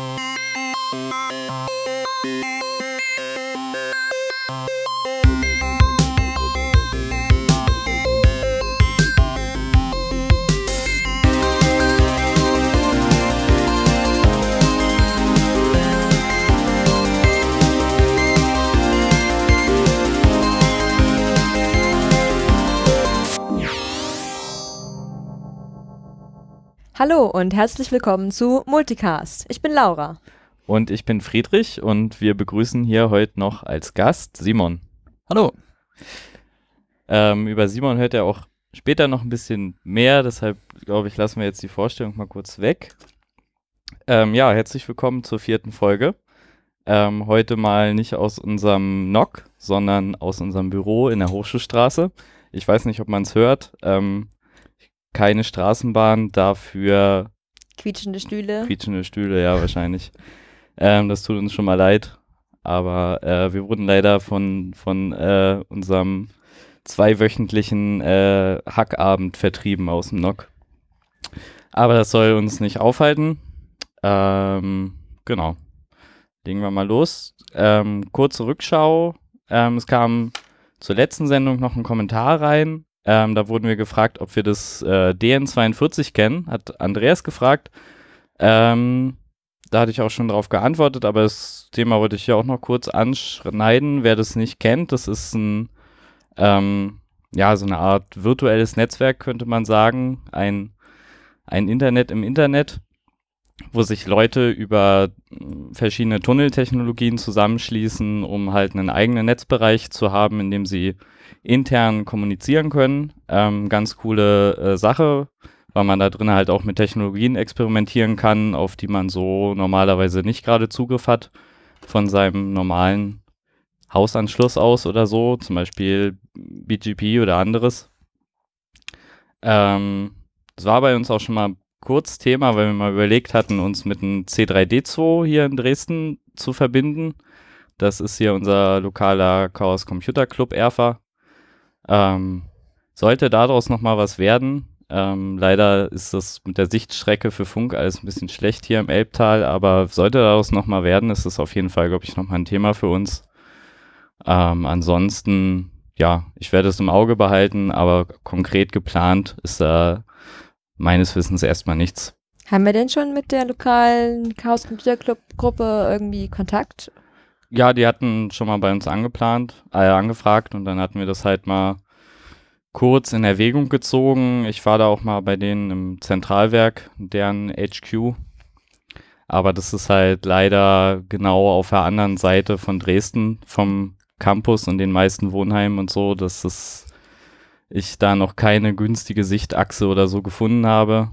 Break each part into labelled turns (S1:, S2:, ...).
S1: Thank you. Hallo und herzlich willkommen zu Multicast. Ich bin Laura.
S2: Und ich bin Friedrich und wir begrüßen hier heute noch als Gast Simon.
S3: Hallo.
S2: Ähm, über Simon hört er auch später noch ein bisschen mehr, deshalb glaube ich, lassen wir jetzt die Vorstellung mal kurz weg. Ähm, ja, herzlich willkommen zur vierten Folge. Ähm, heute mal nicht aus unserem NOC, sondern aus unserem Büro in der Hochschulstraße. Ich weiß nicht, ob man es hört. Ähm, keine Straßenbahn, dafür
S1: Quietschende Stühle.
S2: quietschende Stühle, ja, wahrscheinlich. Ähm, das tut uns schon mal leid. Aber äh, wir wurden leider von, von äh, unserem zweiwöchentlichen äh, Hackabend vertrieben aus dem NOC. Aber das soll uns nicht aufhalten. Ähm, genau. Legen wir mal los. Ähm, kurze Rückschau. Ähm, es kam zur letzten Sendung noch ein Kommentar rein. Ähm, da wurden wir gefragt, ob wir das äh, DN42 kennen. Hat Andreas gefragt. Ähm, da hatte ich auch schon drauf geantwortet, aber das Thema wollte ich hier auch noch kurz anschneiden. Wer das nicht kennt, das ist ein, ähm, ja, so eine Art virtuelles Netzwerk, könnte man sagen. Ein, ein Internet im Internet, wo sich Leute über verschiedene Tunneltechnologien zusammenschließen, um halt einen eigenen Netzbereich zu haben, in dem sie intern kommunizieren können. Ähm, ganz coole äh, Sache, weil man da drin halt auch mit Technologien experimentieren kann, auf die man so normalerweise nicht gerade Zugriff hat von seinem normalen Hausanschluss aus oder so, zum Beispiel BGP oder anderes. Ähm, das war bei uns auch schon mal kurz Thema, weil wir mal überlegt hatten, uns mit einem C3D2 hier in Dresden zu verbinden. Das ist hier unser lokaler Chaos Computer Club Erfa. Ähm, sollte daraus noch mal was werden. Ähm, leider ist das mit der Sichtstrecke für Funk alles ein bisschen schlecht hier im Elbtal, aber sollte daraus noch mal werden, ist das auf jeden Fall, glaube ich, noch mal ein Thema für uns. Ähm, ansonsten, ja, ich werde es im Auge behalten, aber konkret geplant ist da meines Wissens erstmal nichts.
S1: Haben wir denn schon mit der lokalen Chaos Computer Club Gruppe irgendwie Kontakt?
S2: Ja, die hatten schon mal bei uns angeplant, äh, angefragt und dann hatten wir das halt mal kurz in Erwägung gezogen. Ich war da auch mal bei denen im Zentralwerk, deren HQ. Aber das ist halt leider genau auf der anderen Seite von Dresden, vom Campus und den meisten Wohnheimen und so, dass es ich da noch keine günstige Sichtachse oder so gefunden habe.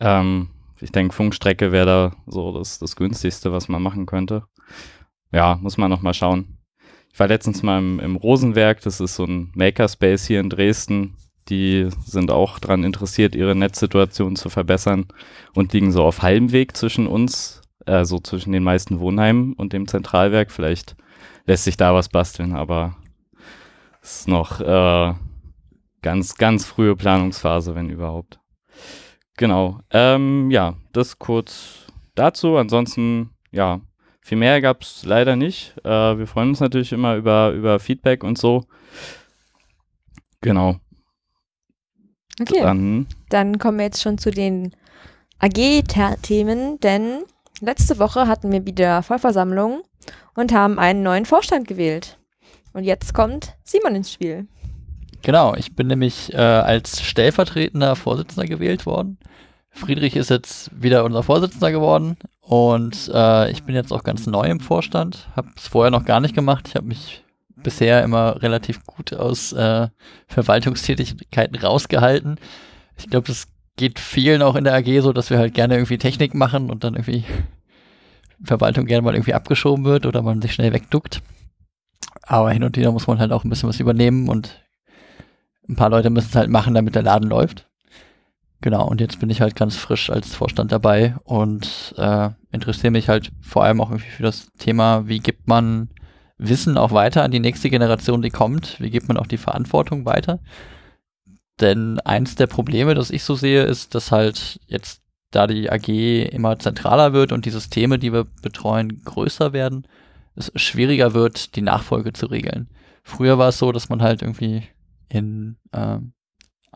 S2: Ähm, ich denke, Funkstrecke wäre da so das, das günstigste, was man machen könnte. Ja, muss man noch mal schauen. Ich war letztens mal im, im Rosenwerk, das ist so ein Makerspace hier in Dresden. Die sind auch daran interessiert, ihre Netzsituation zu verbessern und liegen so auf halbem Weg zwischen uns, also zwischen den meisten Wohnheimen und dem Zentralwerk. Vielleicht lässt sich da was basteln, aber es ist noch äh, ganz, ganz frühe Planungsphase, wenn überhaupt. Genau. Ähm, ja, das kurz dazu. Ansonsten, ja, viel mehr gab es leider nicht. Äh, wir freuen uns natürlich immer über, über Feedback und so. Genau.
S1: Okay.
S2: Dann,
S1: Dann kommen wir jetzt schon zu den AG-Themen, denn letzte Woche hatten wir wieder Vollversammlung und haben einen neuen Vorstand gewählt. Und jetzt kommt Simon ins Spiel.
S3: Genau, ich bin nämlich äh, als stellvertretender Vorsitzender gewählt worden. Friedrich ist jetzt wieder unser Vorsitzender geworden und äh, ich bin jetzt auch ganz neu im Vorstand. Habe es vorher noch gar nicht gemacht. Ich habe mich bisher immer relativ gut aus äh, Verwaltungstätigkeiten rausgehalten. Ich glaube, das geht vielen auch in der AG so, dass wir halt gerne irgendwie Technik machen und dann irgendwie Verwaltung gerne mal irgendwie abgeschoben wird oder man sich schnell wegduckt. Aber hin und wieder muss man halt auch ein bisschen was übernehmen und ein paar Leute müssen es halt machen, damit der Laden läuft. Genau, und jetzt bin ich halt ganz frisch als Vorstand dabei und äh, interessiere mich halt vor allem auch irgendwie für das Thema, wie gibt man Wissen auch weiter an die nächste Generation, die kommt, wie gibt man auch die Verantwortung weiter. Denn eins der Probleme, das ich so sehe, ist, dass halt jetzt da die AG immer zentraler wird und die Systeme, die wir betreuen, größer werden, es schwieriger wird, die Nachfolge zu regeln. Früher war es so, dass man halt irgendwie in ähm,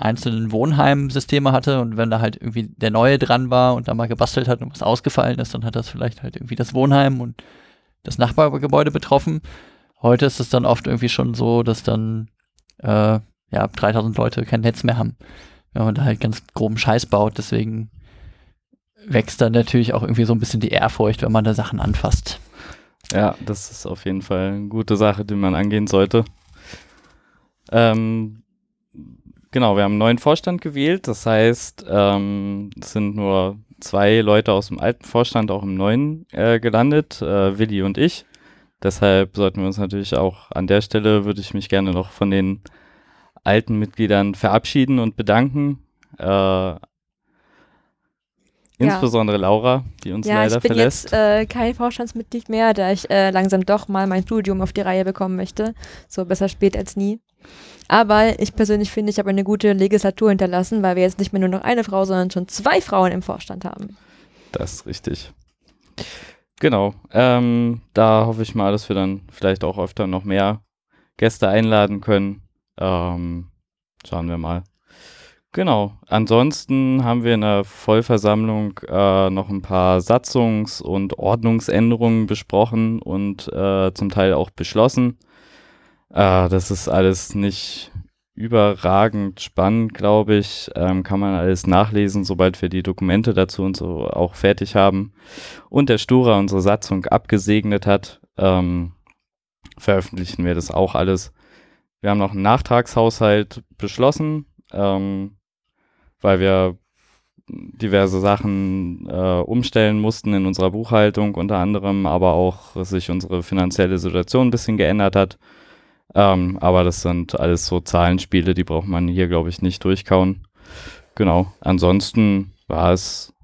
S3: einzelnen Wohnheimen Systeme hatte und wenn da halt irgendwie der neue dran war und da mal gebastelt hat und was ausgefallen ist, dann hat das vielleicht halt irgendwie das Wohnheim und das Nachbargebäude betroffen. Heute ist es dann oft irgendwie schon so, dass dann äh, ja 3000 Leute kein Netz mehr haben, wenn man da halt ganz groben Scheiß baut. Deswegen wächst dann natürlich auch irgendwie so ein bisschen die Ehrfurcht, wenn man da Sachen anfasst.
S2: Ja, das ist auf jeden Fall eine gute Sache, die man angehen sollte. Ähm, genau, wir haben einen neuen Vorstand gewählt. Das heißt, ähm, es sind nur zwei Leute aus dem alten Vorstand auch im neuen äh, gelandet, äh, Willi und ich. Deshalb sollten wir uns natürlich auch an der Stelle, würde ich mich gerne noch von den alten Mitgliedern verabschieden und bedanken. Äh, Insbesondere Laura, die uns
S1: ja,
S2: leider
S1: ich bin
S2: verlässt.
S1: jetzt äh, kein Vorstandsmitglied mehr, da ich äh, langsam doch mal mein Studium auf die Reihe bekommen möchte. So besser spät als nie. Aber ich persönlich finde, ich habe eine gute Legislatur hinterlassen, weil wir jetzt nicht mehr nur noch eine Frau, sondern schon zwei Frauen im Vorstand haben.
S2: Das ist richtig. Genau. Ähm, da hoffe ich mal, dass wir dann vielleicht auch öfter noch mehr Gäste einladen können. Ähm, schauen wir mal. Genau. Ansonsten haben wir in der Vollversammlung äh, noch ein paar Satzungs- und Ordnungsänderungen besprochen und äh, zum Teil auch beschlossen. Äh, das ist alles nicht überragend spannend, glaube ich. Ähm, kann man alles nachlesen, sobald wir die Dokumente dazu und so auch fertig haben. Und der Stura unsere Satzung abgesegnet hat, ähm, veröffentlichen wir das auch alles. Wir haben noch einen Nachtragshaushalt beschlossen. Ähm, weil wir diverse Sachen äh, umstellen mussten in unserer Buchhaltung unter anderem, aber auch sich unsere finanzielle Situation ein bisschen geändert hat. Ähm, aber das sind alles so Zahlenspiele, die braucht man hier, glaube ich, nicht durchkauen. Genau. Ansonsten war es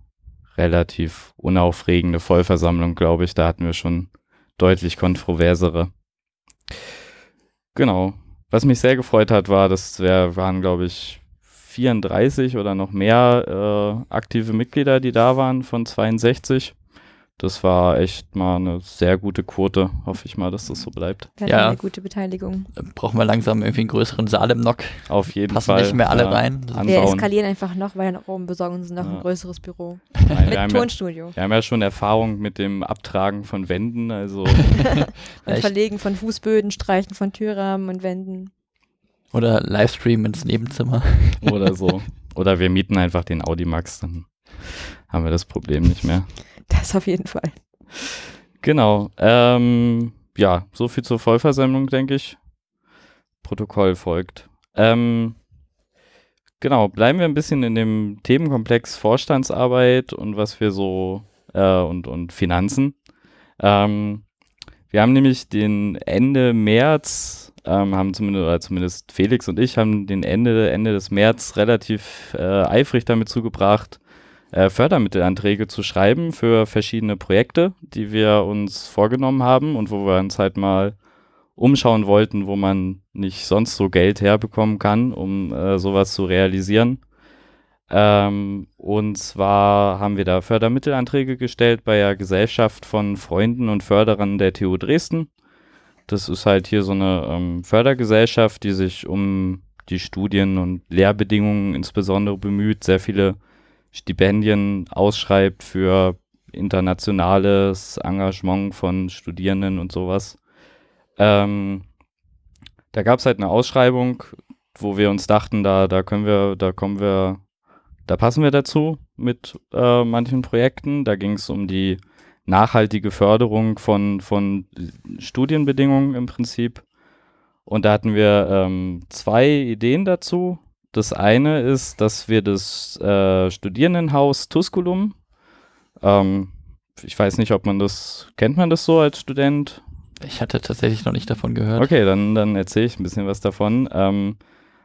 S2: relativ unaufregende Vollversammlung, glaube ich. Da hatten wir schon deutlich kontroversere. Genau. Was mich sehr gefreut hat, war, dass wir waren, glaube ich, 34 oder noch mehr äh, aktive Mitglieder, die da waren von 62. Das war echt mal eine sehr gute Quote. Hoffe ich mal, dass das so bleibt.
S1: Ja,
S3: Ja.
S1: eine gute Beteiligung.
S3: Brauchen wir langsam irgendwie einen größeren Saal im Nock.
S2: Auf jeden
S3: Passen
S2: Fall.
S3: nicht mehr alle
S2: ja,
S3: rein.
S2: Anbauen.
S1: Wir eskalieren einfach noch, weil nach oben besorgen uns noch
S2: Ja.
S1: ein größeres Büro.
S2: Nein, wir,
S1: Mit
S2: haben ja,
S1: Tonstudio.
S2: wir haben ja schon Erfahrung mit dem Abtragen von Wänden, also
S1: Und
S3: Ja,
S1: Verlegen von Fußböden, Streichen von Türrahmen und Wänden.
S3: Oder Livestream ins Nebenzimmer.
S2: oder so. Oder wir mieten einfach den Audimax, dann haben wir das Problem nicht mehr.
S1: Das auf jeden Fall.
S2: Genau. Ähm, ja, so viel zur Vollversammlung, denke ich. Protokoll folgt. Ähm, genau, bleiben wir ein bisschen in dem Themenkomplex Vorstandsarbeit und was wir so äh, und, und Finanzen. Ähm, wir haben nämlich den Ende März, ähm, haben zumindest, oder zumindest Felix und ich haben den Ende, Ende des März relativ äh, eifrig damit zugebracht, äh, Fördermittelanträge zu schreiben für verschiedene Projekte, die wir uns vorgenommen haben und wo wir uns halt mal umschauen wollten, wo man nicht sonst so Geld herbekommen kann, um äh, sowas zu realisieren. Ähm, und zwar haben wir da Fördermittelanträge gestellt bei der Gesellschaft von Freunden und Förderern der TU Dresden. Das ist halt hier so eine ähm, Fördergesellschaft, die sich um die Studien- und Lehrbedingungen insbesondere bemüht, sehr viele Stipendien ausschreibt für internationales Engagement von Studierenden und sowas. Ähm, da gab es halt eine Ausschreibung, wo wir uns dachten, da, da können wir, da kommen wir, da passen wir dazu mit äh, manchen Projekten. Da ging es um die nachhaltige Förderung von, von Studienbedingungen im Prinzip. Und da hatten wir ähm, zwei Ideen dazu. Das eine ist, dass wir das äh, Studierendenhaus Tusculum, ähm, ich weiß nicht, ob man das, kennt man das so als Student?
S3: Ich hatte tatsächlich noch nicht davon gehört.
S2: Okay, dann, dann erzähle ich ein bisschen was davon. Ähm,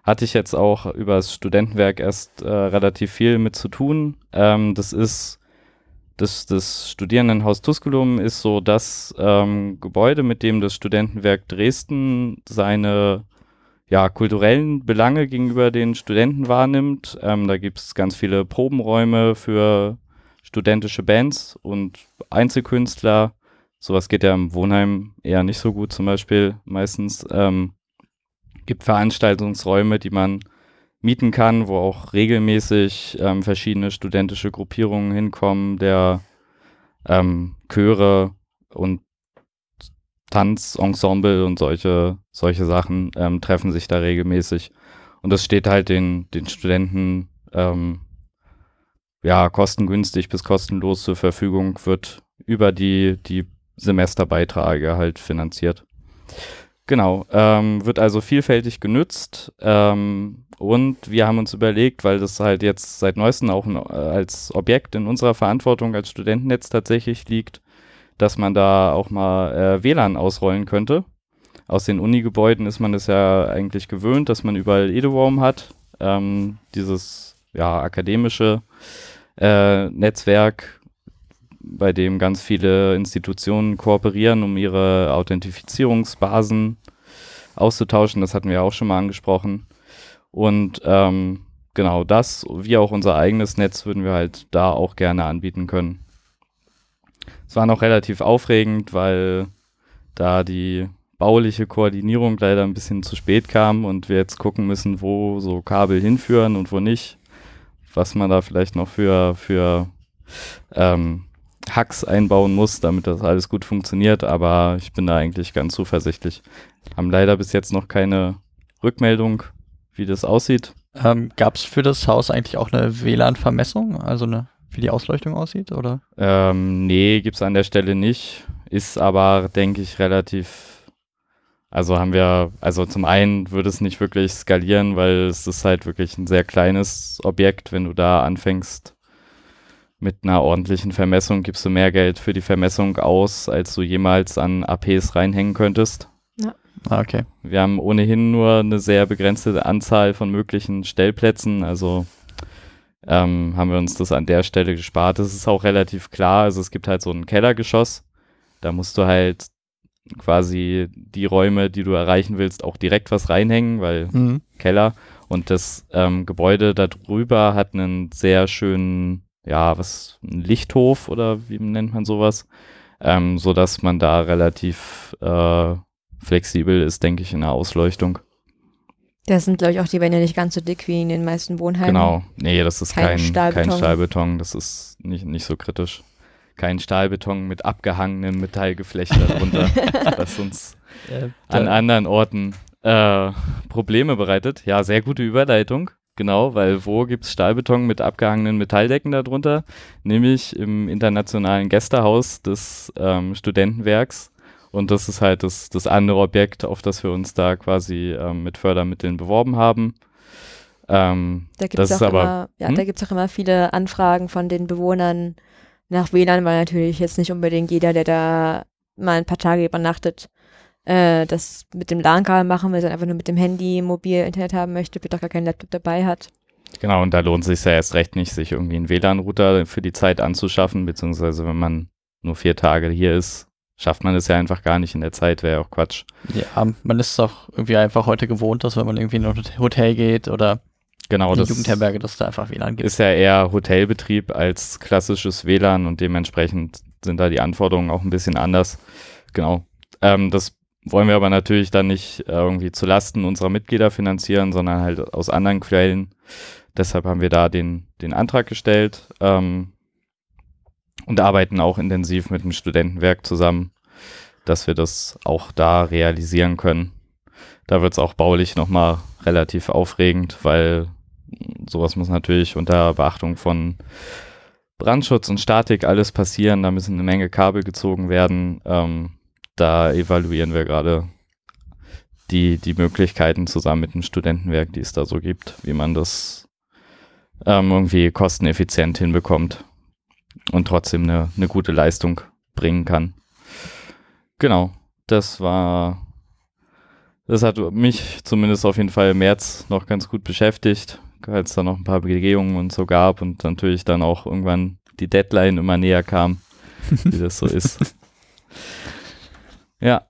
S2: hatte ich jetzt auch über das Studentenwerk erst äh, relativ viel mit zu tun. Ähm, das ist das, das Studierendenhaus Tusculum ist so das ähm, Gebäude, mit dem das Studentenwerk Dresden seine ja, kulturellen Belange gegenüber den Studenten wahrnimmt. Ähm, da gibt es ganz viele Probenräume für studentische Bands und Einzelkünstler. Sowas geht ja im Wohnheim eher nicht so gut zum Beispiel meistens. Ähm, gibt Veranstaltungsräume, die man mieten kann, wo auch regelmäßig ähm, verschiedene studentische Gruppierungen hinkommen, der ähm, Chöre und Tanzensemble und solche, solche Sachen ähm, treffen sich da regelmäßig. Und das steht halt den, den Studenten ähm, ja kostengünstig bis kostenlos zur Verfügung, wird über die, die Semesterbeiträge halt finanziert. Genau, ähm, wird also vielfältig genützt ähm, und wir haben uns überlegt, weil das halt jetzt seit neuestem auch äh, als Objekt in unserer Verantwortung als Studentennetz tatsächlich liegt, dass man da auch mal äh, WLAN ausrollen könnte. Aus den Uni-Gebäuden ist man es ja eigentlich gewöhnt, dass man überall Edeworm hat. Ähm, dieses ja, akademische äh, Netzwerk, bei dem ganz viele Institutionen kooperieren, um ihre Authentifizierungsbasen auszutauschen. Das hatten wir auch schon mal angesprochen. Und ähm, genau das, wie auch unser eigenes Netz, würden wir halt da auch gerne anbieten können. Es war noch relativ aufregend, weil da die bauliche Koordinierung leider ein bisschen zu spät kam und wir jetzt gucken müssen, wo so Kabel hinführen und wo nicht. Was man da vielleicht noch für, für ähm, Hacks einbauen muss, damit das alles gut funktioniert, aber ich bin da eigentlich ganz zuversichtlich. Haben leider bis jetzt noch keine Rückmeldung, wie das aussieht.
S3: Ähm, Gab es für das Haus eigentlich auch eine WLAN-Vermessung, also eine wie die Ausleuchtung aussieht, oder?
S2: Ähm, nee, gibt's an der Stelle nicht. Ist aber, denke ich, relativ. Also haben wir, also zum einen würde es nicht wirklich skalieren, weil es ist halt wirklich ein sehr kleines Objekt. Wenn du da anfängst mit einer ordentlichen Vermessung, gibst du mehr Geld für die Vermessung aus, als du jemals an APs reinhängen könntest.
S3: Ja. Ah, okay.
S2: Wir haben ohnehin nur eine sehr begrenzte Anzahl von möglichen Stellplätzen, also ähm, haben wir uns das an der Stelle gespart. Das ist auch relativ klar. Also es gibt halt so ein Kellergeschoss. Da musst du halt quasi die Räume, die du erreichen willst, auch direkt was reinhängen, weil mhm. Keller. Und das ähm, Gebäude darüber hat einen sehr schönen, ja, was, ein Lichthof oder wie nennt man sowas, ähm, so dass man da relativ äh, flexibel ist, denke ich, in der Ausleuchtung.
S1: Das sind, glaube ich, auch die Wände nicht ganz so dick wie in den meisten Wohnheimen.
S2: Genau. Nee, das ist kein, kein, Stahlbeton. kein Stahlbeton. Das ist nicht, nicht so kritisch. Kein Stahlbeton mit abgehangenem Metallgeflecht darunter, das uns ja, an anderen Orten äh, Probleme bereitet. Ja, sehr gute Überleitung. Genau, weil wo gibt es Stahlbeton mit abgehangenen Metalldecken darunter? Nämlich im internationalen Gästehaus des ähm, Studentenwerks und das ist halt das, das andere Objekt, auf das wir uns da quasi ähm, mit Fördermitteln beworben haben.
S1: Ähm, da gibt es auch, immer, ja, hm? auch immer viele Anfragen von den Bewohnern nach WLAN, weil natürlich jetzt nicht unbedingt jeder, der da mal ein paar Tage übernachtet, äh, das mit dem LAN-Kabel machen will, sondern einfach nur mit dem Handy mobil Internet haben möchte, bitte auch gar keinen Laptop dabei hat.
S2: Genau, und da lohnt es sich ja erst recht nicht, sich irgendwie einen WLAN-Router für die Zeit anzuschaffen, beziehungsweise wenn man nur vier Tage hier ist, schafft man das ja einfach gar nicht in der Zeit, wäre ja auch Quatsch.
S3: Ja, man ist auch irgendwie einfach heute gewohnt, dass wenn man irgendwie in ein Hotel geht oder
S2: genau,
S3: in die Jugendherberge, dass da einfach WLAN gibt.
S2: Ist ja eher Hotelbetrieb als klassisches WLAN und dementsprechend sind da die Anforderungen auch ein bisschen anders. Genau. Ähm, das wollen wir aber natürlich dann nicht irgendwie zu Lasten unserer Mitglieder finanzieren, sondern halt aus anderen Quellen. Deshalb haben wir da den, den Antrag gestellt. Ähm, und arbeiten auch intensiv mit dem Studentenwerk zusammen, dass wir das auch da realisieren können. Da wird es auch baulich nochmal relativ aufregend, weil sowas muss natürlich unter Beachtung von Brandschutz und Statik alles passieren. Da müssen eine Menge Kabel gezogen werden. Ähm, da evaluieren wir gerade die, die Möglichkeiten zusammen mit dem Studentenwerk, die es da so gibt, wie man das ähm, irgendwie kosteneffizient hinbekommt und trotzdem eine, eine gute Leistung bringen kann. Genau, das war, das hat mich zumindest auf jeden Fall im März noch ganz gut beschäftigt, als da noch ein paar Begehungen und so gab und natürlich dann auch irgendwann die Deadline immer näher kam, wie das so ist. Ja.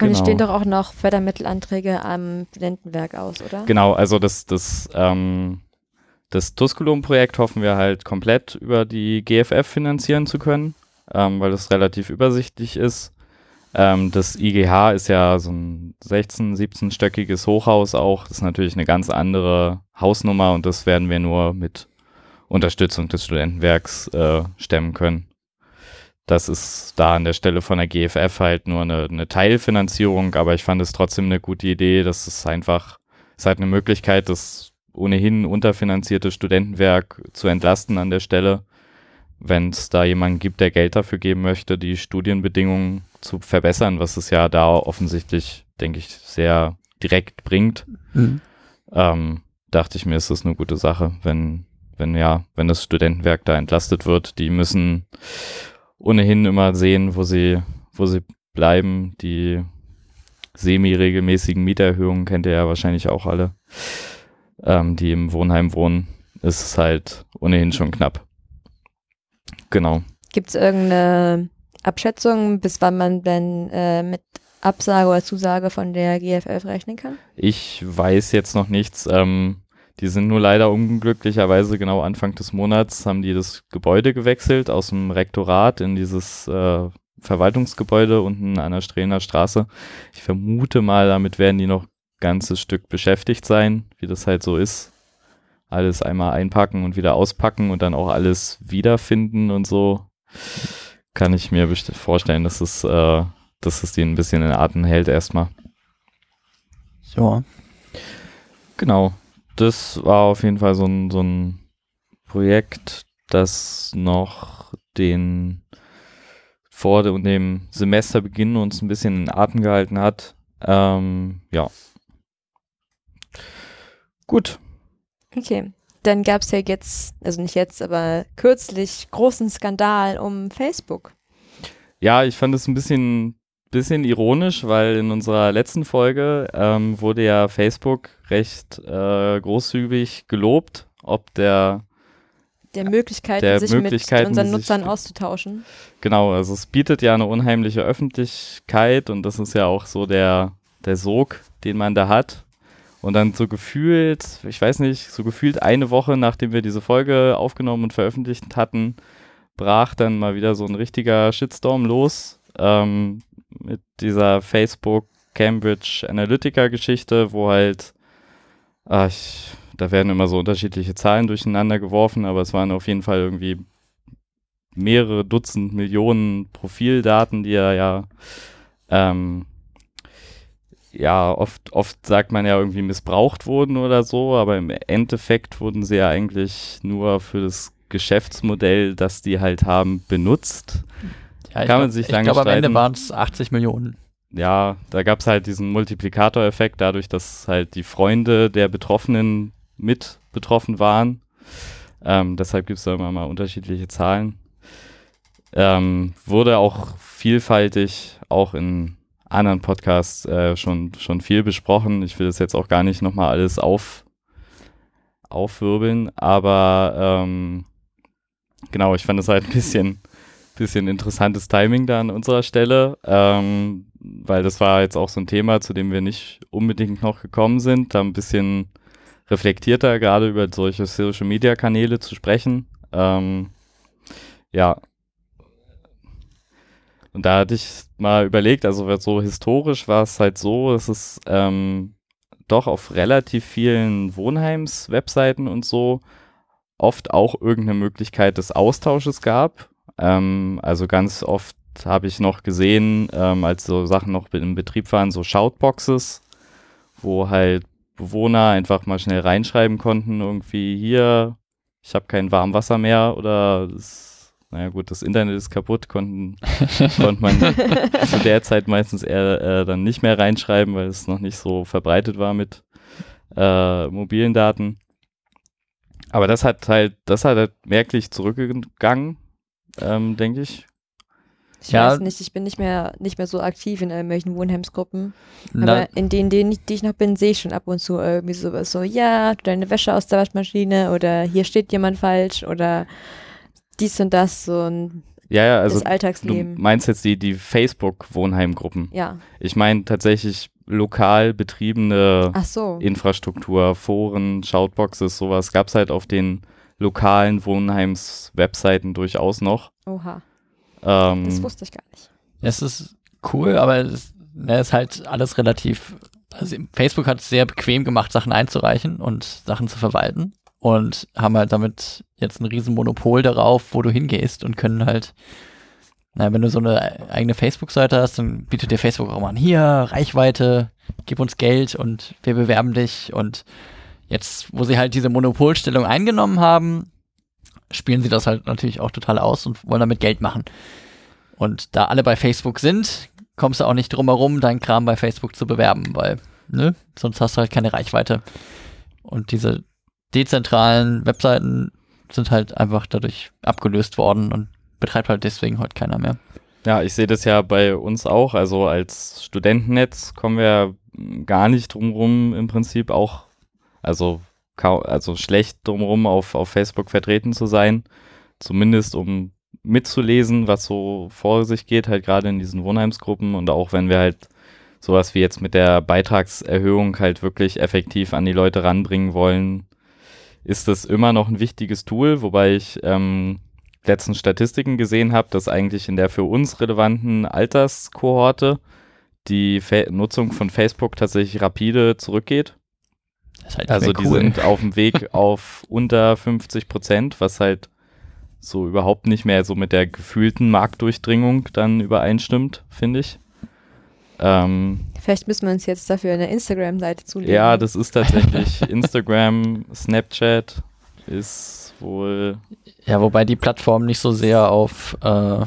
S1: Und es stehen genau. doch auch noch Fördermittelanträge am Studentenwerk aus, oder?
S2: Genau, also das, das ähm, das Tusculum-Projekt hoffen wir halt komplett über die GFF finanzieren zu können, ähm, weil das relativ übersichtlich ist. Ähm, das IGH ist ja so ein 16-, 17-stöckiges Hochhaus auch. Das ist natürlich eine ganz andere Hausnummer und das werden wir nur mit Unterstützung des Studentenwerks äh, stemmen können. Das ist da an der Stelle von der GFF halt nur eine, eine Teilfinanzierung, aber ich fand es trotzdem eine gute Idee. Das ist einfach, ist halt eine Möglichkeit, das ohnehin unterfinanzierte Studentenwerk zu entlasten an der Stelle. Wenn es da jemanden gibt, der Geld dafür geben möchte, die Studienbedingungen zu verbessern, was es ja da offensichtlich, denke ich, sehr direkt bringt,
S3: Mhm.
S2: ähm, dachte ich mir, ist das eine gute Sache, wenn, wenn ja, wenn das Studentenwerk da entlastet wird. Die müssen ohnehin immer sehen, wo sie, wo sie bleiben. Die semi-regelmäßigen Mieterhöhungen kennt ihr ja wahrscheinlich auch alle, ähm, die im Wohnheim wohnen. Ist es halt ohnehin schon knapp. Genau.
S1: Gibt es irgendeine Abschätzung, bis wann man denn äh, mit Absage oder Zusage von der GFF rechnen kann?
S2: Ich weiß jetzt noch nichts. Ähm, die sind nur leider unglücklicherweise genau Anfang des Monats haben die das Gebäude gewechselt aus dem Rektorat in dieses äh, Verwaltungsgebäude unten an der Strähner Straße. Ich vermute mal, damit werden die noch ganzes Stück beschäftigt sein, wie das halt so ist. Alles einmal einpacken und wieder auspacken und dann auch alles wiederfinden und so. Kann ich mir vorstellen, dass es, äh, dass es die ein bisschen in Atem hält erstmal.
S3: Ja.
S2: Genau. Das war auf jeden Fall so ein, so ein Projekt, das noch den vor de- dem Semesterbeginn uns ein bisschen in Atem gehalten hat. Ähm, ja. Gut.
S1: Okay. Dann gab es ja jetzt, also nicht jetzt, aber kürzlich großen Skandal um Facebook.
S2: Ja, ich fand es ein bisschen, bisschen ironisch, weil in unserer letzten Folge ähm, wurde ja Facebook recht äh, großzügig gelobt, ob der
S1: Der Möglichkeit,
S2: Der
S1: sich
S2: Möglichkeiten,
S1: mit unseren
S2: sich-
S1: Nutzern auszutauschen.
S2: Genau, also es bietet ja eine unheimliche Öffentlichkeit und das ist ja auch so der, der Sog, den man da hat. Und dann so gefühlt, ich weiß nicht, so gefühlt eine Woche, nachdem wir diese Folge aufgenommen und veröffentlicht hatten, brach dann mal wieder so ein richtiger Shitstorm los ähm, mit dieser Facebook Cambridge Analytica Geschichte, wo halt, ah, ich, da werden immer so unterschiedliche Zahlen durcheinander geworfen, aber es waren auf jeden Fall irgendwie mehrere Dutzend Millionen Profildaten, die er ja ähm, ja, oft, oft sagt man ja irgendwie missbraucht wurden oder so, aber im Endeffekt wurden sie ja eigentlich nur für das Geschäftsmodell, das die halt haben, benutzt.
S3: ja ich
S2: Kann man
S3: glaub-
S2: sich
S3: ich
S2: lange
S3: glaube, am Ende waren es 80 Millionen.
S2: Ja, da gab es halt diesen Multiplikatoreffekt, dadurch, dass halt die Freunde der Betroffenen mit betroffen waren. Ähm, deshalb gibt es da immer mal unterschiedliche Zahlen. Ähm, wurde auch vielfältig, auch in anderen Podcasts äh, schon, schon viel besprochen. Ich will das jetzt auch gar nicht nochmal alles auf, aufwirbeln, aber ähm, genau, ich fand es halt ein bisschen, bisschen interessantes Timing da an unserer Stelle, ähm, weil das war jetzt auch so ein Thema, zu dem wir nicht unbedingt noch gekommen sind, da ein bisschen reflektierter gerade über solche Social Media Kanäle zu sprechen. Ähm, ja. Und da hatte ich mal überlegt, also so historisch war es halt so, dass es ähm, doch auf relativ vielen Wohnheims-Webseiten und so oft auch irgendeine Möglichkeit des Austausches gab. Ähm, also ganz oft habe ich noch gesehen, ähm, als so Sachen noch im Betrieb waren, so Shoutboxes, wo halt Bewohner einfach mal schnell reinschreiben konnten, irgendwie hier, ich habe kein Warmwasser mehr oder das, naja gut, das Internet ist kaputt, konnten, konnte man zu der Zeit meistens eher äh, dann nicht mehr reinschreiben, weil es noch nicht so verbreitet war mit äh, mobilen Daten. Aber das hat halt, das hat halt merklich zurückgegangen, ähm, denke ich.
S1: Ich
S3: Ja.
S1: weiß nicht, ich bin nicht mehr, nicht mehr so aktiv in irgendwelchen Wohnheimsgruppen.
S3: Na,
S1: Aber in denen, denen, die ich noch bin, sehe ich schon ab und zu irgendwie sowas so, ja, deine Wäsche aus der Waschmaschine oder hier steht jemand falsch oder dies und das, so ein,
S2: Ja, ja, also
S1: das
S2: du
S1: Alltagsleben.
S2: meinst jetzt die, die Facebook-Wohnheimgruppen.
S1: Ja,
S2: Ich meine tatsächlich lokal betriebene
S1: Ach so.
S2: Infrastruktur, Foren, Shoutboxes, sowas gab es halt auf den lokalen Wohnheims-Webseiten durchaus noch.
S1: Oha.
S2: Ähm,
S1: Das wusste ich gar nicht.
S3: Es ist cool, aber es ne, ist halt alles relativ. Also Facebook hat es sehr bequem gemacht, Sachen einzureichen und Sachen zu verwalten und haben halt damit jetzt ein riesen Monopol darauf, wo du hingehst und können halt, na, wenn du so eine eigene Facebook-Seite hast, dann bietet dir Facebook auch mal an, hier, Reichweite, gib uns Geld und wir bewerben dich und jetzt, wo sie halt diese Monopolstellung eingenommen haben, spielen sie das halt natürlich auch total aus und wollen damit Geld machen. Und da alle bei Facebook sind, kommst du auch nicht drum herum, deinen Kram bei Facebook zu bewerben, weil, ne, sonst hast du halt keine Reichweite. Und diese dezentralen Webseiten sind halt einfach dadurch abgelöst worden und betreibt halt deswegen heute keiner mehr.
S2: Ja, ich sehe das ja bei uns auch. Also als Studentennetz kommen wir gar nicht drumrum im Prinzip auch, also, also schlecht drumrum auf, auf Facebook vertreten zu sein. Zumindest um mitzulesen, was so vor sich geht, halt gerade in diesen Wohnheimsgruppen und auch wenn wir halt sowas wie jetzt mit der Beitragserhöhung halt wirklich effektiv an die Leute ranbringen wollen, ist das immer noch ein wichtiges Tool, wobei ich ähm, letzten Statistiken gesehen habe, dass eigentlich in der für uns relevanten Alterskohorte die Fa Nutzung von Facebook tatsächlich rapide zurückgeht.
S3: Das halt
S2: Also die
S3: cool.
S2: sind auf dem Weg auf unter 50 Prozent, was halt so überhaupt nicht mehr so mit der gefühlten Marktdurchdringung dann übereinstimmt, finde ich. Ähm,
S1: Vielleicht müssen wir uns jetzt dafür eine Instagram-Seite zulegen.
S2: ja, das ist tatsächlich Instagram, Snapchat ist wohl
S3: Ja, wobei die Plattformen nicht so sehr auf äh,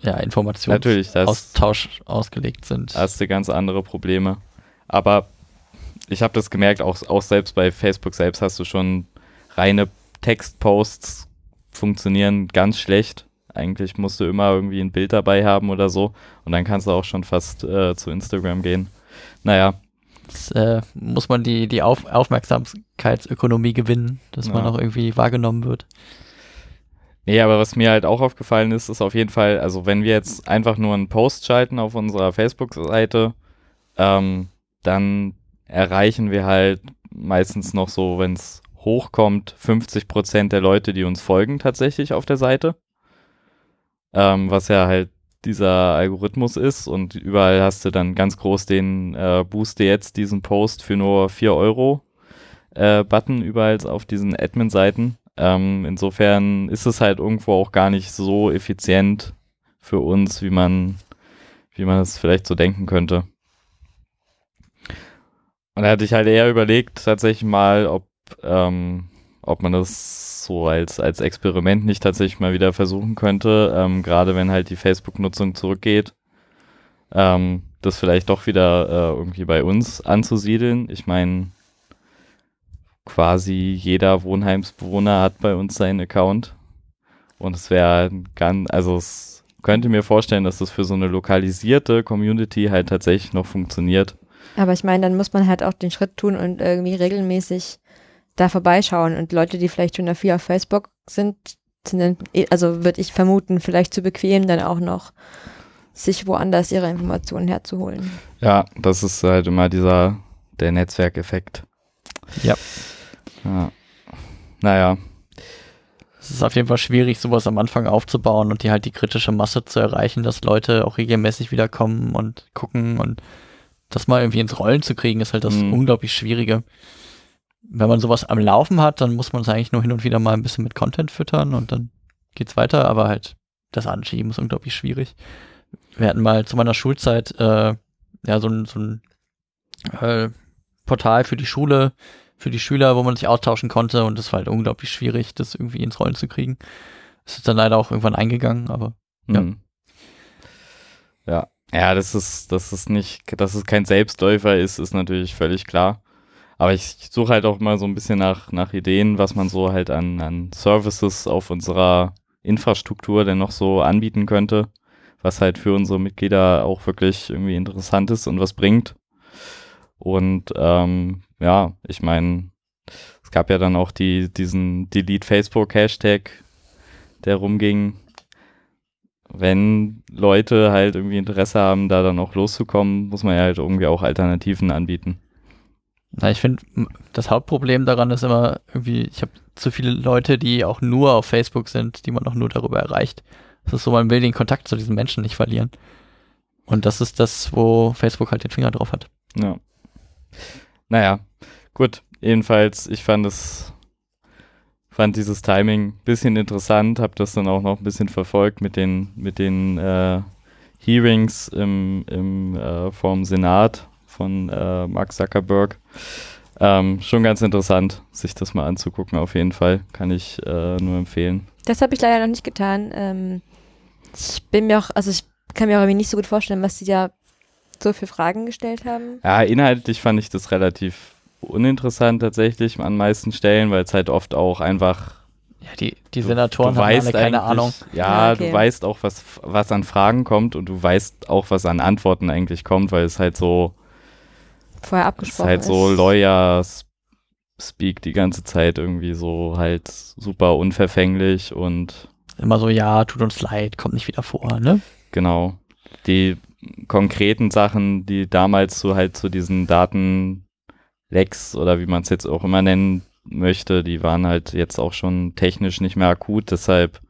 S3: ja, Informationsaustausch ausgelegt sind.
S2: hast du ganz andere Probleme. Aber ich habe das gemerkt, auch, auch selbst bei Facebook selbst hast du schon reine Textposts funktionieren ganz schlecht. Eigentlich musst du immer irgendwie ein Bild dabei haben oder so. Und dann kannst du auch schon fast äh, zu Instagram gehen. Naja,
S3: Jetzt, äh, muss man die, die Auf Aufmerksamkeitsökonomie gewinnen, dass man
S2: Ja.
S3: auch irgendwie wahrgenommen wird.
S2: Nee, aber was mir halt auch aufgefallen ist, ist auf jeden Fall, also wenn wir jetzt einfach nur einen Post schalten auf unserer Facebook-Seite, ähm, dann erreichen wir halt meistens noch so, wenn es hochkommt, 50% der Leute, die uns folgen tatsächlich auf der Seite. Ähm, was ja halt dieser Algorithmus ist und überall hast du dann ganz groß den äh, Booste jetzt diesen Post für nur 4 Euro äh, Button überall auf diesen Admin-Seiten. Ähm, insofern ist es halt irgendwo auch gar nicht so effizient für uns, wie man, wie man es vielleicht so denken könnte. Und da hatte ich halt eher überlegt, tatsächlich mal, ob, ähm, ob man das so als, als Experiment nicht tatsächlich mal wieder versuchen könnte, ähm, gerade wenn halt die Facebook-Nutzung zurückgeht, ähm, das vielleicht doch wieder äh, irgendwie bei uns anzusiedeln. Ich meine, quasi jeder Wohnheimsbewohner hat bei uns seinen Account. Und es wäre ganz, also es könnte mir vorstellen, dass das für so eine lokalisierte Community halt tatsächlich noch funktioniert.
S1: Aber ich meine, dann muss man halt auch den Schritt tun und irgendwie regelmäßig da vorbeischauen. Und Leute, die vielleicht schon dafür auf Facebook sind, sind dann, eh- also würde ich vermuten, vielleicht zu bequem, dann auch noch sich woanders ihre Informationen herzuholen.
S2: Ja, das ist halt immer dieser, der Netzwerkeffekt.
S3: Ja.
S2: Ja. Naja,
S3: Es ist auf jeden Fall schwierig, sowas am Anfang aufzubauen und die halt die kritische Masse zu erreichen, dass Leute auch regelmäßig wiederkommen und gucken und das mal irgendwie ins Rollen zu kriegen, ist halt das
S2: Mhm.
S3: unglaublich Schwierige. Wenn man sowas am Laufen hat, dann muss man es eigentlich nur hin und wieder mal ein bisschen mit Content füttern und dann geht's weiter, aber halt das Anschieben ist unglaublich schwierig. Wir hatten mal zu meiner Schulzeit äh, ja so ein, so ein äh, Portal für die Schule, für die Schüler, wo man sich austauschen konnte und das war halt unglaublich schwierig, das irgendwie ins Rollen zu kriegen. Es ist dann leider auch irgendwann eingegangen, aber Ja.
S2: Mhm. Ja. Ja, das ist, das ist nicht, dass es kein Selbstläufer ist, ist natürlich völlig klar. Aber ich suche halt auch mal so ein bisschen nach, nach Ideen, was man so halt an, an Services auf unserer Infrastruktur denn noch so anbieten könnte, was halt für unsere Mitglieder auch wirklich irgendwie interessant ist und was bringt. Und ähm, ja, ich meine, es gab ja dann auch die, diesen Delete Facebook Hashtag, der rumging, wenn Leute halt irgendwie Interesse haben, da dann auch loszukommen, muss man ja halt irgendwie auch Alternativen anbieten.
S3: Na, ich finde, das Hauptproblem daran ist immer irgendwie, ich habe zu viele Leute, die auch nur auf Facebook sind, die man auch nur darüber erreicht. Das ist so, man will den Kontakt zu diesen Menschen nicht verlieren. Und das ist das, wo Facebook halt den Finger drauf hat.
S2: Ja. Naja, gut. Jedenfalls, ich fand es, fand dieses Timing ein bisschen interessant, habe das dann auch noch ein bisschen verfolgt mit den, mit den äh, Hearings im, im äh, vom Senat von äh, Mark Zuckerberg. Ähm, schon ganz interessant, sich das mal anzugucken, auf jeden Fall. Kann ich äh, nur empfehlen.
S1: Das habe ich leider noch nicht getan. Ähm, ich bin mir auch, also ich kann mir auch irgendwie nicht so gut vorstellen, was die da so für Fragen gestellt haben.
S2: Ja, inhaltlich fand ich das relativ uninteressant tatsächlich an meisten Stellen, weil es halt oft auch einfach
S3: ja, die, die Senatoren
S2: du, du
S3: haben alle keine Ahnung.
S2: Ja, ja okay. du weißt auch, was, was an Fragen kommt und du weißt auch, was an Antworten eigentlich kommt, weil es halt so
S1: vorher abgesprochen
S2: ist. halt so Lawyers Speak die ganze Zeit irgendwie so halt super unverfänglich und
S3: immer so, ja, tut uns leid, kommt nicht wieder vor, ne?
S2: Genau. Die konkreten Sachen, die damals so halt zu diesen Datenlecks oder wie man es jetzt auch immer nennen möchte, die waren halt jetzt auch schon technisch nicht mehr akut, deshalb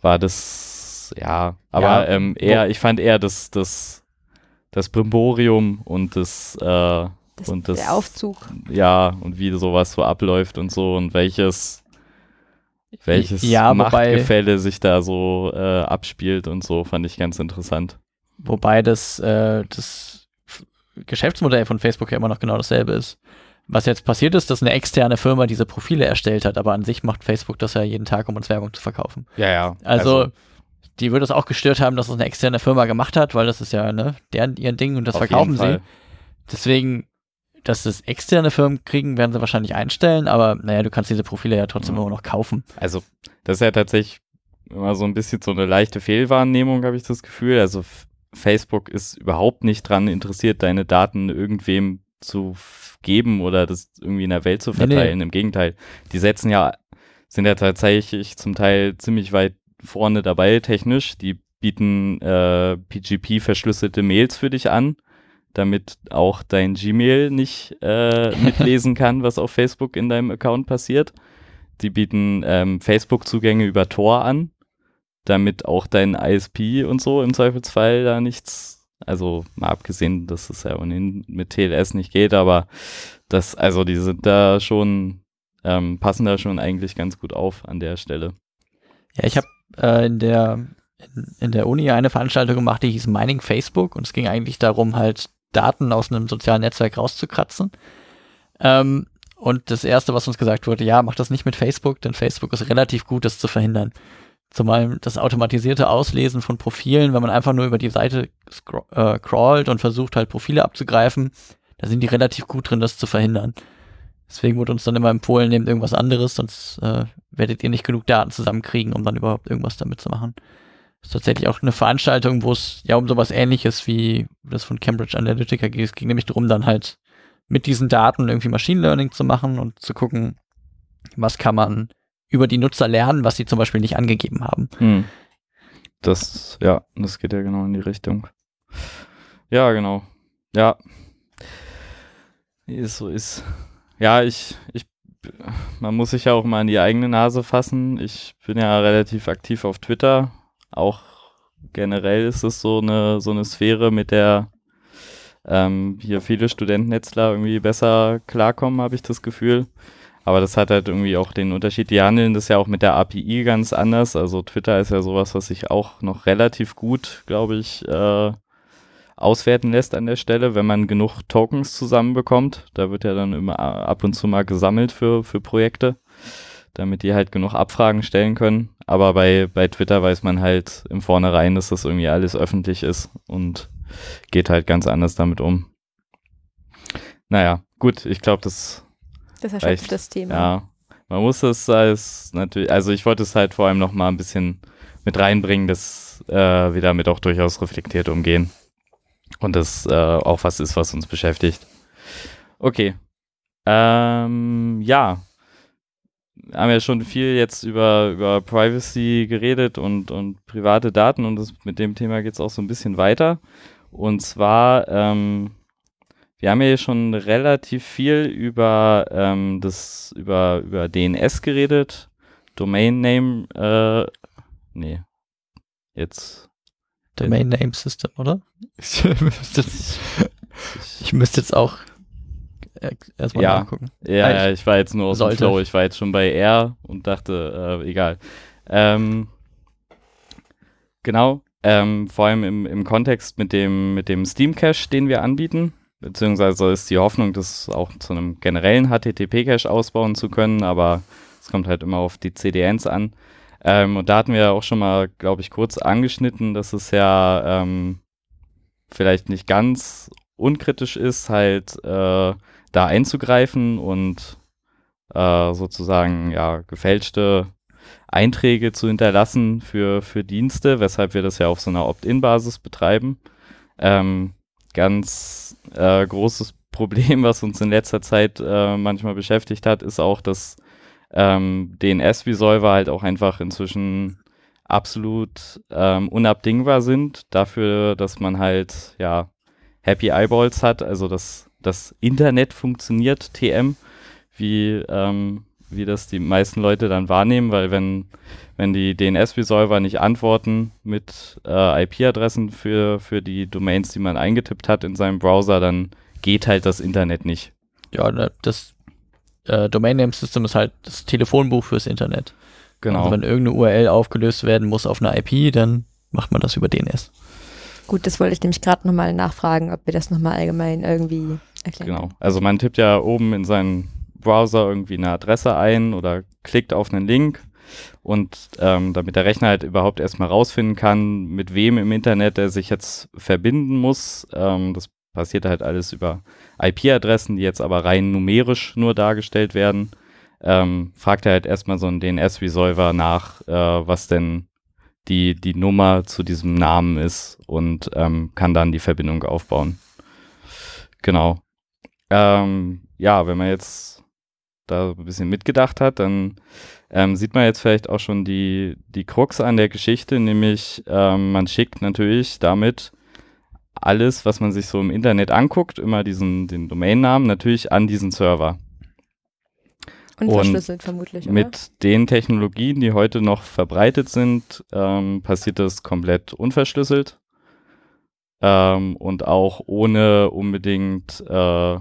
S2: war das, ja, aber ja, ähm, eher, ich fand eher das, das, das Brimborium und das, äh, das, und das,
S1: der Aufzug.
S2: Ja, und wie sowas so abläuft und so und welches welches
S3: ja,
S2: Machtgefälle sich da so äh, abspielt und so, fand ich ganz interessant.
S3: Wobei das, äh, das Geschäftsmodell von Facebook ja immer noch genau dasselbe ist. Was jetzt passiert ist, dass eine externe Firma diese Profile erstellt hat, aber an sich macht Facebook das ja jeden Tag, um uns Werbung zu verkaufen.
S2: Ja, ja.
S3: Also, also die würde es auch gestört haben, dass es eine externe Firma gemacht hat, weil das ist ja ne, deren ihr Ding und das verkaufen sie. Deswegen dass das externe Firmen kriegen, werden sie wahrscheinlich einstellen, aber naja, du kannst diese Profile ja trotzdem ja. immer noch kaufen.
S2: Also, das ist ja tatsächlich immer so ein bisschen so eine leichte Fehlwahrnehmung, habe ich das Gefühl. Also, Facebook ist überhaupt nicht dran interessiert, deine Daten irgendwem zu geben oder das irgendwie in der Welt zu verteilen. Nee, nee. Im Gegenteil, die setzen ja, sind ja tatsächlich zum Teil ziemlich weit vorne dabei technisch. Die bieten äh, PGP-verschlüsselte Mails für dich an damit auch dein Gmail nicht äh, mitlesen kann, was auf Facebook in deinem Account passiert. Die bieten ähm, Facebook-Zugänge über Tor an, damit auch dein ISP und so im Zweifelsfall da nichts, also mal abgesehen, dass es ja ohnehin mit TLS nicht geht, aber das, also die sind da schon, ähm, passen da schon eigentlich ganz gut auf an der Stelle.
S3: Ja, ich habe äh, in der in, in der Uni eine Veranstaltung gemacht, die hieß Mining Facebook und es ging eigentlich darum, halt Daten aus einem sozialen Netzwerk rauszukratzen. Ähm, und das erste, was uns gesagt wurde, ja, mach das nicht mit Facebook, denn Facebook ist relativ gut, das zu verhindern. Zumal das automatisierte Auslesen von Profilen, wenn man einfach nur über die Seite äh, crawlt und versucht halt Profile abzugreifen, da sind die relativ gut drin, das zu verhindern. Deswegen wurde uns dann immer empfohlen, nehmt irgendwas anderes, sonst äh, werdet ihr nicht genug Daten zusammenkriegen, um dann überhaupt irgendwas damit zu machen ist tatsächlich auch eine Veranstaltung, wo es ja um sowas ähnliches wie das von Cambridge Analytica geht. Es ging nämlich darum, dann halt mit diesen Daten irgendwie Machine Learning zu machen und zu gucken, was kann man über die Nutzer lernen, was sie zum Beispiel nicht angegeben haben. Hm.
S2: Das, ja, das geht ja genau in die Richtung. Ja, genau. Ja. Es so ist. Ja, ich, ich, man muss sich ja auch mal in die eigene Nase fassen. Ich bin ja relativ aktiv auf Twitter auch generell ist es so eine, so eine Sphäre, mit der ähm, hier viele Studentennetzler irgendwie besser klarkommen, habe ich das Gefühl. Aber das hat halt irgendwie auch den Unterschied. Die handeln das ja auch mit der API ganz anders. Also Twitter ist ja sowas, was sich auch noch relativ gut, glaube ich, äh, auswerten lässt an der Stelle, wenn man genug Tokens zusammenbekommt. Da wird ja dann immer ab und zu mal gesammelt für, für Projekte damit die halt genug Abfragen stellen können. Aber bei, bei Twitter weiß man halt im Vornherein, dass das irgendwie alles öffentlich ist und geht halt ganz anders damit um. Naja, gut, ich glaube, das.
S1: Das erschöpft reicht. das Thema.
S2: Ja. Man muss es als natürlich, also ich wollte es halt vor allem noch mal ein bisschen mit reinbringen, dass äh, wir damit auch durchaus reflektiert umgehen. Und das äh, auch was ist, was uns beschäftigt. Okay. Ähm, ja, haben ja schon viel jetzt über, über Privacy geredet und, und private Daten und das, mit dem Thema geht es auch so ein bisschen weiter. Und zwar, ähm, wir haben ja schon relativ viel über ähm, das, über, über DNS geredet. Domain Name, äh, nee. Jetzt.
S3: Domain Name System, oder? Ich müsste jetzt, ich müsste jetzt auch erstmal
S2: ja,
S3: nachgucken.
S2: Ja, ja, ich war jetzt nur aus
S3: sollte.
S2: dem Flow. Ich war jetzt schon bei R und dachte, äh, egal. Ähm, genau. Ähm, vor allem im, im Kontext mit dem, mit dem Steam Cache, den wir anbieten. Beziehungsweise ist die Hoffnung, das auch zu einem generellen HTTP-Cache ausbauen zu können, aber es kommt halt immer auf die CDNs an. Ähm, und da hatten wir auch schon mal, glaube ich, kurz angeschnitten, dass es ja ähm, vielleicht nicht ganz unkritisch ist, halt äh, da einzugreifen und äh, sozusagen ja gefälschte Einträge zu hinterlassen für, für Dienste, weshalb wir das ja auf so einer Opt-in-Basis betreiben. Ähm, ganz äh, großes Problem, was uns in letzter Zeit äh, manchmal beschäftigt hat, ist auch, dass ähm, DNS-Resolver halt auch einfach inzwischen absolut ähm, unabdingbar sind dafür, dass man halt ja Happy Eyeballs hat, also dass das Internet funktioniert, TM, wie, ähm, wie das die meisten Leute dann wahrnehmen, weil wenn, wenn die DNS-Resolver nicht antworten mit äh, IP-Adressen für, für die Domains, die man eingetippt hat in seinem Browser, dann geht halt das Internet nicht.
S3: Ja, ne, das äh, Domain Name System ist halt das Telefonbuch fürs Internet.
S2: Genau.
S3: Also wenn irgendeine URL aufgelöst werden muss auf einer IP, dann macht man das über DNS.
S1: Gut, das wollte ich nämlich gerade nochmal nachfragen, ob wir das nochmal allgemein irgendwie erklären.
S2: Genau. Also man tippt ja oben in seinen Browser irgendwie eine Adresse ein oder klickt auf einen Link und ähm, damit der Rechner halt überhaupt erstmal rausfinden kann, mit wem im Internet er sich jetzt verbinden muss. Ähm, das passiert halt alles über IP-Adressen, die jetzt aber rein numerisch nur dargestellt werden. Ähm, fragt er halt erstmal so einen DNS-Resolver nach, äh, was denn die, die Nummer zu diesem Namen ist und ähm, kann dann die Verbindung aufbauen. Genau. Ähm, ja, wenn man jetzt da ein bisschen mitgedacht hat, dann ähm, sieht man jetzt vielleicht auch schon die, die Krux an der Geschichte, nämlich ähm, man schickt natürlich damit alles, was man sich so im Internet anguckt, immer diesen, den Domainnamen natürlich an diesen Server.
S1: Unverschlüsselt vermutlich, oder?
S2: Mit den Technologien, die heute noch verbreitet sind, ähm, passiert das komplett unverschlüsselt ähm, und auch ohne unbedingt äh,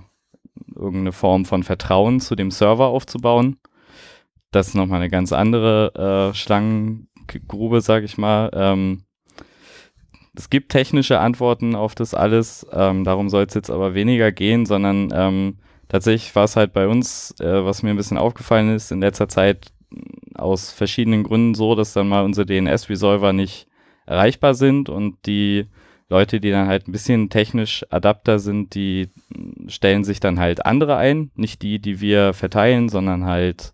S2: irgendeine Form von Vertrauen zu dem Server aufzubauen. Das ist nochmal eine ganz andere äh, Schlangengrube, sag ich mal. Ähm, es gibt technische Antworten auf das alles, ähm, darum soll es jetzt aber weniger gehen, sondern ähm, tatsächlich war es halt bei uns, äh, was mir ein bisschen aufgefallen ist, in letzter Zeit aus verschiedenen Gründen so, dass dann mal unsere DNS-Resolver nicht erreichbar sind und die Leute, die dann halt ein bisschen technisch adapter sind, die stellen sich dann halt andere ein, nicht die, die wir verteilen, sondern halt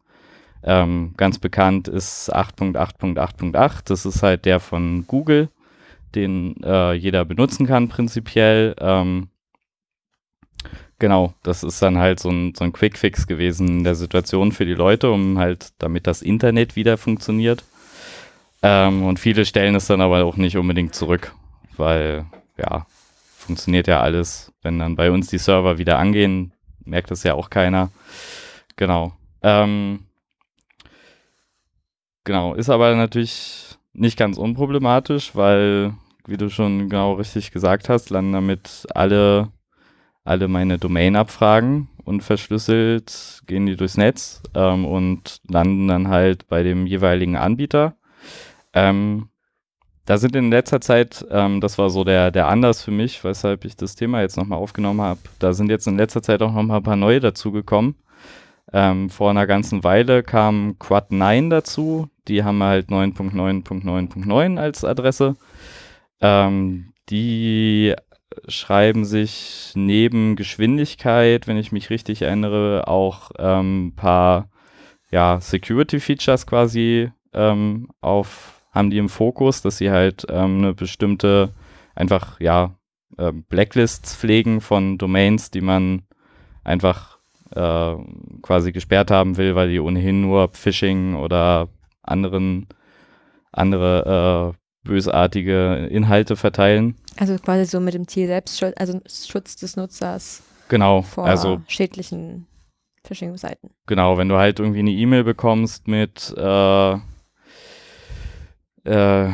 S2: ähm, ganz bekannt ist 8.8.8.8. Das ist halt der von Google, den äh, jeder benutzen kann prinzipiell. Ähm, Genau, das ist dann halt so ein, so ein Quick-Fix gewesen in der Situation für die Leute, um halt, damit das Internet wieder funktioniert. Ähm, und viele stellen es dann aber auch nicht unbedingt zurück, weil, ja, funktioniert ja alles. Wenn dann bei uns die Server wieder angehen, merkt das ja auch keiner. Genau. Ähm, genau, ist aber natürlich nicht ganz unproblematisch, weil, wie du schon genau richtig gesagt hast, landen damit alle alle meine Domain-Abfragen und verschlüsselt gehen die durchs Netz ähm, und landen dann halt bei dem jeweiligen Anbieter. Ähm, da sind in letzter Zeit, ähm, das war so der, der Anlass für mich, weshalb ich das Thema jetzt nochmal aufgenommen habe, da sind jetzt in letzter Zeit auch nochmal ein paar neue dazugekommen. Ähm, vor einer ganzen Weile kam Quad9 dazu, die haben halt 9.9.9.9 als Adresse. Ähm, die schreiben sich neben Geschwindigkeit, wenn ich mich richtig erinnere, auch ein ähm, paar ja, Security-Features quasi ähm, auf, haben die im Fokus, dass sie halt ähm, eine bestimmte, einfach, ja, äh, Blacklists pflegen von Domains, die man einfach äh, quasi gesperrt haben will, weil die ohnehin nur Phishing oder anderen andere äh, bösartige Inhalte verteilen.
S1: Also quasi so mit dem Ziel Selbstschutz, also Schutz des Nutzers
S2: Genau,
S1: vor
S2: also
S1: schädlichen Phishing-Seiten.
S2: Genau, wenn du halt irgendwie eine E-Mail bekommst mit äh, äh,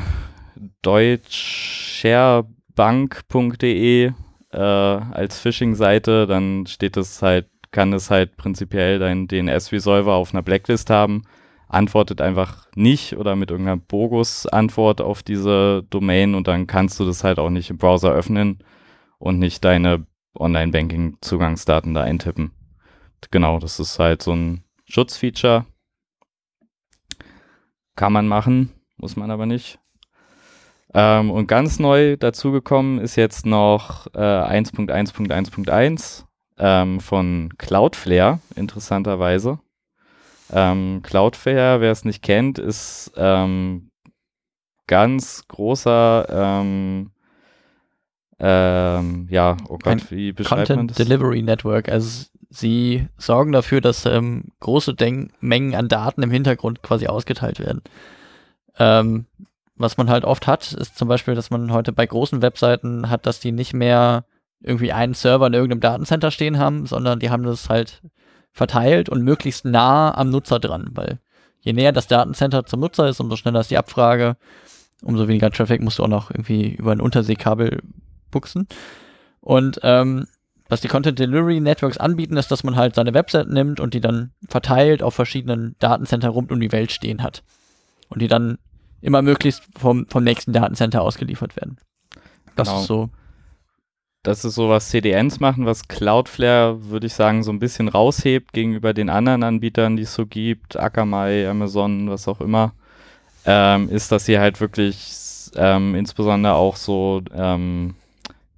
S2: deutscherbank.de äh, als Phishing-Seite, dann steht es halt, kann es halt prinzipiell dein DNS-Resolver auf einer Blacklist haben, antwortet einfach nicht oder mit irgendeiner Bogus-Antwort auf diese Domain und dann kannst du das halt auch nicht im Browser öffnen und nicht deine Online-Banking-Zugangsdaten da eintippen. Genau, das ist halt so ein Schutzfeature. Kann man machen, muss man aber nicht. Ähm, und ganz neu dazugekommen ist jetzt noch äh, 1.1.1.1 ähm, von Cloudflare, interessanterweise. Ähm, Cloudflare, wer es nicht kennt, ist ähm, ganz großer, ähm, ähm, ja, oh Gott, wie beschreibt man
S3: Content
S2: das?
S3: Delivery Network. Also sie sorgen dafür, dass ähm, große Den Mengen an Daten im Hintergrund quasi ausgeteilt werden. Ähm, was man halt oft hat, ist zum Beispiel, dass man heute bei großen Webseiten hat, dass die nicht mehr irgendwie einen Server in irgendeinem Datencenter stehen haben, sondern die haben das halt verteilt und möglichst nah am Nutzer dran, weil je näher das Datencenter zum Nutzer ist, umso schneller ist die Abfrage, umso weniger Traffic musst du auch noch irgendwie über ein Unterseekabel buchsen. Und ähm, was die Content Delivery Networks anbieten, ist, dass man halt seine Website nimmt und die dann verteilt auf verschiedenen Datencenter rund um die Welt stehen hat. Und die dann immer möglichst vom, vom nächsten Datencenter ausgeliefert werden. Das
S2: Genau.
S3: ist so.
S2: Das ist so, was CDNs machen, was Cloudflare, würde ich sagen, so ein bisschen raushebt gegenüber den anderen Anbietern, die es so gibt, Akamai, Amazon, was auch immer, ähm, ist, dass sie halt wirklich ähm, insbesondere auch so ähm,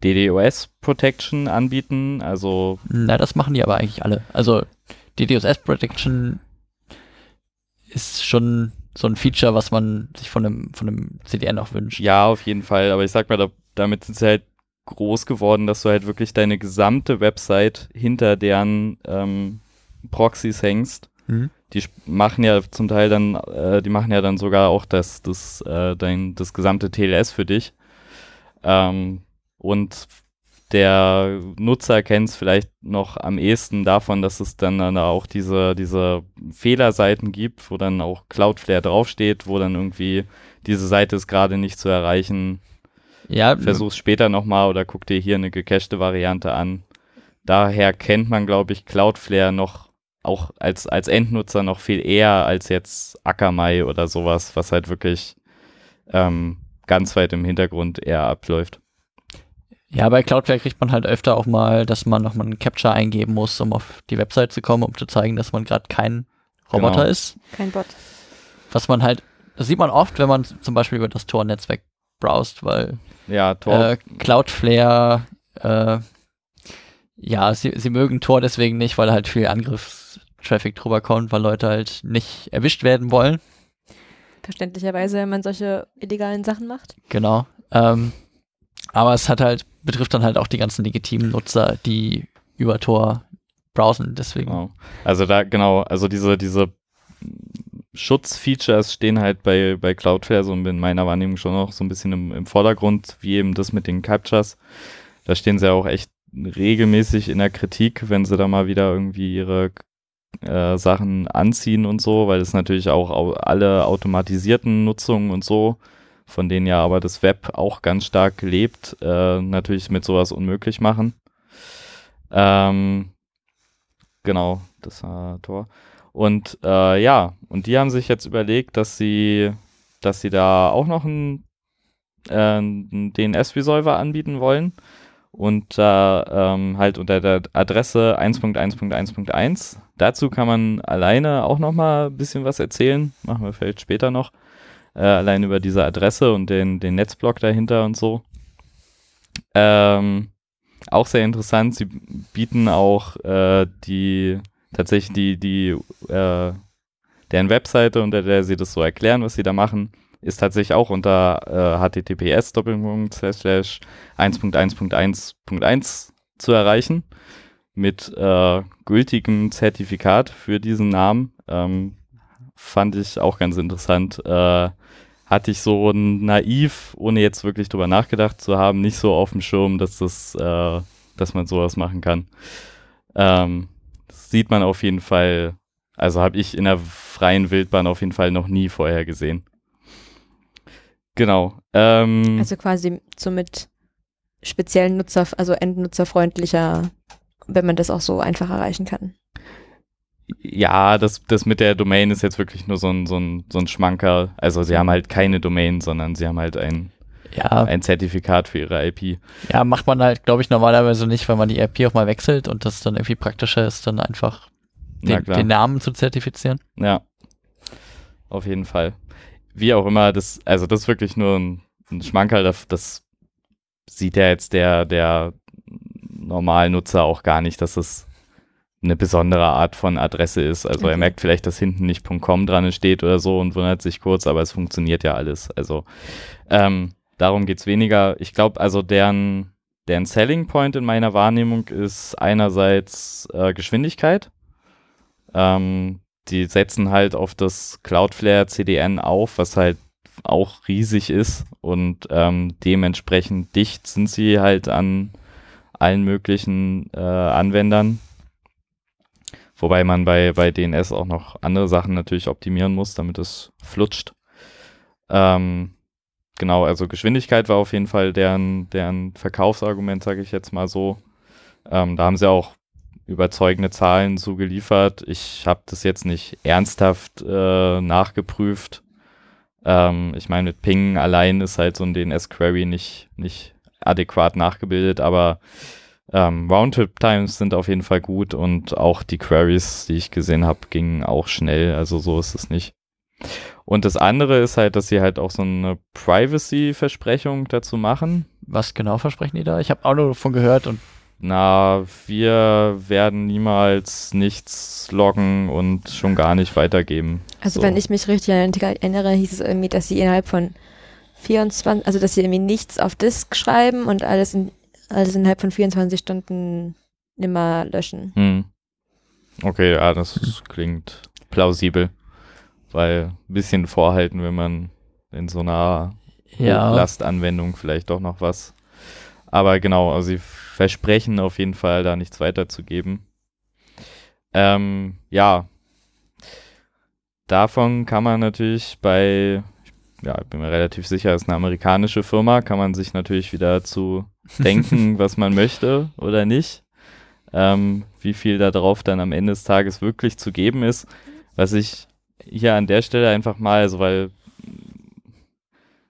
S2: DDoS Protection anbieten. Also
S3: Na, das machen die aber eigentlich alle. Also die DOS Protection ist schon so ein Feature, was man sich von einem, von einem CDN auch wünscht.
S2: ja, auf jeden Fall. Aber ich sag mal, da, damit sind sie halt groß geworden, dass du halt wirklich deine gesamte Website hinter deren ähm, Proxys hängst.
S3: Mhm.
S2: die machen ja zum Teil dann, äh, die machen ja dann sogar auch das, das, äh, dein, das gesamte TLS für dich. Ähm, und der Nutzer kennt es vielleicht noch am ehesten davon, dass es dann, dann auch diese, diese Fehlerseiten gibt, wo dann auch Cloudflare draufsteht, wo dann irgendwie diese Seite ist gerade nicht zu erreichen.
S3: Ja,
S2: Versuch's später nochmal oder guck dir hier eine gecachte Variante an. Daher kennt man, glaube ich, Cloudflare noch auch als, als Endnutzer noch viel eher als jetzt Akamai oder sowas, was halt wirklich ähm, ganz weit im Hintergrund eher abläuft.
S3: Ja, bei Cloudflare kriegt man halt öfter auch mal, dass man nochmal einen Capture eingeben muss, um auf die Website zu kommen, um zu zeigen, dass man gerade kein Roboter
S2: Genau.
S3: ist.
S1: Kein Bot.
S3: Was man halt, das sieht man oft, wenn man zum Beispiel über das Tor-Netzwerk browst, weil
S2: Ja, Tor,
S3: äh, Cloudflare, äh, ja, sie, sie mögen Tor deswegen nicht, weil halt viel Angriffstraffic drüber kommt, weil Leute halt nicht erwischt werden wollen.
S1: Verständlicherweise, wenn man solche illegalen Sachen macht.
S3: Genau. Ähm, aber es hat halt, betrifft dann halt auch die ganzen legitimen Nutzer, die über Tor browsen, deswegen.
S2: Genau. Also da, genau, also diese, diese Schutzfeatures stehen halt bei, bei Cloudflare so in meiner Wahrnehmung schon noch so ein bisschen im, im Vordergrund, wie eben das mit den Captchas. Da stehen sie ja auch echt regelmäßig in der Kritik, wenn sie da mal wieder irgendwie ihre äh, Sachen anziehen und so, weil es natürlich auch au alle automatisierten Nutzungen und so, von denen ja aber das Web auch ganz stark lebt, äh, natürlich mit sowas unmöglich machen. Ähm, genau, das war Tor. Und äh, ja, und die haben sich jetzt überlegt, dass sie, dass sie da auch noch einen, äh, einen DNS-Resolver anbieten wollen. Und da ähm, halt unter der Adresse 1.1.1.1. Dazu kann man alleine auch noch mal ein bisschen was erzählen. Machen wir vielleicht später noch. Äh, allein über diese Adresse und den, den Netzblock dahinter und so. Ähm, auch sehr interessant. Sie bieten auch äh, die tatsächlich die, die, äh, deren Webseite, unter der sie das so erklären, was sie da machen, ist tatsächlich auch unter äh, https 1.1.1.1 zu erreichen. mit äh, gültigem Zertifikat für diesen Namen. Ähm, fand ich auch ganz interessant. Äh, hatte ich so naiv, ohne jetzt wirklich drüber nachgedacht zu haben, nicht so auf dem Schirm, dass das, äh, dass man sowas machen kann. Ähm, sieht man auf jeden Fall, also habe ich in der freien Wildbahn auf jeden Fall noch nie vorher gesehen. Genau. Ähm,
S1: Also quasi so mit speziellen Nutzer, also endnutzerfreundlicher, wenn man das auch so einfach erreichen kann.
S2: Ja, das, das mit der Domain ist jetzt wirklich nur so ein, so ein, so ein Schmanker. Also sie haben halt keine Domain, sondern sie haben halt ein,
S3: Ja,
S2: ein Zertifikat für ihre IP.
S3: ja, macht man halt, glaube ich, normalerweise nicht, weil man die IP auch mal wechselt und das dann irgendwie praktischer ist, dann einfach den, den Namen zu zertifizieren.
S2: Ja. Auf jeden Fall. Wie auch immer, das, also das ist wirklich nur ein, ein Schmankerl, das, das sieht ja jetzt der, der Normalnutzer auch gar nicht, dass es eine besondere Art von Adresse ist. Also er
S1: Okay.
S2: merkt vielleicht, dass hinten nicht .com dran steht oder so und wundert sich kurz, aber es funktioniert ja alles. Also ähm, darum geht's weniger. Ich glaube, also deren, deren Selling Point in meiner Wahrnehmung ist einerseits äh, Geschwindigkeit. Ähm, die setzen halt auf das Cloudflare CDN auf, was halt auch riesig ist und ähm, dementsprechend dicht sind sie halt an allen möglichen äh, Anwendern. Wobei man bei, bei DNS auch noch andere Sachen natürlich optimieren muss, damit es flutscht. Ähm, genau, also Geschwindigkeit war auf jeden Fall deren, deren Verkaufsargument, sage ich jetzt mal so. Ähm, da haben sie auch überzeugende Zahlen zugeliefert. Ich habe das jetzt nicht ernsthaft äh, nachgeprüft. Ähm, ich meine, mit Ping allein ist halt so ein DNS-Query nicht, nicht adäquat nachgebildet, aber ähm, Roundtrip-Times sind auf jeden Fall gut und auch die Queries, die ich gesehen habe, gingen auch schnell. Also so ist es nicht. Und das andere ist halt, dass sie halt auch so eine Privacy-Versprechung dazu machen.
S3: Was genau versprechen die da? Ich habe auch nur davon gehört und
S2: Na, wir werden niemals nichts loggen und schon gar nicht weitergeben.
S1: Also
S2: So.
S1: wenn ich mich richtig an den Artikel erinnere, hieß es irgendwie, dass sie innerhalb von 24, also dass sie irgendwie nichts auf Disk schreiben und alles, in, alles innerhalb von 24 Stunden immer löschen.
S2: Hm. Okay, ja, das klingt plausibel. Weil ein bisschen vorhalten, wenn man in so einer
S3: ja,
S2: Hochlastanwendung vielleicht doch noch was. Aber genau, also sie versprechen auf jeden Fall, da nichts weiterzugeben. Ähm, ja. Davon kann man natürlich bei, ja, ich bin mir relativ sicher, ist eine amerikanische Firma, kann man sich natürlich wieder zu denken, was man möchte oder nicht. Ähm, wie viel da drauf dann am Ende des Tages wirklich zu geben ist. Was ich hier an der Stelle einfach mal, also weil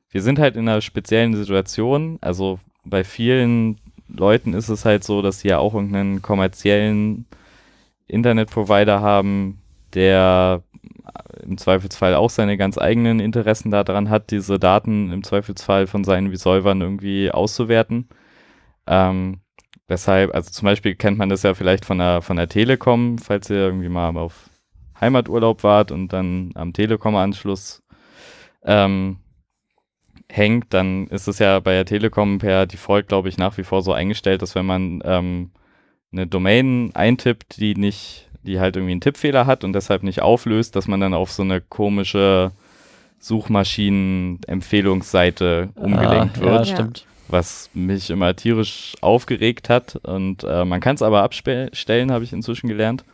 S2: wir sind halt in einer speziellen Situation. Also bei vielen Leuten ist es halt so, dass sie ja auch irgendeinen kommerziellen Internetprovider haben, der im Zweifelsfall auch seine ganz eigenen Interessen daran hat, diese Daten im Zweifelsfall von seinen Resolvern irgendwie auszuwerten. Ähm, weshalb, also zum Beispiel kennt man das ja vielleicht von der, von der Telekom, falls ihr irgendwie mal auf Heimaturlaub wart und dann am Telekom-Anschluss ähm, hängt, dann ist es ja bei der Telekom per Default, glaube ich, nach wie vor so eingestellt, dass wenn man ähm, eine Domain eintippt, die nicht, die halt irgendwie einen Tippfehler hat und deshalb nicht auflöst, dass man dann auf so eine komische Suchmaschinen-Empfehlungsseite umgelenkt
S3: ah,
S2: wird
S3: Ja,
S1: Ja.
S3: stimmt.
S2: was mich immer tierisch aufgeregt hat. Und äh, man kann es aber abstellen, habe ich inzwischen gelernt.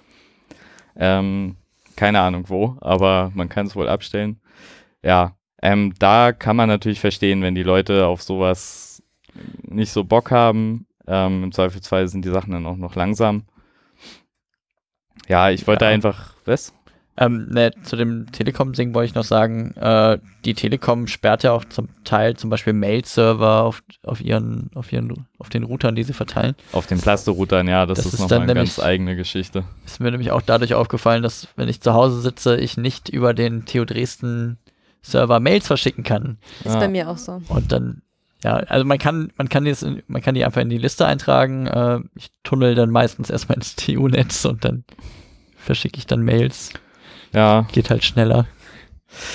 S2: Ähm, keine Ahnung wo, aber man kann es wohl abstellen. Ja, ähm, da kann man natürlich verstehen, wenn die Leute auf sowas nicht so Bock haben. Ähm, Im Zweifelsfall sind die Sachen dann auch noch langsam. Ja, ich wollte
S3: Ja.
S2: einfach, was?
S3: Ähm, ne, zu dem Telekom-Ding wollte ich noch sagen, äh, die Telekom sperrt ja auch zum Teil zum Beispiel Mail-Server auf, auf ihren, auf ihren, auf den Routern, die sie verteilen.
S2: Auf den Plasto-Routern, ja, das,
S3: Das
S2: ist,
S3: ist
S2: nochmal eine ganz
S3: nämlich-
S2: eigene Geschichte.
S3: Ist mir nämlich auch dadurch aufgefallen, dass wenn ich zu Hause sitze, ich nicht über den TU Dresden Server Mails verschicken kann.
S1: Ist
S2: Ja.
S1: bei mir auch so.
S3: Und dann, ja, also man kann, man kann die, man kann die einfach in die Liste eintragen. Äh, ich tunnel dann meistens erstmal ins TU-Netz und dann verschicke ich dann Mails.
S2: Ja,
S3: Geht halt schneller.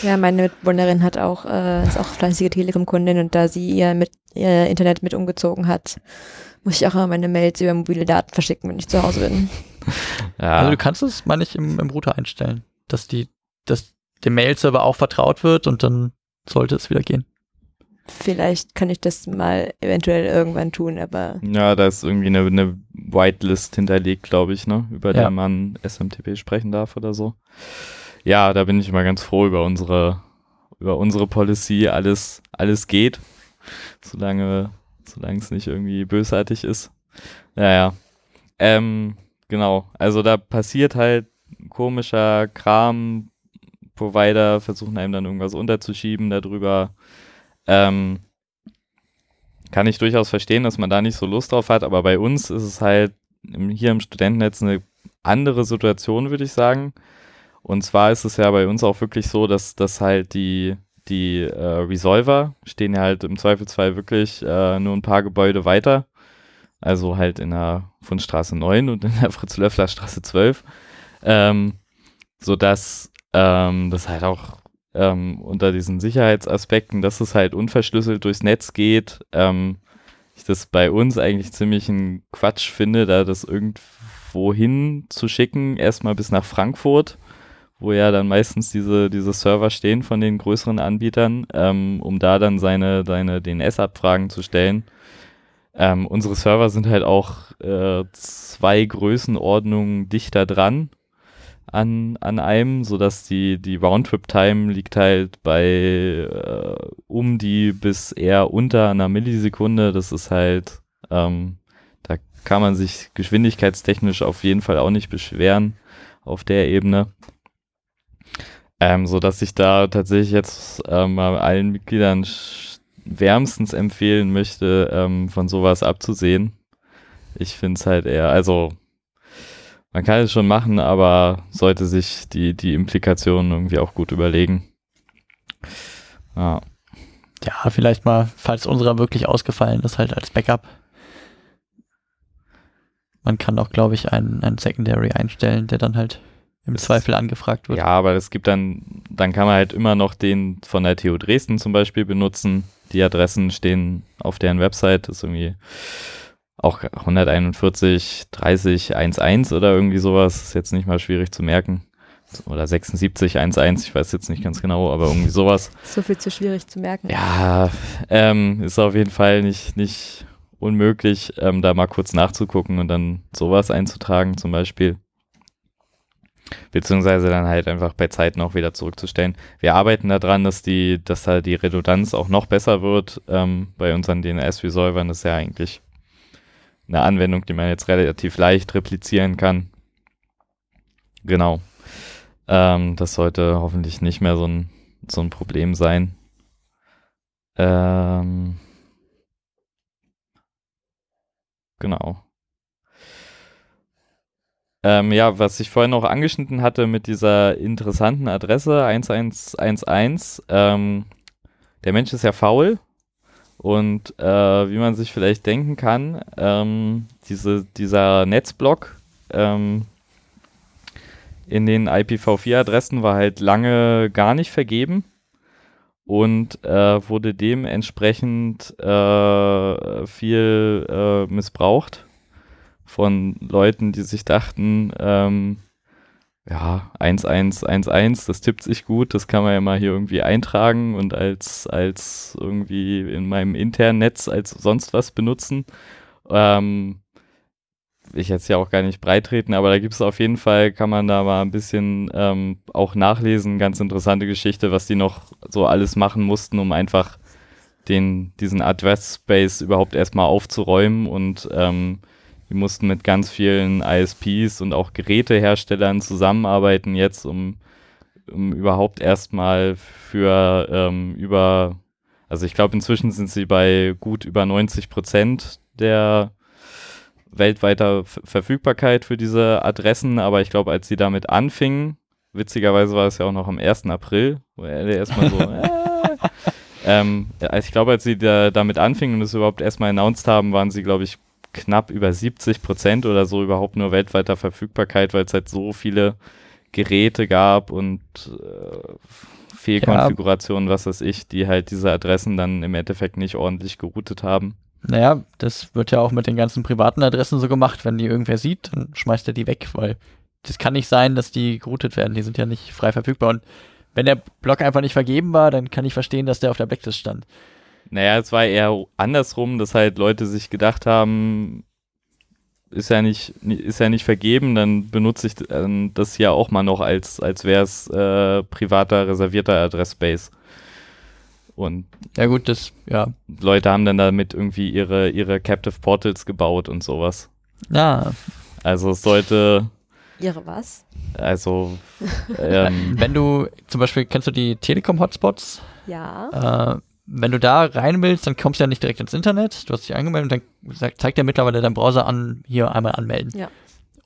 S1: Ja, meine Mitbewohnerin hat auch, äh, ist auch fleißige Telekom-Kundin und da sie ihr, mit, ihr Internet mit umgezogen hat, muss ich auch immer meine Mails über mobile Daten verschicken, wenn ich zu Hause bin.
S2: Ja,
S3: Also du kannst es mal nicht im, im Router einstellen, dass die, dass dem Mail-Server auch vertraut wird und dann sollte es wieder gehen.
S1: Vielleicht kann ich das mal eventuell irgendwann tun, aber
S2: ja, da ist irgendwie eine, eine Whitelist hinterlegt, glaube ich, ne, über
S3: Ja.
S2: der man SMTP sprechen darf oder so. Ja, da bin ich immer ganz froh über unsere, über unsere Policy. Alles, alles geht, solange, solange es nicht irgendwie bösartig ist. Ja, ja. Ähm, genau. Also da passiert halt komischer Kram. Provider versuchen einem dann irgendwas unterzuschieben darüber. Ähm, kann ich durchaus verstehen, dass man da nicht so Lust drauf hat, aber bei uns ist es halt hier im Studentennetz eine andere Situation, würde ich sagen. Und zwar ist es ja bei uns auch wirklich so, dass, dass halt die, die äh, Resolver stehen ja halt im Zweifelsfall wirklich äh, nur ein paar Gebäude weiter. Also halt in der Fundstraße 9 und in der Fritz-Löffler-Straße 12. Ähm, sodass ähm, das halt auch ähm, unter diesen Sicherheitsaspekten, dass es halt unverschlüsselt durchs Netz geht, ähm, ich das bei uns eigentlich ziemlich ein Quatsch finde, da das irgendwo hin zu schicken, erstmal bis nach Frankfurt, wo ja dann meistens diese, diese Server stehen von den größeren Anbietern, ähm, um da dann seine, seine DNS-Abfragen zu stellen. Ähm, unsere Server sind halt auch äh, zwei Größenordnungen dichter dran an, an einem, sodass die, die Roundtrip-Time liegt halt bei äh, um die bis eher unter einer Millisekunde. Das ist halt, ähm, da kann man sich geschwindigkeitstechnisch auf jeden Fall auch nicht beschweren auf der Ebene. Ähm, so dass ich da tatsächlich jetzt ähm, mal allen Mitgliedern wärmstens empfehlen möchte, ähm, von sowas abzusehen. Ich finde es halt eher, also man kann es schon machen, aber sollte sich die, die Implikationen irgendwie auch gut überlegen. Ja,
S3: Ja, vielleicht mal, falls unserer wirklich ausgefallen ist, halt als Backup. Man kann auch, glaube ich, einen, einen Secondary einstellen, der dann halt im
S2: Das-
S3: Zweifel angefragt wird.
S2: ja, aber es gibt dann, dann kann man halt immer noch den von der TU Dresden zum Beispiel benutzen. Die Adressen stehen auf deren Website, das ist irgendwie auch 141 30 11 oder irgendwie sowas, ist jetzt nicht mal schwierig zu merken. Oder 76 11, ich weiß jetzt nicht ganz genau, aber irgendwie sowas.
S1: so viel zu schwierig zu merken.
S2: Ja, ähm, ist auf jeden Fall nicht, nicht unmöglich, ähm, da mal kurz nachzugucken und dann sowas einzutragen zum Beispiel. Beziehungsweise dann halt einfach bei Zeiten auch wieder zurückzustellen. Wir arbeiten daran, dass die, dass da die Redundanz auch noch besser wird ähm, bei unseren DNS-Resolvern. Das ist ja eigentlich eine Anwendung, die man jetzt relativ leicht replizieren kann. Genau. Ähm, das sollte hoffentlich nicht mehr so ein, so ein Problem sein. Ähm, genau. Ähm, ja, was ich vorhin noch angeschnitten hatte mit dieser interessanten Adresse 1111, ähm, der Mensch ist ja faul und äh, wie man sich vielleicht denken kann, ähm, diese, dieser Netzblock ähm, in den IPv4-Adressen war halt lange gar nicht vergeben und äh, wurde dementsprechend äh, viel äh, missbraucht von Leuten, die sich dachten, ähm, ja, 1111, das tippt sich gut, das kann man ja mal hier irgendwie eintragen und als, als irgendwie in meinem internen Netz als sonst was benutzen. Ähm, ich jetzt ja auch gar nicht breitreten, aber da gibt es auf jeden Fall, kann man da mal ein bisschen ähm, auch nachlesen, ganz interessante Geschichte, was die noch so alles machen mussten, um einfach den, diesen Address-Space überhaupt erstmal aufzuräumen und ähm, die mussten mit ganz vielen ISPs und auch Geräteherstellern zusammenarbeiten jetzt, um, um überhaupt erstmal für ähm, über, also ich glaube inzwischen sind sie bei gut über 90 Prozent der weltweiter Verfügbarkeit für diese Adressen, aber ich glaube, als sie damit anfingen, witzigerweise war es ja auch noch am 1. April, wo er erstmal so, äh, ähm, ich glaube, als sie da, damit anfingen und es überhaupt erstmal announced haben, waren sie, glaube ich, knapp über 70 Prozent oder so überhaupt nur weltweiter Verfügbarkeit, weil es halt so viele Geräte gab und äh, Fehlkonfigurationen, was weiß ich, die halt diese Adressen dann im Endeffekt nicht ordentlich geroutet haben.
S3: Naja, das wird ja auch mit den ganzen privaten Adressen so gemacht. Wenn die irgendwer sieht, dann schmeißt er die weg, weil das kann nicht sein, dass die geroutet werden. Die sind ja nicht frei verfügbar. Und wenn der Block einfach nicht vergeben war, dann kann ich verstehen, dass der auf der Blacklist stand.
S2: Naja, es war eher andersrum, dass halt Leute sich gedacht haben, ist ja nicht, ist ja nicht vergeben, dann benutze ich äh, das ja auch mal noch als, als wäre es äh, privater, reservierter Adressspace. Und
S3: ja gut, das, ja.
S2: Leute haben dann damit irgendwie ihre, ihre Captive Portals gebaut und sowas.
S3: Ja.
S2: Also es sollte.
S1: Ihre was?
S2: Also ähm,
S3: wenn du zum Beispiel kennst du die Telekom-Hotspots?
S1: Ja.
S3: Äh, wenn du da rein willst, dann kommst du ja nicht direkt ins Internet. Du hast dich angemeldet und dann zeigt der mittlerweile dein Browser an, hier einmal anmelden.
S1: Ja.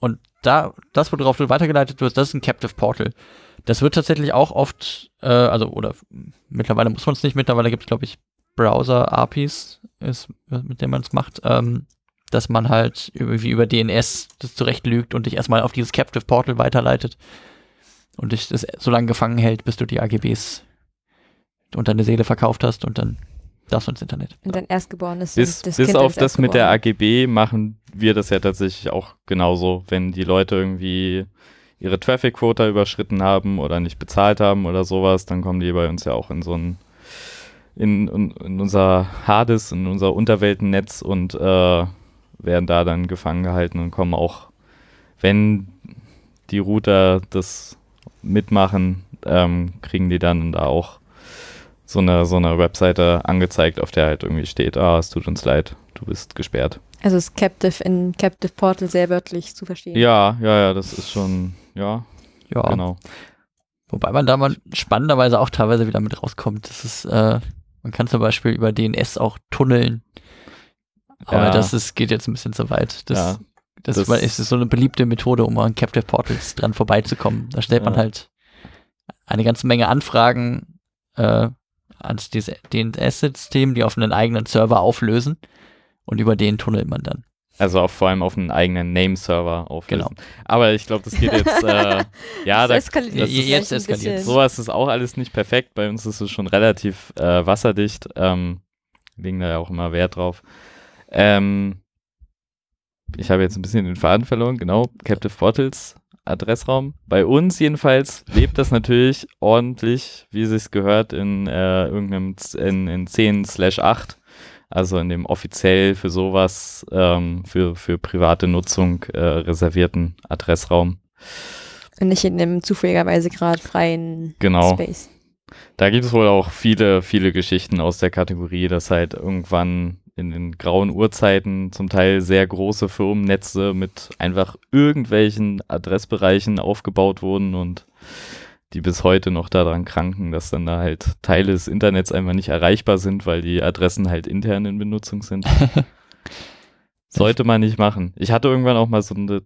S3: Und da, das, worauf du weitergeleitet wirst, das ist ein Captive Portal. Das wird tatsächlich auch oft, äh, also, oder mittlerweile muss man es nicht, mittlerweile gibt es, glaube ich, Browser-APIs, ist, mit denen man es macht, ähm, dass man halt irgendwie über DNS das zurecht lügt und dich erstmal auf dieses Captive Portal weiterleitet und dich das so lange gefangen hält, bis du die AGBs und deine Seele verkauft hast und dann darfst du ins Internet.
S1: Und dein Erstgeborenes.
S2: Bis, bis kind auf das mit der AGB machen wir das ja tatsächlich auch genauso, wenn die Leute irgendwie ihre Traffic-Quota überschritten haben oder nicht bezahlt haben oder sowas, dann kommen die bei uns ja auch in so ein in, in, in unser Hades, in unser Unterweltennetz und äh, werden da dann gefangen gehalten und kommen auch, wenn die Router das mitmachen, ähm, kriegen die dann da auch so eine, so eine Webseite angezeigt, auf der halt irgendwie steht, ah, es tut uns leid, du bist gesperrt.
S1: Also ist Captive in Captive Portal sehr wörtlich zu verstehen.
S2: Ja, ja, ja, das ist schon, ja,
S3: ja.
S2: genau.
S3: Wobei man da mal spannenderweise auch teilweise wieder mit rauskommt. Das ist, äh, man kann zum Beispiel über DNS auch tunneln. Aber ja. das ist, geht jetzt ein bisschen zu weit. Das, ja, das, das ist, ist so eine beliebte Methode, um an Captive Portals dran vorbeizukommen. Da stellt ja. man halt eine ganze Menge Anfragen äh, ans DNS-System, die auf einen eigenen Server auflösen und über den tunnelt man dann.
S2: Also auch vor allem auf einen eigenen Name-Server auflösen.
S3: Genau.
S2: Aber ich glaube, das geht jetzt, äh, ja,
S1: das da, eskaliert
S3: das ist, jetzt eskaliert
S2: Sowas ist auch alles nicht perfekt. Bei uns ist es schon relativ äh, wasserdicht. Ähm, legen da ja auch immer Wert drauf. Ähm, ich habe jetzt ein bisschen den Faden verloren, genau. Captive Portals Adressraum. Bei uns jedenfalls lebt das natürlich ordentlich, wie es sich gehört, in äh, irgendeinem in, in 10 slash 8. Also in dem offiziell für sowas, ähm, für, für private Nutzung äh, reservierten Adressraum.
S1: Und nicht in dem zufälligerweise gerade freien
S2: genau.
S1: Space.
S2: Da gibt es wohl auch viele, viele Geschichten aus der Kategorie, dass halt irgendwann in den grauen Uhrzeiten zum Teil sehr große Firmennetze mit einfach irgendwelchen Adressbereichen aufgebaut wurden und die bis heute noch daran kranken, dass dann da halt Teile des Internets einfach nicht erreichbar sind, weil die Adressen halt intern in Benutzung sind. Sollte man nicht machen. Ich hatte irgendwann auch mal so eine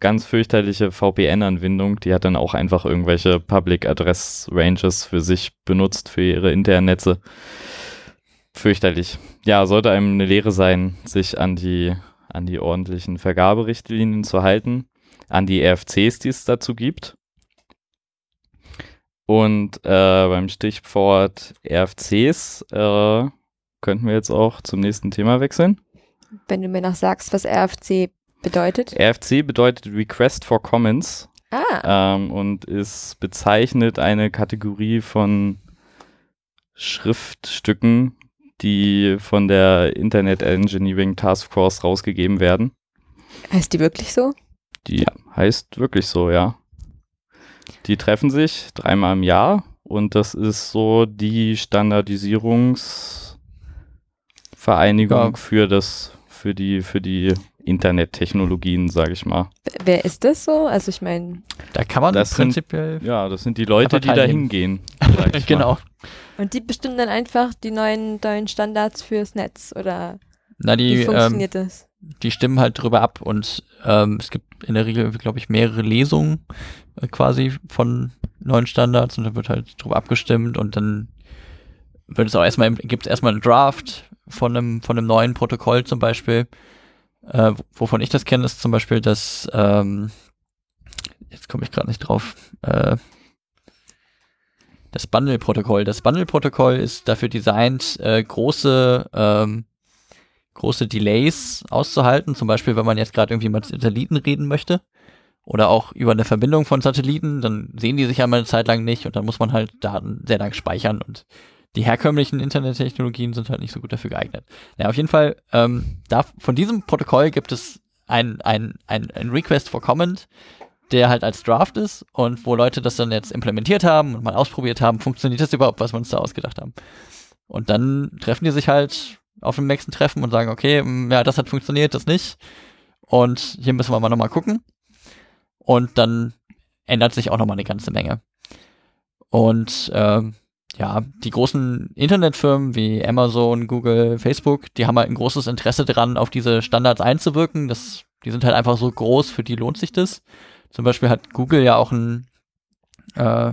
S2: ganz fürchterliche VPN-Anwendung, die hat dann auch einfach irgendwelche Public Address Ranges für sich benutzt, für ihre internen Netze. Fürchterlich. Ja, sollte einem eine Lehre sein, sich an die, an die ordentlichen Vergaberichtlinien zu halten, an die RFCs, die es dazu gibt. Und äh, beim Stichwort RFCs äh, könnten wir jetzt auch zum nächsten Thema wechseln.
S1: Wenn du mir noch sagst, was RFC bedeutet.
S2: RFC bedeutet Request for Comments.
S1: Ah.
S2: Ähm, und ist bezeichnet eine Kategorie von Schriftstücken, die von der Internet Engineering Task Force rausgegeben werden.
S1: Heißt die wirklich so?
S2: Die ja. heißt wirklich so, ja. Die treffen sich dreimal im Jahr und das ist so die Standardisierungsvereinigung ja. für das, für die, für die Internettechnologien, sage ich mal.
S1: Wer ist das so? Also ich meine.
S3: Da kann man
S2: das
S3: prinzipiell.
S2: Sind, ja, das sind die Leute, die da hingehen.
S3: genau.
S1: Und die bestimmen dann einfach die neuen, neuen Standards fürs Netz oder
S3: Na, die,
S1: wie funktioniert ähm, das?
S3: Die stimmen halt drüber ab und ähm, es gibt in der Regel, glaube ich, mehrere Lesungen äh, quasi von neuen Standards und dann wird halt drüber abgestimmt und dann wird es auch erstmal, gibt es erstmal einen Draft von einem, von einem neuen Protokoll zum Beispiel. Äh, wovon ich das kenne, ist zum Beispiel, dass ähm, jetzt komme ich gerade nicht drauf. Äh, das Bundle-Protokoll. Das Bundle-Protokoll ist dafür designt, äh, große ähm, große Delays auszuhalten. Zum Beispiel, wenn man jetzt gerade irgendwie mit Satelliten reden möchte oder auch über eine Verbindung von Satelliten, dann sehen die sich einmal eine Zeit lang nicht und dann muss man halt Daten sehr lang speichern und die herkömmlichen Internettechnologien sind halt nicht so gut dafür geeignet. Ja, auf jeden Fall, ähm, da, von diesem Protokoll gibt es ein, ein, ein, ein Request for Comment, der halt als Draft ist und wo Leute das dann jetzt implementiert haben und mal ausprobiert haben, funktioniert das überhaupt, was wir uns da ausgedacht haben. Und dann treffen die sich halt auf dem nächsten Treffen und sagen, okay, mm, ja, das hat funktioniert, das nicht. Und hier müssen wir mal nochmal gucken. Und dann ändert sich auch nochmal eine ganze Menge. Und ähm, ja, die großen Internetfirmen wie Amazon, Google, Facebook, die haben halt ein großes Interesse daran, auf diese Standards einzuwirken. Das, die sind halt einfach so groß, für die lohnt sich das. Zum Beispiel hat Google ja auch ein, äh,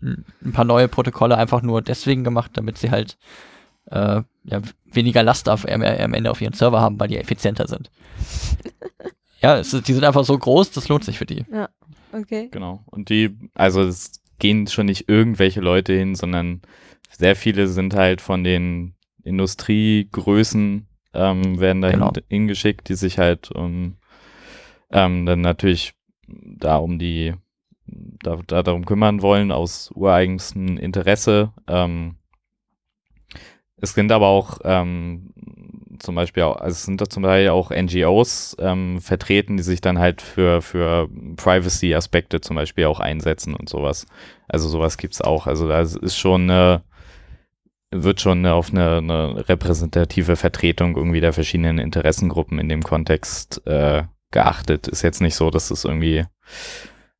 S3: ein paar neue Protokolle einfach nur deswegen gemacht, damit sie halt äh, ja, weniger Last auf, am Ende auf ihren Server haben, weil die effizienter sind. ja, es, die sind einfach so groß, das lohnt sich für die.
S1: Ja, okay.
S2: Genau. Und die, also es gehen schon nicht irgendwelche Leute hin, sondern sehr viele sind halt von den Industriegrößen ähm, werden da
S3: Genau.
S2: hingeschickt, die sich halt um ähm, dann natürlich da um die da, da darum kümmern wollen aus ureigenstem Interesse. Ähm, es sind aber auch ähm, zum Beispiel auch, also es sind da zum Teil auch NGOs ähm, vertreten, die sich dann halt für, für Privacy-Aspekte zum Beispiel auch einsetzen und sowas. Also sowas gibt's auch. Also da ist schon eine, wird schon auf eine, eine repräsentative Vertretung irgendwie der verschiedenen Interessengruppen in dem Kontext äh, geachtet. Ist jetzt nicht so, dass es irgendwie,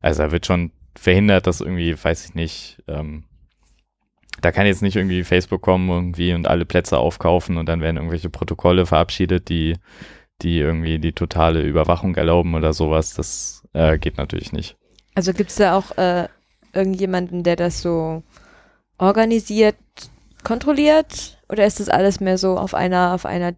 S2: also da wird schon verhindert, dass irgendwie, weiß ich nicht, ähm, da kann jetzt nicht irgendwie Facebook kommen irgendwie und alle Plätze aufkaufen und dann werden irgendwelche Protokolle verabschiedet, die, die irgendwie die totale Überwachung erlauben oder sowas. Das äh, geht natürlich nicht.
S1: Also gibt es da auch äh, irgendjemanden, der das so organisiert, kontrolliert? Oder ist das alles mehr so auf einer, auf einer,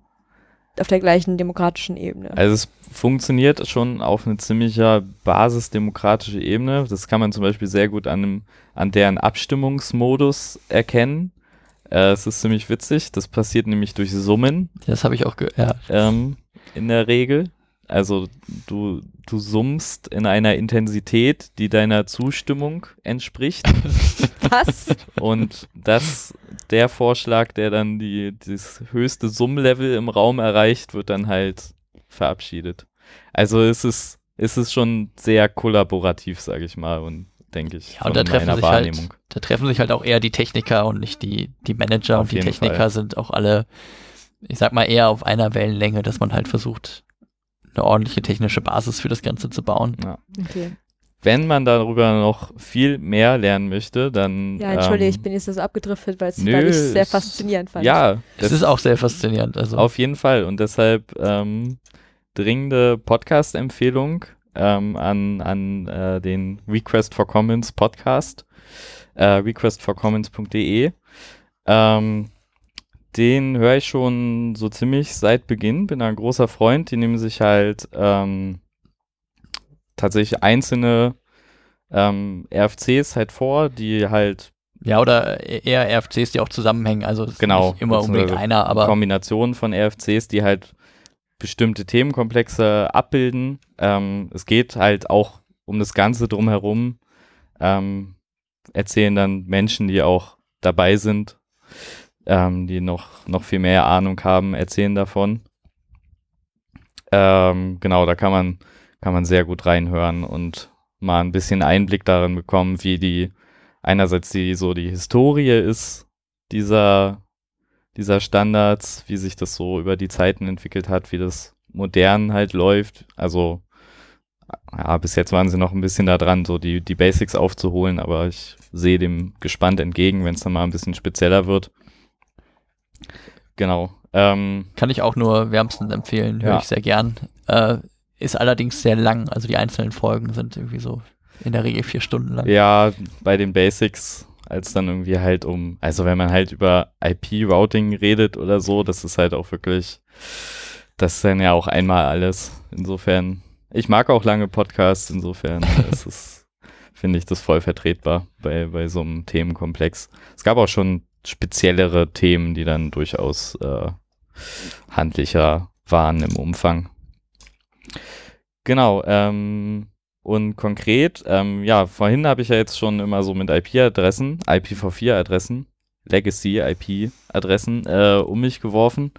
S1: auf der gleichen demokratischen Ebene?
S2: Also es funktioniert schon auf eine ziemlicher basisdemokratische Ebene. Das kann man zum Beispiel sehr gut an, dem, an deren Abstimmungsmodus erkennen. Äh, es ist ziemlich witzig. Das passiert nämlich durch Summen
S3: Das habe ich auch gehört.
S2: ähm, in der Regel. Also du, du summst in einer Intensität, die deiner Zustimmung entspricht.
S1: Was?
S2: Und das, der Vorschlag, der dann die, das höchste Summlevel im Raum erreicht, wird dann halt verabschiedet. Also es ist, es ist schon sehr kollaborativ, sage ich mal, und denke ich,
S3: Ja, und da treffen,
S2: meiner
S3: sich
S2: Wahrnehmung.
S3: halt, da treffen sich halt auch eher die Techniker und nicht die, die Manager.
S2: Auf
S3: und die Techniker
S2: Fall.
S3: sind auch alle, ich sag mal, eher auf einer Wellenlänge, dass man halt versucht, eine ordentliche technische Basis für das Ganze zu bauen.
S1: Okay.
S2: Wenn man darüber noch viel mehr lernen möchte, dann.
S1: Ja, entschuldige,
S2: ähm,
S1: ich bin jetzt so abgedriftet, weil es
S2: nö,
S1: weil sehr faszinierend fand.
S2: Ja,
S3: Es ist auch sehr faszinierend. Also
S2: Auf jeden Fall. Und deshalb ähm, dringende Podcast-Empfehlung ähm, an, an äh, den Request for Comments Podcast. Äh, requestforcomments.de. Ähm, den höre ich schon so ziemlich seit Beginn. Bin ein großer Freund. Die nehmen sich halt ähm, tatsächlich einzelne ähm, RFCs halt vor, die halt
S3: ja, oder eher RFCs, die auch zusammenhängen. Also
S2: Genau,
S3: nicht immer unbedingt einer, aber
S2: Kombination von RFCs, die halt bestimmte Themenkomplexe abbilden. Ähm, es geht halt auch um das Ganze drumherum. Ähm, erzählen dann Menschen, die auch dabei sind, ähm, die noch, noch viel mehr Ahnung haben, erzählen davon. Ähm, genau, da kann man, kann man sehr gut reinhören und mal ein bisschen Einblick darin bekommen, wie die einerseits die so die Historie ist dieser dieser Standards, wie sich das so über die Zeiten entwickelt hat, wie das modern halt läuft. Also ja, bis jetzt waren sie noch ein bisschen da dran, so die, die Basics aufzuholen, aber ich sehe dem gespannt entgegen, wenn es dann mal ein bisschen spezieller wird. Genau. Ähm,
S3: kann ich auch nur wärmstens empfehlen, höre
S2: Ja.
S3: ich sehr gern. Äh, ist allerdings sehr lang, also die einzelnen Folgen sind irgendwie so in der Regel vier Stunden lang.
S2: ja, bei den Basics, als dann irgendwie halt um, also wenn man halt über IP-Routing redet oder so, das ist halt auch wirklich, das ist dann ja auch einmal alles. Insofern Ich mag auch lange Podcasts, insofern ist es, finde ich das voll vertretbar bei, bei so einem Themenkomplex. Es gab auch schon speziellere Themen, die dann durchaus äh, handlicher waren im Umfang. Genau, ähm, und konkret, ähm, ja, vorhin habe ich ja jetzt schon immer so mit IP-Adressen, IPv4-Adressen, Legacy-IP-Adressen äh, um mich geworfen,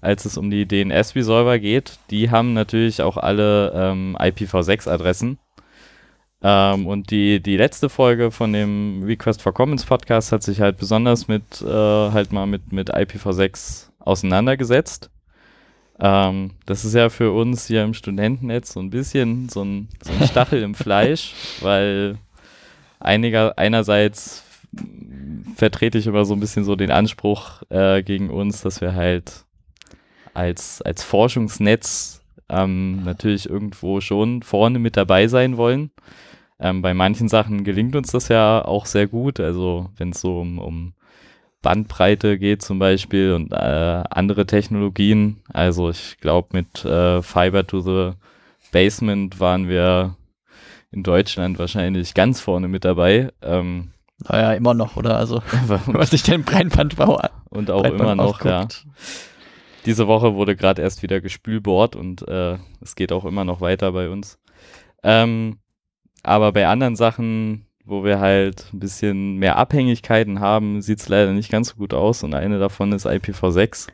S2: als es um die DNS-Resolver geht. Die haben natürlich auch alle ähm, IPv6-Adressen. Ähm, und die, die letzte Folge von dem Request for Commons Podcast hat sich halt besonders mit, äh, halt mal mit, mit IPv6 auseinandergesetzt. Ähm, das ist ja für uns hier im Studentennetz so ein bisschen so ein, so ein Stachel im Fleisch, weil einiger, einerseits vertrete ich immer so ein bisschen so den Anspruch äh, gegen uns, dass wir halt als, als Forschungsnetz ähm, natürlich irgendwo schon vorne mit dabei sein wollen. Ähm, bei manchen Sachen gelingt uns das ja auch sehr gut. Also wenn es so um, um Bandbreite geht zum Beispiel und äh, andere Technologien. Also ich glaube mit äh, Fiber to the Basement waren wir in Deutschland wahrscheinlich ganz vorne mit dabei. Ähm,
S3: naja, immer noch, oder? Also, was sich den Breitbandbau
S2: Und auch Breitband immer noch, aufguckt. ja. Diese Woche wurde gerade erst wieder gespülbohrt und äh, es geht auch immer noch weiter bei uns. Ähm, aber bei anderen Sachen, wo wir halt ein bisschen mehr Abhängigkeiten haben, sieht es leider nicht ganz so gut aus und eine davon ist IPv6.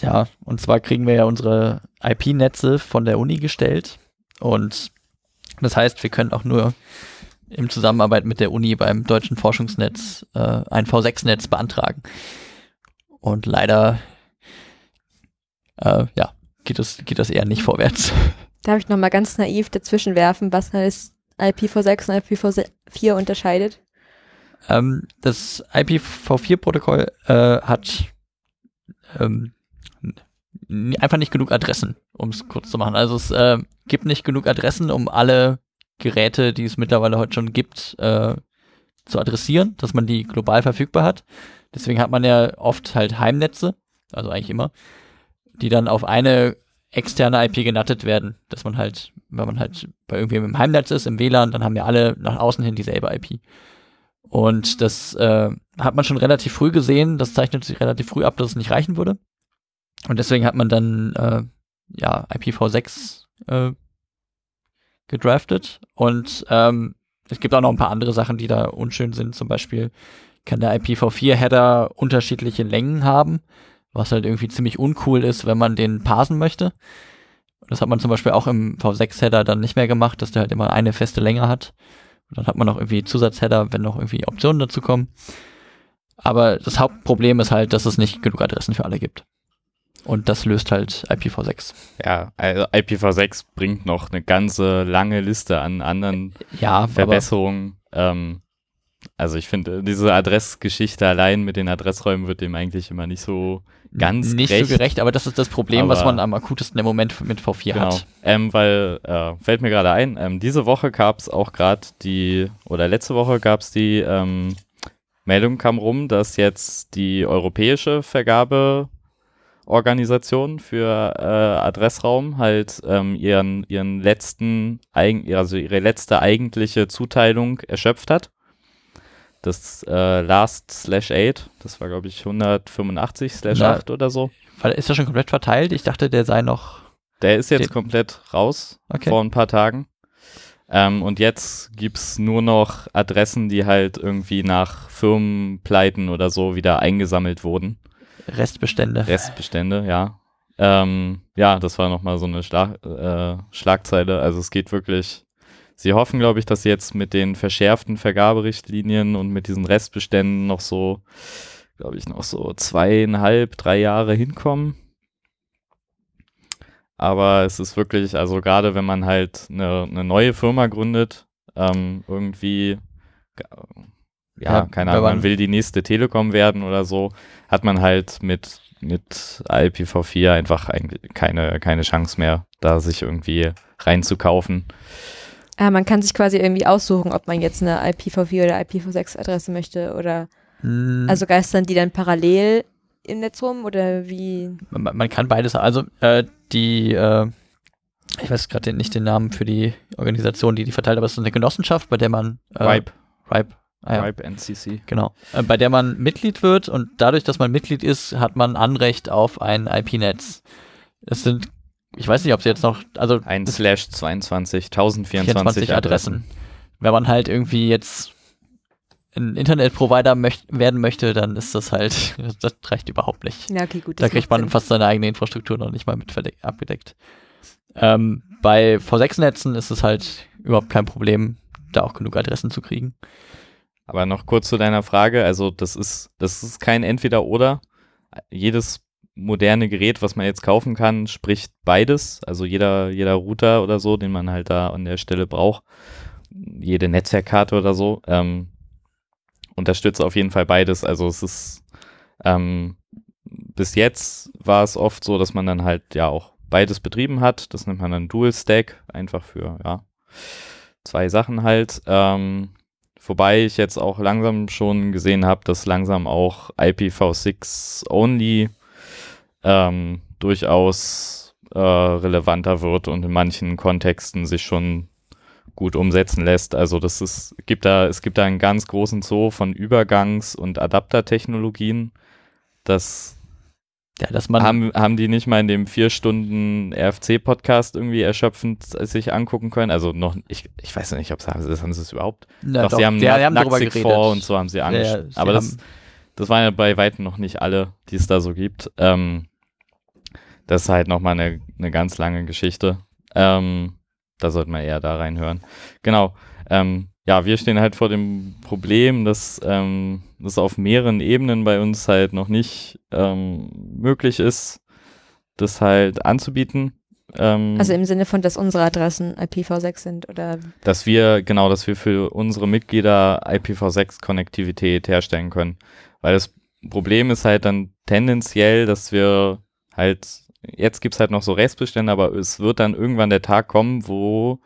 S3: Ja, und zwar kriegen wir ja unsere IP-Netze von der Uni gestellt und das heißt, wir können auch nur im Zusammenarbeit mit der Uni beim deutschen Forschungsnetz äh, ein V6-Netz beantragen. Und leider, äh, ja, geht das, geht das eher nicht vorwärts.
S1: Darf ich nochmal ganz naiv dazwischen werfen, was heißt IPv6 und IPv4 unterscheidet?
S3: Ähm, das IPv4-Protokoll äh, hat ähm, einfach nicht genug Adressen, um es kurz zu machen. Also es äh, gibt nicht genug Adressen, um alle Geräte, die es mittlerweile heute schon gibt, äh, zu adressieren, dass man die global verfügbar hat. Deswegen hat man ja oft halt Heimnetze, also eigentlich immer, die dann auf eine externe IP genattet werden, dass man halt, wenn man halt bei irgendwem im Heimnetz ist, im WLAN, dann haben ja alle nach außen hin dieselbe IP. Und das äh, hat man schon relativ früh gesehen, das zeichnet sich relativ früh ab, dass es nicht reichen würde. Und deswegen hat man dann äh, ja IPv6 äh, gedraftet. Und ähm, es gibt auch noch ein paar andere Sachen, die da unschön sind. Zum Beispiel kann der IPv4-Header unterschiedliche Längen haben, was halt irgendwie ziemlich uncool ist, wenn man den parsen möchte. Das hat man zum Beispiel auch im V6-Header dann nicht mehr gemacht, dass der halt immer eine feste Länge hat. Und dann hat man noch irgendwie Zusatzheader, wenn noch irgendwie Optionen dazu kommen. Aber das Hauptproblem ist halt, dass es nicht genug Adressen für alle gibt. Und das löst halt IPv6.
S2: Ja, also IPv6 bringt noch eine ganze lange Liste an anderen ja, Verbesserungen. Ähm, also ich finde, diese Adressgeschichte allein mit den Adressräumen wird dem eigentlich immer nicht so ganz
S3: Nicht gerecht. so gerecht, aber das ist das Problem, aber, was man am akutesten im Moment mit V4 genau. hat.
S2: Ähm, weil, äh, fällt mir gerade ein, ähm, diese Woche gab es auch gerade die, oder letzte Woche gab es die ähm, Meldung kam rum, dass jetzt die europäische Vergabe Organisation für äh, Adressraum halt ähm, ihren, ihren letzten, also ihre letzte eigentliche Zuteilung erschöpft hat. Das äh, Last slash 8, das war glaube ich 185 slash 8 oder so.
S3: Ist er schon komplett verteilt? Ich dachte, der sei noch.
S2: Der ist jetzt komplett raus okay. vor ein paar Tagen. Ähm, und jetzt gibt es nur noch Adressen, die halt irgendwie nach Firmenpleiten oder so wieder eingesammelt wurden.
S3: Restbestände.
S2: Restbestände, ja. Ähm, ja, das war nochmal so eine Schlag, äh, Schlagzeile. Also es geht wirklich. Sie hoffen, glaube ich, dass sie jetzt mit den verschärften Vergaberichtlinien und mit diesen Restbeständen noch so, glaube ich, noch so zweieinhalb, drei Jahre hinkommen. Aber es ist wirklich, also gerade wenn man halt eine, eine neue Firma gründet, ähm, irgendwie ja, ja keine Ahnung, man will die nächste Telekom werden oder so, hat man halt mit, mit IPv4 einfach eigentlich keine, keine Chance mehr, da sich irgendwie reinzukaufen.
S1: Ja, man kann sich quasi irgendwie aussuchen, ob man jetzt eine IPv4 oder IPv6-Adresse möchte oder hm. also geistern die dann parallel im Netz rum oder wie?
S3: Man, man kann beides, also äh, die äh, ich weiß gerade nicht den Namen für die Organisation, die die verteilt, aber es ist eine Genossenschaft, bei der man
S2: äh, Ripe.
S3: Ripe.
S2: Ah, ja. Ripe NCC.
S3: Genau. Äh, bei der man Mitglied wird und dadurch, dass man Mitglied ist, hat man Anrecht auf ein IP-Netz. Es sind, ich weiß nicht, ob sie jetzt noch, also
S2: 1 slash 22, 1024 Adressen. Adressen.
S3: Wenn man halt irgendwie jetzt ein Internetprovider möcht werden möchte, dann ist das halt, das reicht überhaupt nicht.
S1: Ja, okay, gut.
S3: Da kriegt man Sinn. fast seine eigene Infrastruktur noch nicht mal mit abgedeckt. Ähm, bei V6-Netzen ist es halt überhaupt kein Problem, da auch genug Adressen zu kriegen.
S2: Aber noch kurz zu deiner Frage, also das ist, das ist kein Entweder-Oder. Jedes moderne Gerät, was man jetzt kaufen kann, spricht beides. Also jeder, jeder Router oder so, den man halt da an der Stelle braucht, jede Netzwerkkarte oder so, ähm, unterstützt auf jeden Fall beides. Also es ist ähm, bis jetzt war es oft so, dass man dann halt ja auch beides betrieben hat. Das nennt man dann Dual Stack, einfach für ja zwei Sachen halt. Ähm, wobei ich jetzt auch langsam schon gesehen habe, dass langsam auch IPv6 Only ähm, durchaus äh, relevanter wird und in manchen Kontexten sich schon gut umsetzen lässt. Also das ist, gibt da, es gibt da einen ganz großen Zoo von Übergangs- und Adaptertechnologien. Das ja, dass man haben, haben die nicht mal in dem vier Stunden RFC-Podcast irgendwie erschöpfend sich angucken können? Also noch, ich, ich weiß nicht, ob sie haben, haben sie es überhaupt.
S3: Na,
S2: doch,
S3: doch,
S2: sie haben,
S3: ja, haben darüber geredet.
S2: vor und so haben sie angeschaut. Ja, aber das, das waren ja bei weitem noch nicht alle, die es da so gibt. Ähm, das ist halt nochmal eine, eine ganz lange Geschichte. Ähm, da sollte man eher da reinhören. Genau. Ähm, ja, wir stehen halt vor dem Problem, dass ähm, das auf mehreren Ebenen bei uns halt noch nicht ähm, möglich ist, das halt anzubieten.
S1: Ähm, also im Sinne von, dass unsere Adressen IPv6 sind oder?
S2: Dass wir, genau, dass wir für unsere Mitglieder IPv6-Konnektivität herstellen können. Weil das Problem ist halt dann tendenziell, dass wir halt, jetzt gibt's halt noch so Restbestände, aber es wird dann irgendwann der Tag kommen, wo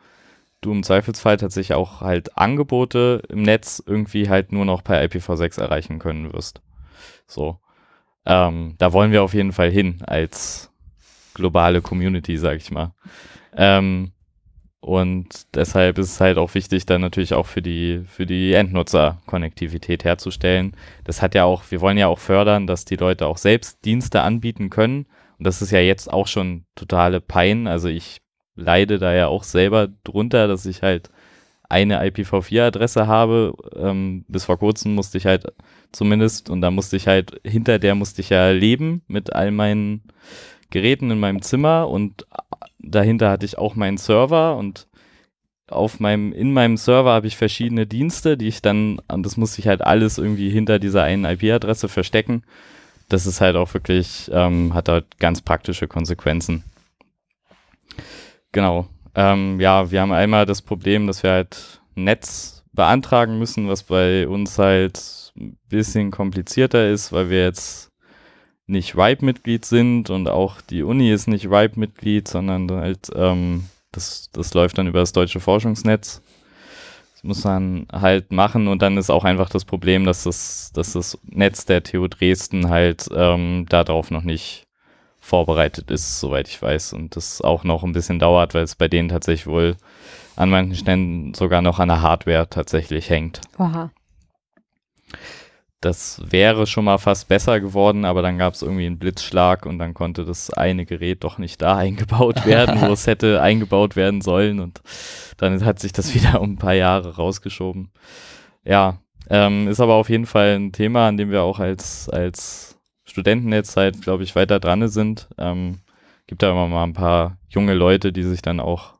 S2: du im Zweifelsfall tatsächlich auch halt Angebote im Netz irgendwie halt nur noch per IPv6 erreichen können wirst. So. Ähm, da wollen wir auf jeden Fall hin als globale Community, sag ich mal. Ähm, und deshalb ist es halt auch wichtig, dann natürlich auch für die, für die Endnutzer Konnektivität herzustellen. Das hat ja auch, wir wollen ja auch fördern, dass die Leute auch selbst Dienste anbieten können. Und das ist ja jetzt auch schon totale Pein. Also ich leide da ja auch selber drunter, dass ich halt eine IPv4-Adresse habe. Ähm, bis vor kurzem musste ich halt zumindest, und da musste ich halt, hinter der musste ich ja leben mit all meinen Geräten in meinem Zimmer und dahinter hatte ich auch meinen Server und auf meinem, in meinem Server habe ich verschiedene Dienste, die ich dann, und das musste ich halt alles irgendwie hinter dieser einen IP-Adresse verstecken. Das ist halt auch wirklich, ähm, hat halt ganz praktische Konsequenzen. Genau. Ähm, ja, wir haben einmal das Problem, dass wir halt Netz beantragen müssen, was bei uns halt ein bisschen komplizierter ist, weil wir jetzt nicht RIPE-Mitglied sind und auch die Uni ist nicht RIPE-Mitglied, sondern halt, ähm, das, das läuft dann über das deutsche Forschungsnetz. Das muss man halt machen und dann ist auch einfach das Problem, dass das, dass das Netz der TU Dresden halt ähm, darauf noch nicht vorbereitet ist, soweit ich weiß. Und das auch noch ein bisschen dauert, weil es bei denen tatsächlich wohl an manchen Stellen sogar noch an der Hardware tatsächlich hängt.
S1: Aha.
S2: Das wäre schon mal fast besser geworden, aber dann gab es irgendwie einen Blitzschlag und dann konnte das eine Gerät doch nicht da eingebaut werden, wo es hätte eingebaut werden sollen. Und dann hat sich das wieder um ein paar Jahre rausgeschoben. Ja, ähm, ist aber auf jeden Fall ein Thema, an dem wir auch als, als Studentennetz halt, glaube ich, weiter dran sind. Ähm, gibt da immer mal ein paar junge Leute, die sich dann auch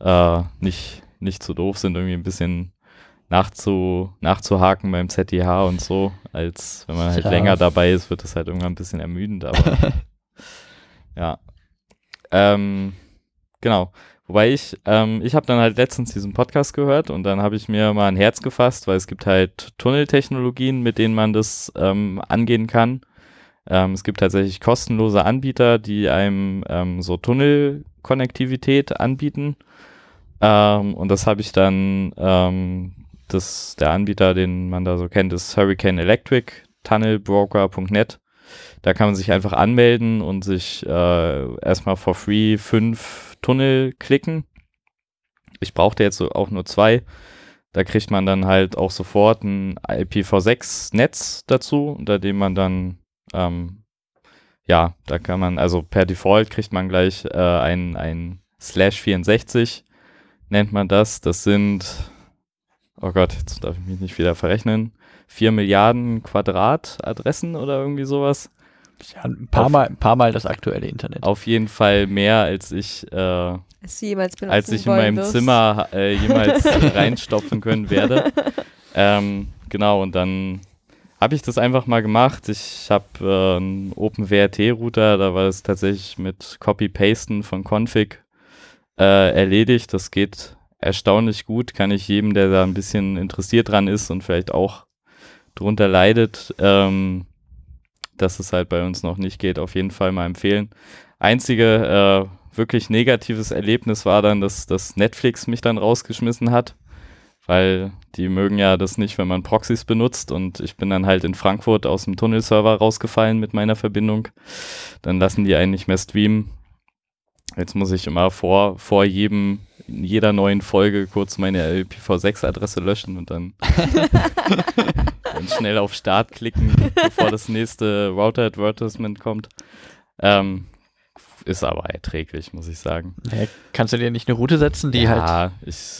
S2: äh, nicht, nicht so doof sind, irgendwie ein bisschen nachzu, nachzuhaken beim ZDH und so, als wenn man halt ja. länger dabei ist, wird das halt irgendwann ein bisschen ermüdend, aber ja. Ähm, genau. Wobei ich, ähm, ich habe dann halt letztens diesen Podcast gehört und dann habe ich mir mal ein Herz gefasst, weil es gibt halt Tunneltechnologien, mit denen man das ähm, angehen kann. Ähm, es gibt tatsächlich kostenlose Anbieter, die einem ähm, so Tunnelkonnektivität anbieten. Ähm, und das habe ich dann, ähm, das, der Anbieter, den man da so kennt, ist Hurricane Electric, tunnelbroker.net. Da kann man sich einfach anmelden und sich äh, erstmal for free fünf Tunnel klicken. Ich brauchte jetzt auch nur zwei. Da kriegt man dann halt auch sofort ein IPv6-Netz dazu, unter dem man dann, ähm, ja, da kann man, also per Default kriegt man gleich äh, ein, ein Slash 64, nennt man das. Das sind, oh Gott, jetzt darf ich mich nicht wieder verrechnen, 4 Milliarden Quadratadressen oder irgendwie sowas.
S3: Ja, ein, paar Mal, ein paar Mal das aktuelle Internet.
S2: Auf jeden Fall mehr, als ich, äh,
S1: als
S2: ich in meinem
S1: wirst.
S2: Zimmer äh, jemals reinstopfen können werde. Ähm, genau, und dann habe ich das einfach mal gemacht. Ich habe äh, einen OpenWRT-Router, da war es tatsächlich mit Copy-Pasten von Config äh, erledigt. Das geht erstaunlich gut. Kann ich jedem, der da ein bisschen interessiert dran ist und vielleicht auch drunter leidet, ähm, dass es halt bei uns noch nicht geht, auf jeden Fall mal empfehlen. Einzige äh, wirklich negatives Erlebnis war dann, dass, dass Netflix mich dann rausgeschmissen hat, weil die mögen ja das nicht, wenn man Proxys benutzt und ich bin dann halt in Frankfurt aus dem Tunnelserver rausgefallen mit meiner Verbindung. Dann lassen die einen nicht mehr streamen. Jetzt muss ich immer vor, vor jedem, in jeder neuen Folge kurz meine IPv6-Adresse löschen und dann, dann schnell auf Start klicken, bevor das nächste Router-Advertisement kommt. Ähm, ist aber erträglich, muss ich sagen.
S3: Ja, kannst du dir nicht eine Route setzen, die halt.
S2: Ja, ich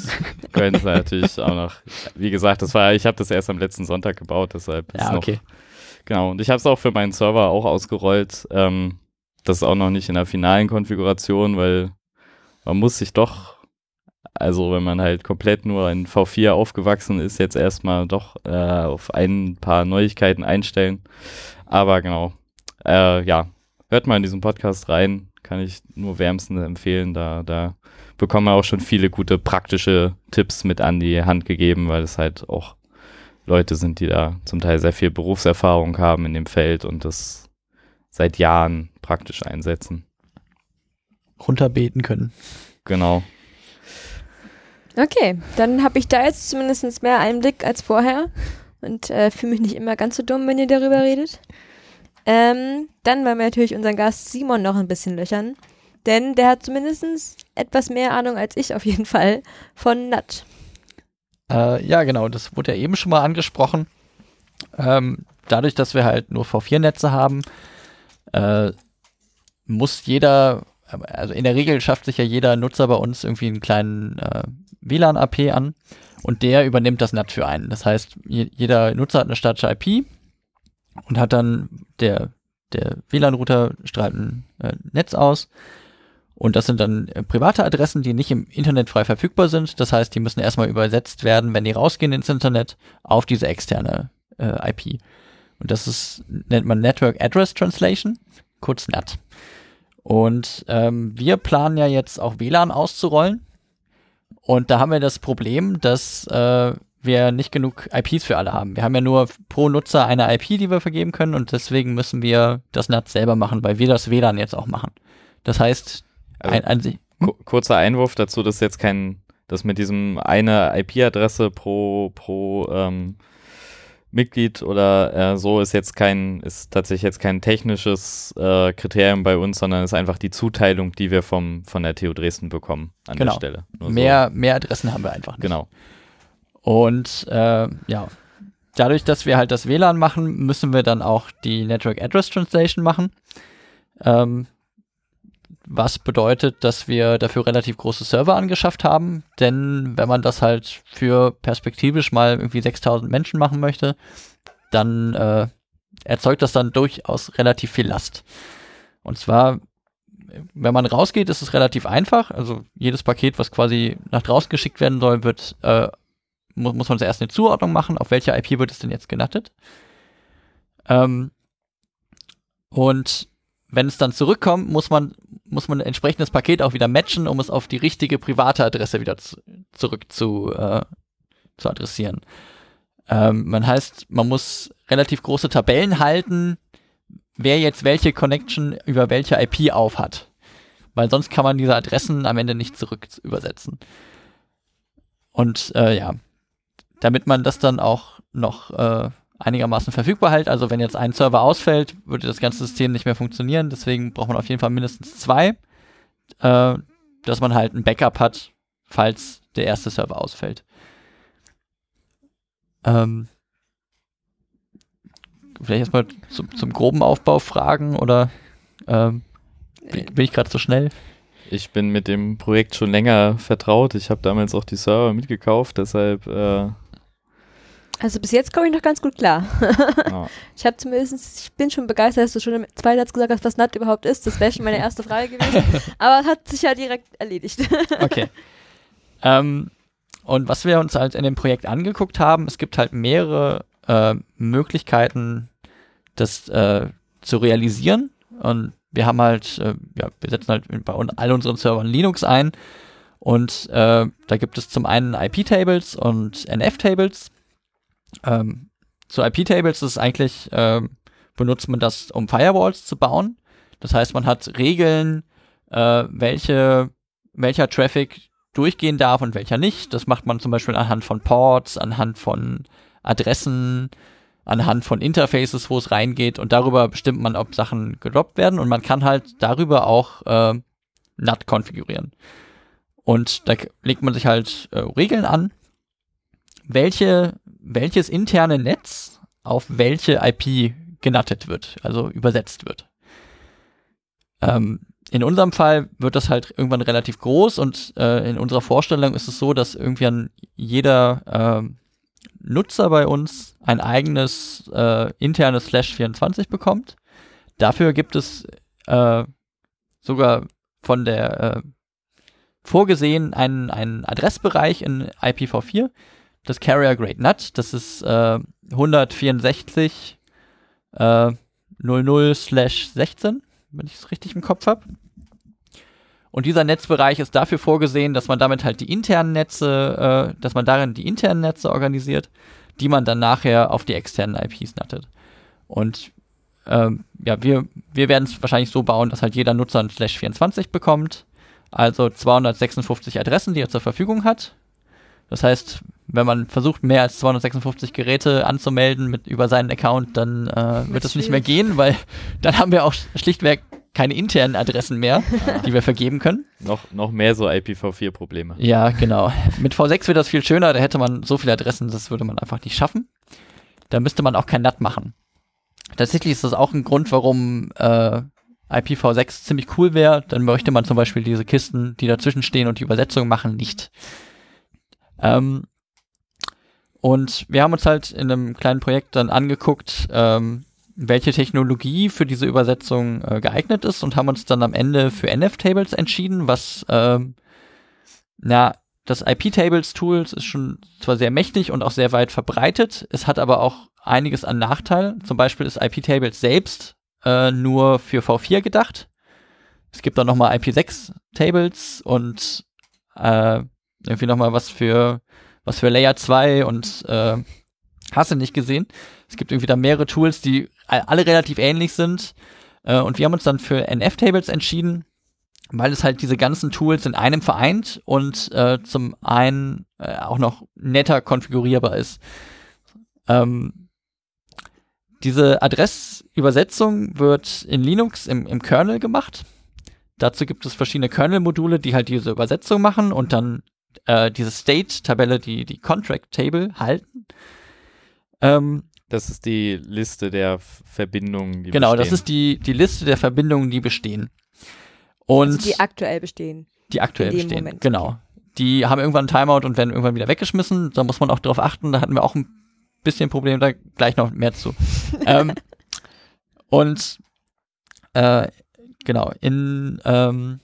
S2: könnte es natürlich auch noch. Wie gesagt, das war, ich habe das erst am letzten Sonntag gebaut, deshalb ist
S3: Ja,
S2: noch.
S3: okay.
S2: Genau, und ich habe es auch für meinen Server auch ausgerollt. Ähm, das ist auch noch nicht in der finalen Konfiguration, weil man muss sich doch, also wenn man halt komplett nur in V4 aufgewachsen ist, jetzt erstmal doch äh, auf ein paar Neuigkeiten einstellen. Aber genau, äh, ja, hört mal in diesen Podcast rein, kann ich nur wärmstens empfehlen. Da, da bekommen wir auch schon viele gute praktische Tipps mit an die Hand gegeben, weil es halt auch Leute sind, die da zum Teil sehr viel Berufserfahrung haben in dem Feld und das seit Jahren praktisch einsetzen.
S3: runterbeten können.
S2: Genau.
S1: Okay, dann habe ich da jetzt zumindest mehr Einblick als vorher und äh, fühle mich nicht immer ganz so dumm, wenn ihr darüber redet. Ähm, dann wollen wir natürlich unseren Gast Simon noch ein bisschen löchern, denn der hat zumindest etwas mehr Ahnung als ich auf jeden Fall von NAT.
S3: Äh, ja, genau, das wurde ja eben schon mal angesprochen. Ähm, dadurch, dass wir halt nur V4-Netze haben, äh, muss jeder, also in der Regel schafft sich ja jeder Nutzer bei uns irgendwie einen kleinen äh, WLAN-AP an und der übernimmt das NAT für einen. Das heißt, je, jeder Nutzer hat eine statische IP und hat dann der, der WLAN-Router strahlt ein äh, Netz aus und das sind dann äh, private Adressen, die nicht im Internet frei verfügbar sind. Das heißt, die müssen erstmal übersetzt werden, wenn die rausgehen ins Internet, auf diese externe äh, IP. Und das ist, nennt man Network Address Translation, kurz NAT. Und ähm, wir planen ja jetzt auch WLAN auszurollen. Und da haben wir das Problem, dass äh, wir nicht genug IPs für alle haben. Wir haben ja nur pro Nutzer eine IP, die wir vergeben können und deswegen müssen wir das NAT selber machen, weil wir das WLAN jetzt auch machen. Das heißt,
S2: Also,
S3: ein, ein,
S2: ku- kurzer Einwurf dazu, dass jetzt kein, dass mit diesem eine IP-Adresse pro, pro ähm, Mitglied oder äh, so ist jetzt kein, ist tatsächlich jetzt kein technisches äh, Kriterium bei uns, sondern ist einfach die Zuteilung, die wir vom, von der TU Dresden bekommen an
S3: Genau.
S2: der Stelle. Nur so.
S3: mehr, mehr Adressen haben wir einfach nicht.
S2: Genau.
S3: Und äh, ja, dadurch, dass wir halt das WLAN machen, müssen wir dann auch die Network Address Translation machen. Ähm, was bedeutet, dass wir dafür relativ große Server angeschafft haben. Denn wenn man das halt für perspektivisch mal irgendwie 6000 Menschen machen möchte, dann äh, erzeugt das dann durchaus relativ viel Last. Und zwar, wenn man rausgeht, ist es relativ einfach. Also jedes Paket, was quasi nach draußen geschickt werden soll, wird äh, mu muss man zuerst eine Zuordnung machen, auf welcher IP wird es denn jetzt genattet. Ähm, und wenn es dann zurückkommt, muss man, muss man ein entsprechendes Paket auch wieder matchen, um es auf die richtige private Adresse wieder zu, zurück zu, äh, zu adressieren. Ähm, man heißt, man muss relativ große Tabellen halten, wer jetzt welche Connection über welche IP auf hat. Weil sonst kann man diese Adressen am Ende nicht zurück übersetzen. Und äh, ja, damit man das dann auch noch äh, einigermaßen verfügbar halt. Also wenn jetzt ein Server ausfällt, würde das ganze System nicht mehr funktionieren. Deswegen braucht man auf jeden Fall mindestens zwei, äh, dass man halt ein Backup hat, falls der erste Server ausfällt. Ähm, vielleicht erstmal zum, zum groben Aufbau fragen oder ähm, bin, bin ich gerade zu so schnell?
S2: Ich bin mit dem Projekt schon länger vertraut. Ich habe damals auch die Server mitgekauft, deshalb. Äh
S1: also bis jetzt komme ich noch ganz gut klar.
S2: ja.
S1: Ich habe zumindest, ich bin schon begeistert, dass du schon im zweiten Satz gesagt hast, was NAT überhaupt ist. Das wäre schon meine erste Frage gewesen. Aber es hat sich ja direkt erledigt.
S3: okay. Ähm, und was wir uns halt in dem Projekt angeguckt haben, es gibt halt mehrere äh, Möglichkeiten, das äh, zu realisieren. Und wir haben halt, äh, ja, wir setzen halt bei all unseren Servern Linux ein. Und äh, da gibt es zum einen IP-Tables und NF-Tables. Ähm, zu IP-Tables ist eigentlich, äh, benutzt man das, um Firewalls zu bauen. Das heißt, man hat Regeln, äh, welche, welcher Traffic durchgehen darf und welcher nicht. Das macht man zum Beispiel anhand von Ports, anhand von Adressen, anhand von Interfaces, wo es reingeht und darüber bestimmt man, ob Sachen gedroppt werden und man kann halt darüber auch äh, NAT konfigurieren. Und da legt man sich halt äh, Regeln an, welche, welches interne Netz auf welche IP genattet wird, also übersetzt wird. Ähm, in unserem Fall wird das halt irgendwann relativ groß und äh, in unserer Vorstellung ist es so, dass irgendwann jeder äh, Nutzer bei uns ein eigenes äh, internes Slash 24 bekommt. Dafür gibt es äh, sogar von der äh, vorgesehen einen, einen Adressbereich in IPv4, das Carrier Grade NAT. Das ist äh, 164 äh, 00 slash 16, wenn ich es richtig im Kopf habe. Und dieser Netzbereich ist dafür vorgesehen, dass man damit halt die internen Netze, äh, dass man darin die internen Netze organisiert, die man dann nachher auf die externen IPs nattet. Und ähm, ja, wir, wir werden es wahrscheinlich so bauen, dass halt jeder Nutzer ein Slash 24 bekommt, also 256 Adressen, die er zur Verfügung hat. Das heißt, wenn man versucht, mehr als 256 Geräte anzumelden mit über seinen Account, dann äh, wird es nicht mehr gehen, weil dann haben wir auch schlichtweg keine internen Adressen mehr, ah. die wir vergeben können.
S2: Noch, noch mehr so IPv4-Probleme.
S3: Ja, genau. Mit V6 wird das viel schöner, da hätte man so viele Adressen, das würde man einfach nicht schaffen. Da müsste man auch kein NAT machen. Tatsächlich ist das auch ein Grund, warum äh, IPv6 ziemlich cool wäre. Dann möchte man zum Beispiel diese Kisten, die dazwischen stehen und die Übersetzung machen, nicht. Ähm, und wir haben uns halt in einem kleinen Projekt dann angeguckt, ähm, welche Technologie für diese Übersetzung äh, geeignet ist und haben uns dann am Ende für NF-Tables entschieden, was, ähm, na, das IP-Tables-Tool ist schon zwar sehr mächtig und auch sehr weit verbreitet, es hat aber auch einiges an Nachteilen. Zum Beispiel ist IP-Tables selbst äh, nur für V4 gedacht. Es gibt dann nochmal IP6-Tables und äh, irgendwie nochmal was für was für Layer 2 und äh, hast du nicht gesehen. Es gibt irgendwie da mehrere Tools, die alle relativ ähnlich sind. Äh, und wir haben uns dann für NF-Tables entschieden, weil es halt diese ganzen Tools in einem vereint und äh, zum einen äh, auch noch netter konfigurierbar ist. Ähm, diese Adressübersetzung wird in Linux im, im Kernel gemacht. Dazu gibt es verschiedene Kernel-Module, die halt diese Übersetzung machen und dann äh, diese State-Tabelle, die, die Contract-Table halten.
S2: Ähm, das ist die Liste der Verbindungen,
S3: die genau, bestehen. Genau, das ist die, die Liste der Verbindungen, die bestehen.
S1: Und also die aktuell bestehen.
S3: Die aktuell bestehen, Moment. genau. Die haben irgendwann ein Timeout und werden irgendwann wieder weggeschmissen. Da muss man auch drauf achten. Da hatten wir auch ein bisschen Probleme, da gleich noch mehr zu. ähm, und äh, genau, in ähm,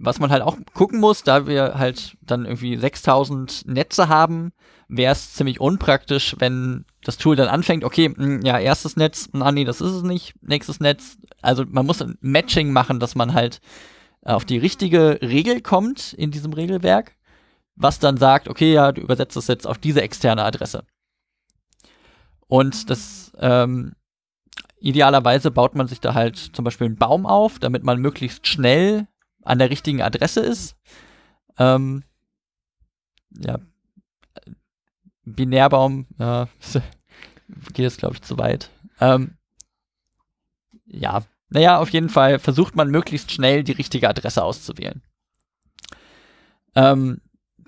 S3: was man halt auch gucken muss, da wir halt dann irgendwie 6000 Netze haben, wäre es ziemlich unpraktisch, wenn das Tool dann anfängt, okay, mh, hm, ja, erstes Netz, ah nee, das ist es nicht, nächstes Netz. Also man muss ein Matching machen, dass man halt auf die richtige Regel kommt in diesem Regelwerk, was dann sagt, okay, ja, du übersetzt es jetzt auf diese externe Adresse. Und das ähm, idealerweise baut man sich da halt zum Beispiel einen Baum auf, damit man möglichst schnell an der richtigen Adresse ist. Ähm, ja, Binärbaum, ja, geht jetzt, glaube ich, zu weit. Ähm, ja, naja, auf jeden Fall versucht man möglichst schnell die richtige Adresse auszuwählen. Ähm,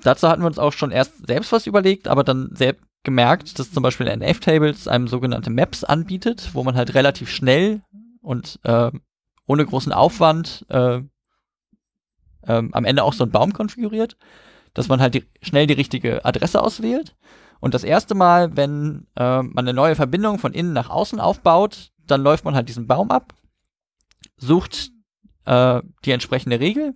S3: dazu hatten wir uns auch schon erst selbst was überlegt, aber dann selbst gemerkt, dass zum Beispiel NF-Tables einem sogenannte Maps anbietet, wo man halt relativ schnell und äh, ohne großen Aufwand äh, ähm, am Ende auch so einen Baum konfiguriert, dass man halt die, schnell die richtige Adresse auswählt. Und das erste Mal, wenn äh, man eine neue Verbindung von innen nach außen aufbaut, dann läuft man halt diesen Baum ab, sucht äh, die entsprechende Regel,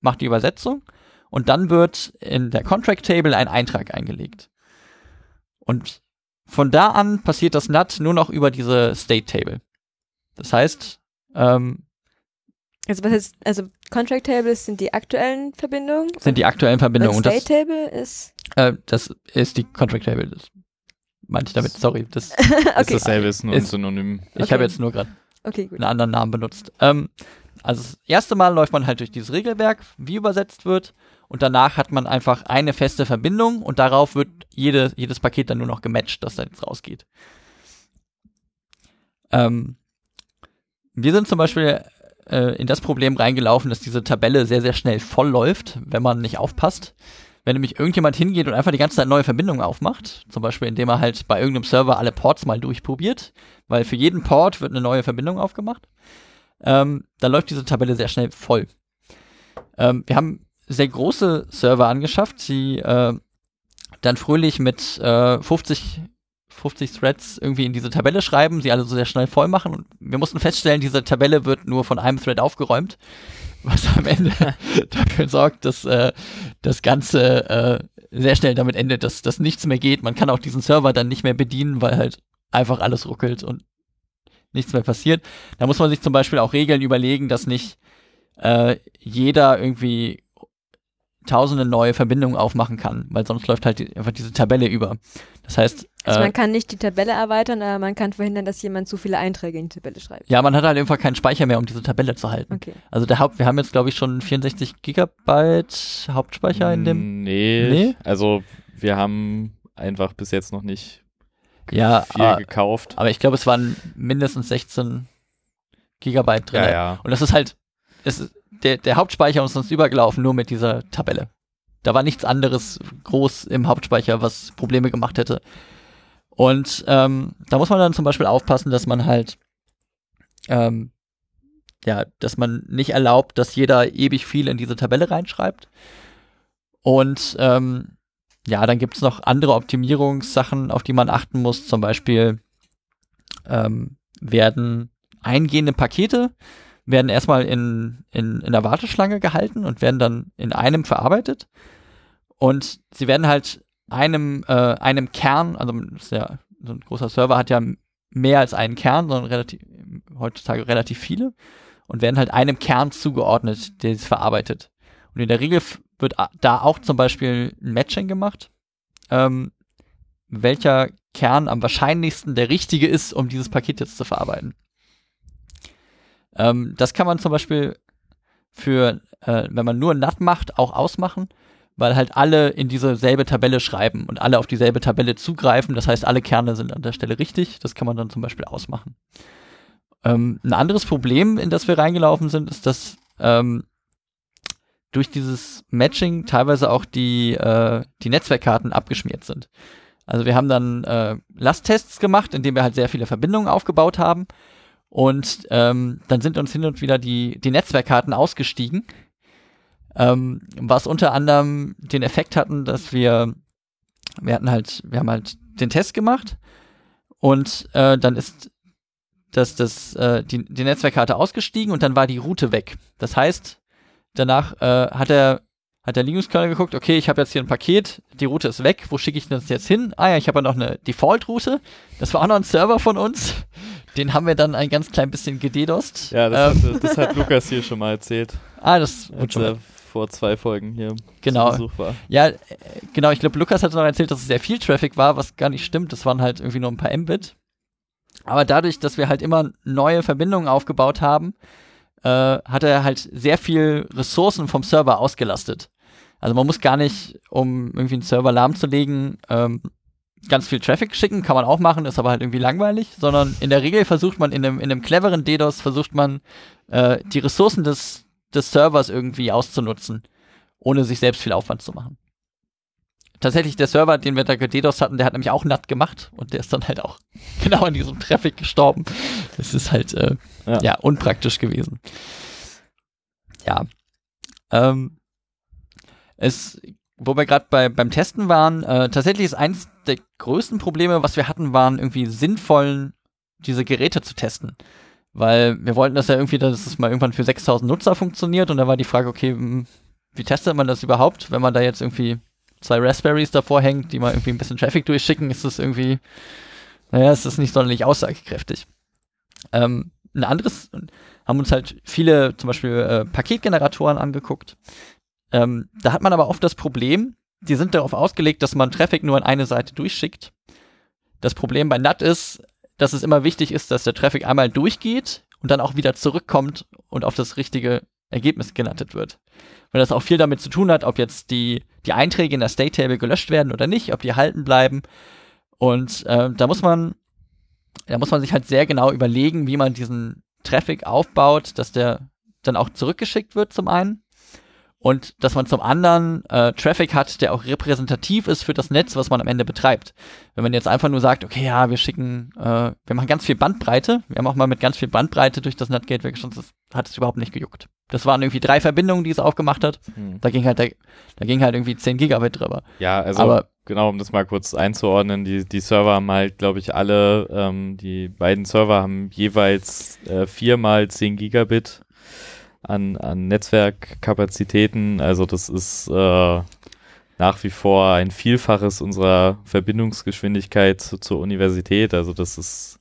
S3: macht die Übersetzung und dann wird in der Contract Table ein Eintrag eingelegt. Und von da an passiert das NAT nur noch über diese State Table. Das heißt, ähm,
S1: Also was ist, also Contract Tables sind die aktuellen Verbindungen.
S3: sind die aktuellen Verbindungen.
S1: und
S3: Und
S1: State
S3: das,
S1: Table ist
S3: äh, das ist die Contract Table. Das meinte ich damit, sorry. Das,
S2: Ist
S1: okay.
S2: dasselbe, ist nur ein
S3: Ist-
S2: Synonym.
S3: Ich
S1: Okay.
S3: habe jetzt nur gerade
S1: Okay,
S3: einen anderen Namen benutzt. Ähm, also das erste Mal läuft man halt durch dieses Regelwerk, wie übersetzt wird, und danach hat man einfach eine feste Verbindung und darauf wird jede, jedes Paket dann nur noch gematcht, das dann jetzt rausgeht. Ähm, wir sind zum Beispiel äh, in das Problem reingelaufen, dass diese Tabelle sehr, sehr schnell voll läuft, wenn man nicht aufpasst. Wenn nämlich irgendjemand hingeht und einfach die ganze Zeit neue Verbindungen aufmacht, zum Beispiel indem er halt bei irgendeinem Server alle Ports mal durchprobiert, weil für jeden Port wird eine neue Verbindung aufgemacht, ähm, dann läuft diese Tabelle sehr schnell voll. Ähm, wir haben sehr große Server angeschafft, die äh, dann fröhlich mit äh, 50, 50 Threads irgendwie in diese Tabelle schreiben, sie alle so sehr schnell voll machen und wir mussten feststellen, diese Tabelle wird nur von einem Thread aufgeräumt, was am Ende dafür sorgt, dass äh, das Ganze äh, sehr schnell damit endet, dass, dass nichts mehr geht. Man kann auch diesen Server dann nicht mehr bedienen, weil halt einfach alles ruckelt und nichts mehr passiert. Da muss man sich zum Beispiel auch Regeln überlegen, dass nicht äh, jeder irgendwie tausende neue Verbindungen aufmachen kann, weil sonst läuft halt die, einfach diese Tabelle über. Das heißt,
S1: Also
S3: äh,
S1: man kann nicht die Tabelle erweitern, aber man kann verhindern, dass jemand zu viele Einträge in die Tabelle schreibt.
S3: ja, man hat halt einfach keinen Speicher mehr, um diese Tabelle zu halten.
S1: Okay.
S3: Also der Haupt, wir haben jetzt glaube ich schon 64 Gigabyte Hauptspeicher in dem.
S2: Nee,
S3: Nee?
S2: Also wir haben einfach bis jetzt noch nicht
S3: Ja,
S2: viel
S3: aber,
S2: gekauft.
S3: aber ich glaube, es waren mindestens 16 Gigabyte drin.
S2: ja, ja.
S3: Und das ist halt, es ist, der, der Hauptspeicher ist uns übergelaufen, nur mit dieser Tabelle. Da war nichts anderes groß im Hauptspeicher, was Probleme gemacht hätte. Und ähm, da muss man dann zum Beispiel aufpassen, dass man halt, ähm, ja, dass man nicht erlaubt, dass jeder ewig viel in diese Tabelle reinschreibt. Und ähm, ja, dann gibt's noch andere Optimierungssachen, auf die man achten muss. Zum Beispiel ähm, werden eingehende Pakete werden erstmal in, in, in der Warteschlange gehalten und werden dann in einem verarbeitet. Und sie werden halt einem, äh, einem Kern, also ja, so ein großer Server hat ja mehr als einen Kern, sondern relativ, heutzutage relativ viele und werden halt einem Kern zugeordnet, der es verarbeitet. Und in der Regel wird da auch zum Beispiel ein Matching gemacht, ähm, welcher Kern am wahrscheinlichsten der richtige ist, um dieses Paket jetzt zu verarbeiten. Ähm, das kann man zum Beispiel für, äh, wenn man nur NAT macht, auch ausmachen, weil halt alle in diese selbe Tabelle schreiben und alle auf dieselbe Tabelle zugreifen. Das heißt, alle Kerne sind an der Stelle richtig. Das kann man dann zum Beispiel ausmachen. Ähm, ein anderes Problem, in das wir reingelaufen sind, ist, dass ähm, durch dieses Matching teilweise auch die, äh, die Netzwerkkarten abgeschmiert sind. Also wir haben dann äh, Lasttests gemacht, indem wir halt sehr viele Verbindungen aufgebaut haben. Und ähm, dann sind uns hin und wieder die, die Netzwerkkarten ausgestiegen, ähm, was unter anderem den Effekt hatten, dass wir, wir hatten halt, wir haben halt den Test gemacht und äh, dann ist das, das, äh, die, die Netzwerkkarte ausgestiegen und dann war die Route weg. Das heißt, danach äh, hat er hat der Linux-Kernel geguckt, okay, ich habe jetzt hier ein Paket, die Route ist weg, wo schicke ich das jetzt hin? Ah ja, ich habe ja noch eine Default-Route. Das war auch noch ein Server von uns. Den haben wir dann ein ganz klein bisschen gededost.
S2: Ja, das,
S3: ähm,
S2: hat, das hat Lukas hier schon mal erzählt,
S3: ah, das
S2: als
S3: schon
S2: er vor zwei Folgen hier
S3: Genau.
S2: Besuch war.
S3: Ja, äh, genau, ich glaube, Lukas hat noch erzählt, dass es sehr viel Traffic war, was gar nicht stimmt. Das waren halt irgendwie nur ein paar Mbit. Aber dadurch, dass wir halt immer neue Verbindungen aufgebaut haben, äh, hat er halt sehr viel Ressourcen vom Server ausgelastet. Also man muss gar nicht, um irgendwie einen Server lahmzulegen, ähm, ganz viel Traffic schicken, kann man auch machen, ist aber halt irgendwie langweilig, sondern in der Regel versucht man in einem, in einem cleveren DDoS, versucht man äh, die Ressourcen des, des Servers irgendwie auszunutzen, ohne sich selbst viel Aufwand zu machen. Tatsächlich der Server, den wir da geDDoS hatten, der hat nämlich auch NAT gemacht und der ist dann halt auch genau an diesem Traffic gestorben. Das ist halt äh, ja. ja unpraktisch gewesen. Ja. Ähm, es wo wir gerade bei, beim Testen waren, äh, tatsächlich ist eins der größten Probleme, was wir hatten, waren irgendwie sinnvollen, diese Geräte zu testen. Weil wir wollten das ja irgendwie, dass es mal irgendwann für 6000 Nutzer funktioniert und da war die Frage, okay, hm, wie testet man das überhaupt, wenn man da jetzt irgendwie zwei Raspberries davor hängt, die mal irgendwie ein bisschen Traffic durchschicken, ist das irgendwie, naja, ist das nicht sonderlich aussagekräftig. Ähm, ein anderes, haben uns halt viele zum Beispiel äh, Paketgeneratoren angeguckt, ähm, da hat man aber oft das Problem, die sind darauf ausgelegt, dass man Traffic nur an eine Seite durchschickt. Das Problem bei NAT ist, dass es immer wichtig ist, dass der Traffic einmal durchgeht und dann auch wieder zurückkommt und auf das richtige Ergebnis gelandet wird. Weil das auch viel damit zu tun hat, ob jetzt die, die Einträge in der State Table gelöscht werden oder nicht, ob die erhalten bleiben. Und äh, da muss man, da muss man sich halt sehr genau überlegen, wie man diesen Traffic aufbaut, dass der dann auch zurückgeschickt wird zum einen und dass man zum anderen äh, Traffic hat, der auch repräsentativ ist für das Netz, was man am Ende betreibt. Wenn man jetzt einfach nur sagt, okay, ja, wir schicken, äh, wir machen ganz viel Bandbreite, wir haben auch mal mit ganz viel Bandbreite durch das NetGateway geschossen, das hat es überhaupt nicht gejuckt. Das waren irgendwie drei Verbindungen, die es aufgemacht hat. Hm. Da ging halt, da, da ging halt irgendwie 10 Gigabit drüber.
S2: Ja, also Aber, genau, um das mal kurz einzuordnen, die, die Server haben halt, glaube ich, alle, ähm, die beiden Server haben jeweils äh, viermal 10 Gigabit an, an Netzwerkkapazitäten. Also das ist äh, nach wie vor ein Vielfaches unserer Verbindungsgeschwindigkeit zu, zur Universität. Also das ist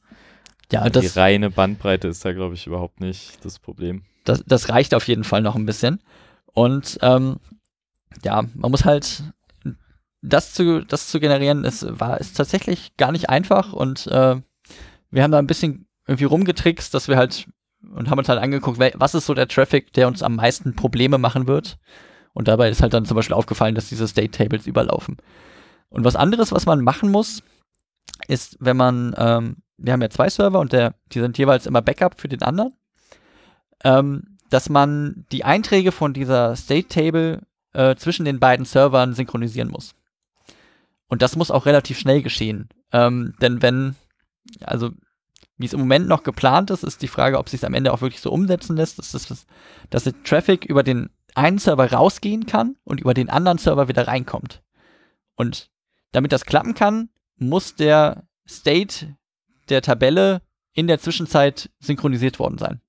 S2: ja, die das, reine Bandbreite ist da, glaube ich, überhaupt nicht das Problem.
S3: Das, das reicht auf jeden Fall noch ein bisschen. Und ähm, ja, man muss halt das zu, das zu generieren, ist, war, ist tatsächlich gar nicht einfach und äh, wir haben da ein bisschen irgendwie rumgetrickst, dass wir halt und haben uns halt angeguckt, was ist so der Traffic, der uns am meisten Probleme machen wird. Und dabei ist halt dann zum Beispiel aufgefallen, dass diese State Tables überlaufen. Und was anderes, was man machen muss, ist, wenn man, ähm, wir haben ja zwei Server und der, die sind jeweils immer Backup für den anderen, ähm, dass man die Einträge von dieser State Table äh, zwischen den beiden Servern synchronisieren muss. Und das muss auch relativ schnell geschehen. Ähm, denn wenn, also wie es im Moment noch geplant ist, ist die Frage, ob sich es am Ende auch wirklich so umsetzen lässt, dass, das, dass der Traffic über den einen Server rausgehen kann und über den anderen Server wieder reinkommt. Und damit das klappen kann, muss der State der Tabelle in der Zwischenzeit synchronisiert worden sein.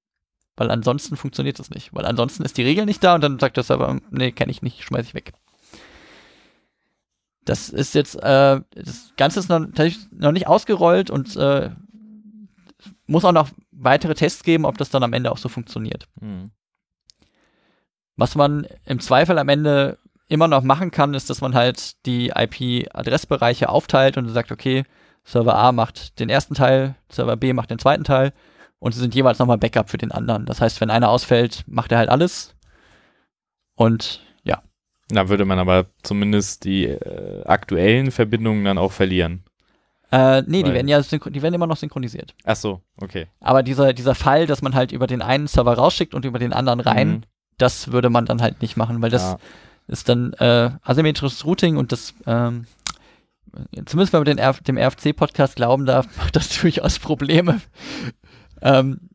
S3: Weil ansonsten funktioniert das nicht. Weil ansonsten ist die Regel nicht da und dann sagt der Server, nee, kenne ich nicht, schmeiß ich weg. Das ist jetzt, äh, das Ganze ist noch, noch nicht ausgerollt und äh, muss auch noch weitere Tests geben, ob das dann am Ende auch so funktioniert. Mhm. Was man im Zweifel am Ende immer noch machen kann, ist, dass man halt die IP-Adressbereiche aufteilt und sagt, okay, Server A macht den ersten Teil, Server B macht den zweiten Teil und sie sind jeweils nochmal Backup für den anderen. Das heißt, wenn einer ausfällt, macht er halt alles. Und ja.
S2: Da würde man aber zumindest die äh, aktuellen Verbindungen dann auch verlieren.
S3: Äh, nee, die werden ja die werden immer noch synchronisiert.
S2: Ach so, okay.
S3: Aber dieser, dieser Fall, dass man halt über den einen Server rausschickt und über den anderen rein, mhm. das würde man dann halt nicht machen, weil das ja. ist dann äh, asymmetrisches Routing und das, ähm, zumindest wenn man den RF, dem RFC-Podcast glauben darf, macht das durchaus Probleme. ähm,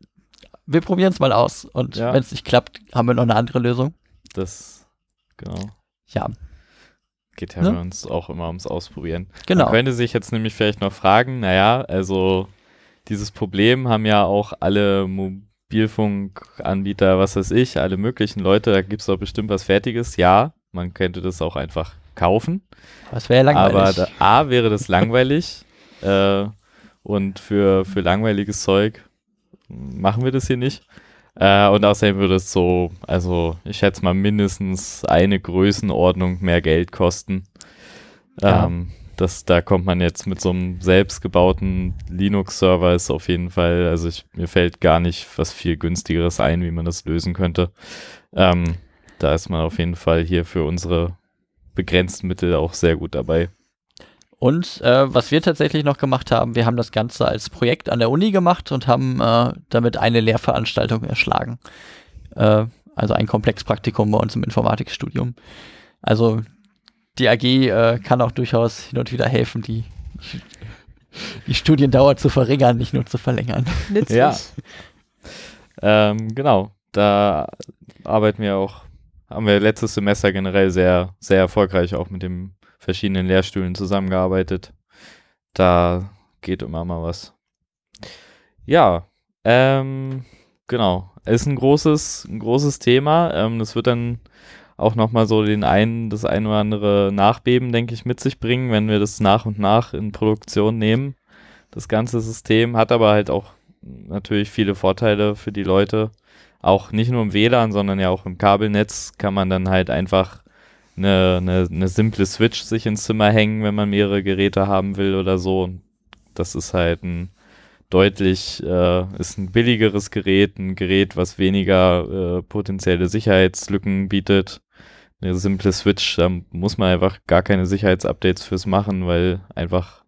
S3: wir probieren es mal aus und ja. wenn es nicht klappt, haben wir noch eine andere Lösung.
S2: Das, genau.
S3: Ja.
S2: Geht ja ne? bei uns auch immer ums Ausprobieren.
S3: Genau.
S2: Man könnte sich jetzt nämlich vielleicht noch fragen, naja, also dieses Problem haben ja auch alle Mobilfunkanbieter, was weiß ich, alle möglichen Leute, da gibt es doch bestimmt was Fertiges. Ja, man könnte das auch einfach kaufen.
S3: Das wäre langweilig.
S2: Aber da, A wäre das langweilig äh, und für, für langweiliges Zeug machen wir das hier nicht. Äh, und außerdem würde es so, also ich schätze mal mindestens eine Größenordnung mehr Geld kosten. Ja. Ähm, das, da kommt man jetzt mit so einem selbstgebauten Linux-Server ist auf jeden Fall, also ich, mir fällt gar nicht was viel günstigeres ein, wie man das lösen könnte. Ähm, da ist man auf jeden Fall hier für unsere begrenzten Mittel auch sehr gut dabei.
S3: Und äh, was wir tatsächlich noch gemacht haben, wir haben das Ganze als Projekt an der Uni gemacht und haben äh, damit eine Lehrveranstaltung erschlagen. Äh, also ein Komplexpraktikum bei uns im Informatikstudium. Also die AG äh, kann auch durchaus hin und wieder helfen, die, die Studiendauer zu verringern, nicht nur zu verlängern.
S1: Nützlich.
S2: Ja. Ähm, genau, da arbeiten wir auch, haben wir letztes Semester generell sehr, sehr erfolgreich auch mit den verschiedenen Lehrstühlen zusammengearbeitet. Da geht immer mal was. Ja, ähm, genau. Ist ein großes, ein großes Thema. Ähm, das wird dann auch nochmal so den einen, das ein oder andere Nachbeben, denke ich, mit sich bringen, wenn wir das nach und nach in Produktion nehmen. Das ganze System hat aber halt auch natürlich viele Vorteile für die Leute. Auch nicht nur im WLAN, sondern ja auch im Kabelnetz kann man dann halt einfach eine, eine, eine simple Switch sich ins Zimmer hängen, wenn man mehrere Geräte haben will oder so. Und das ist halt ein deutlich, äh, ist ein billigeres Gerät, ein Gerät, was weniger äh, potenzielle Sicherheitslücken bietet. Eine simple Switch, da muss man einfach gar keine Sicherheitsupdates fürs machen, weil einfach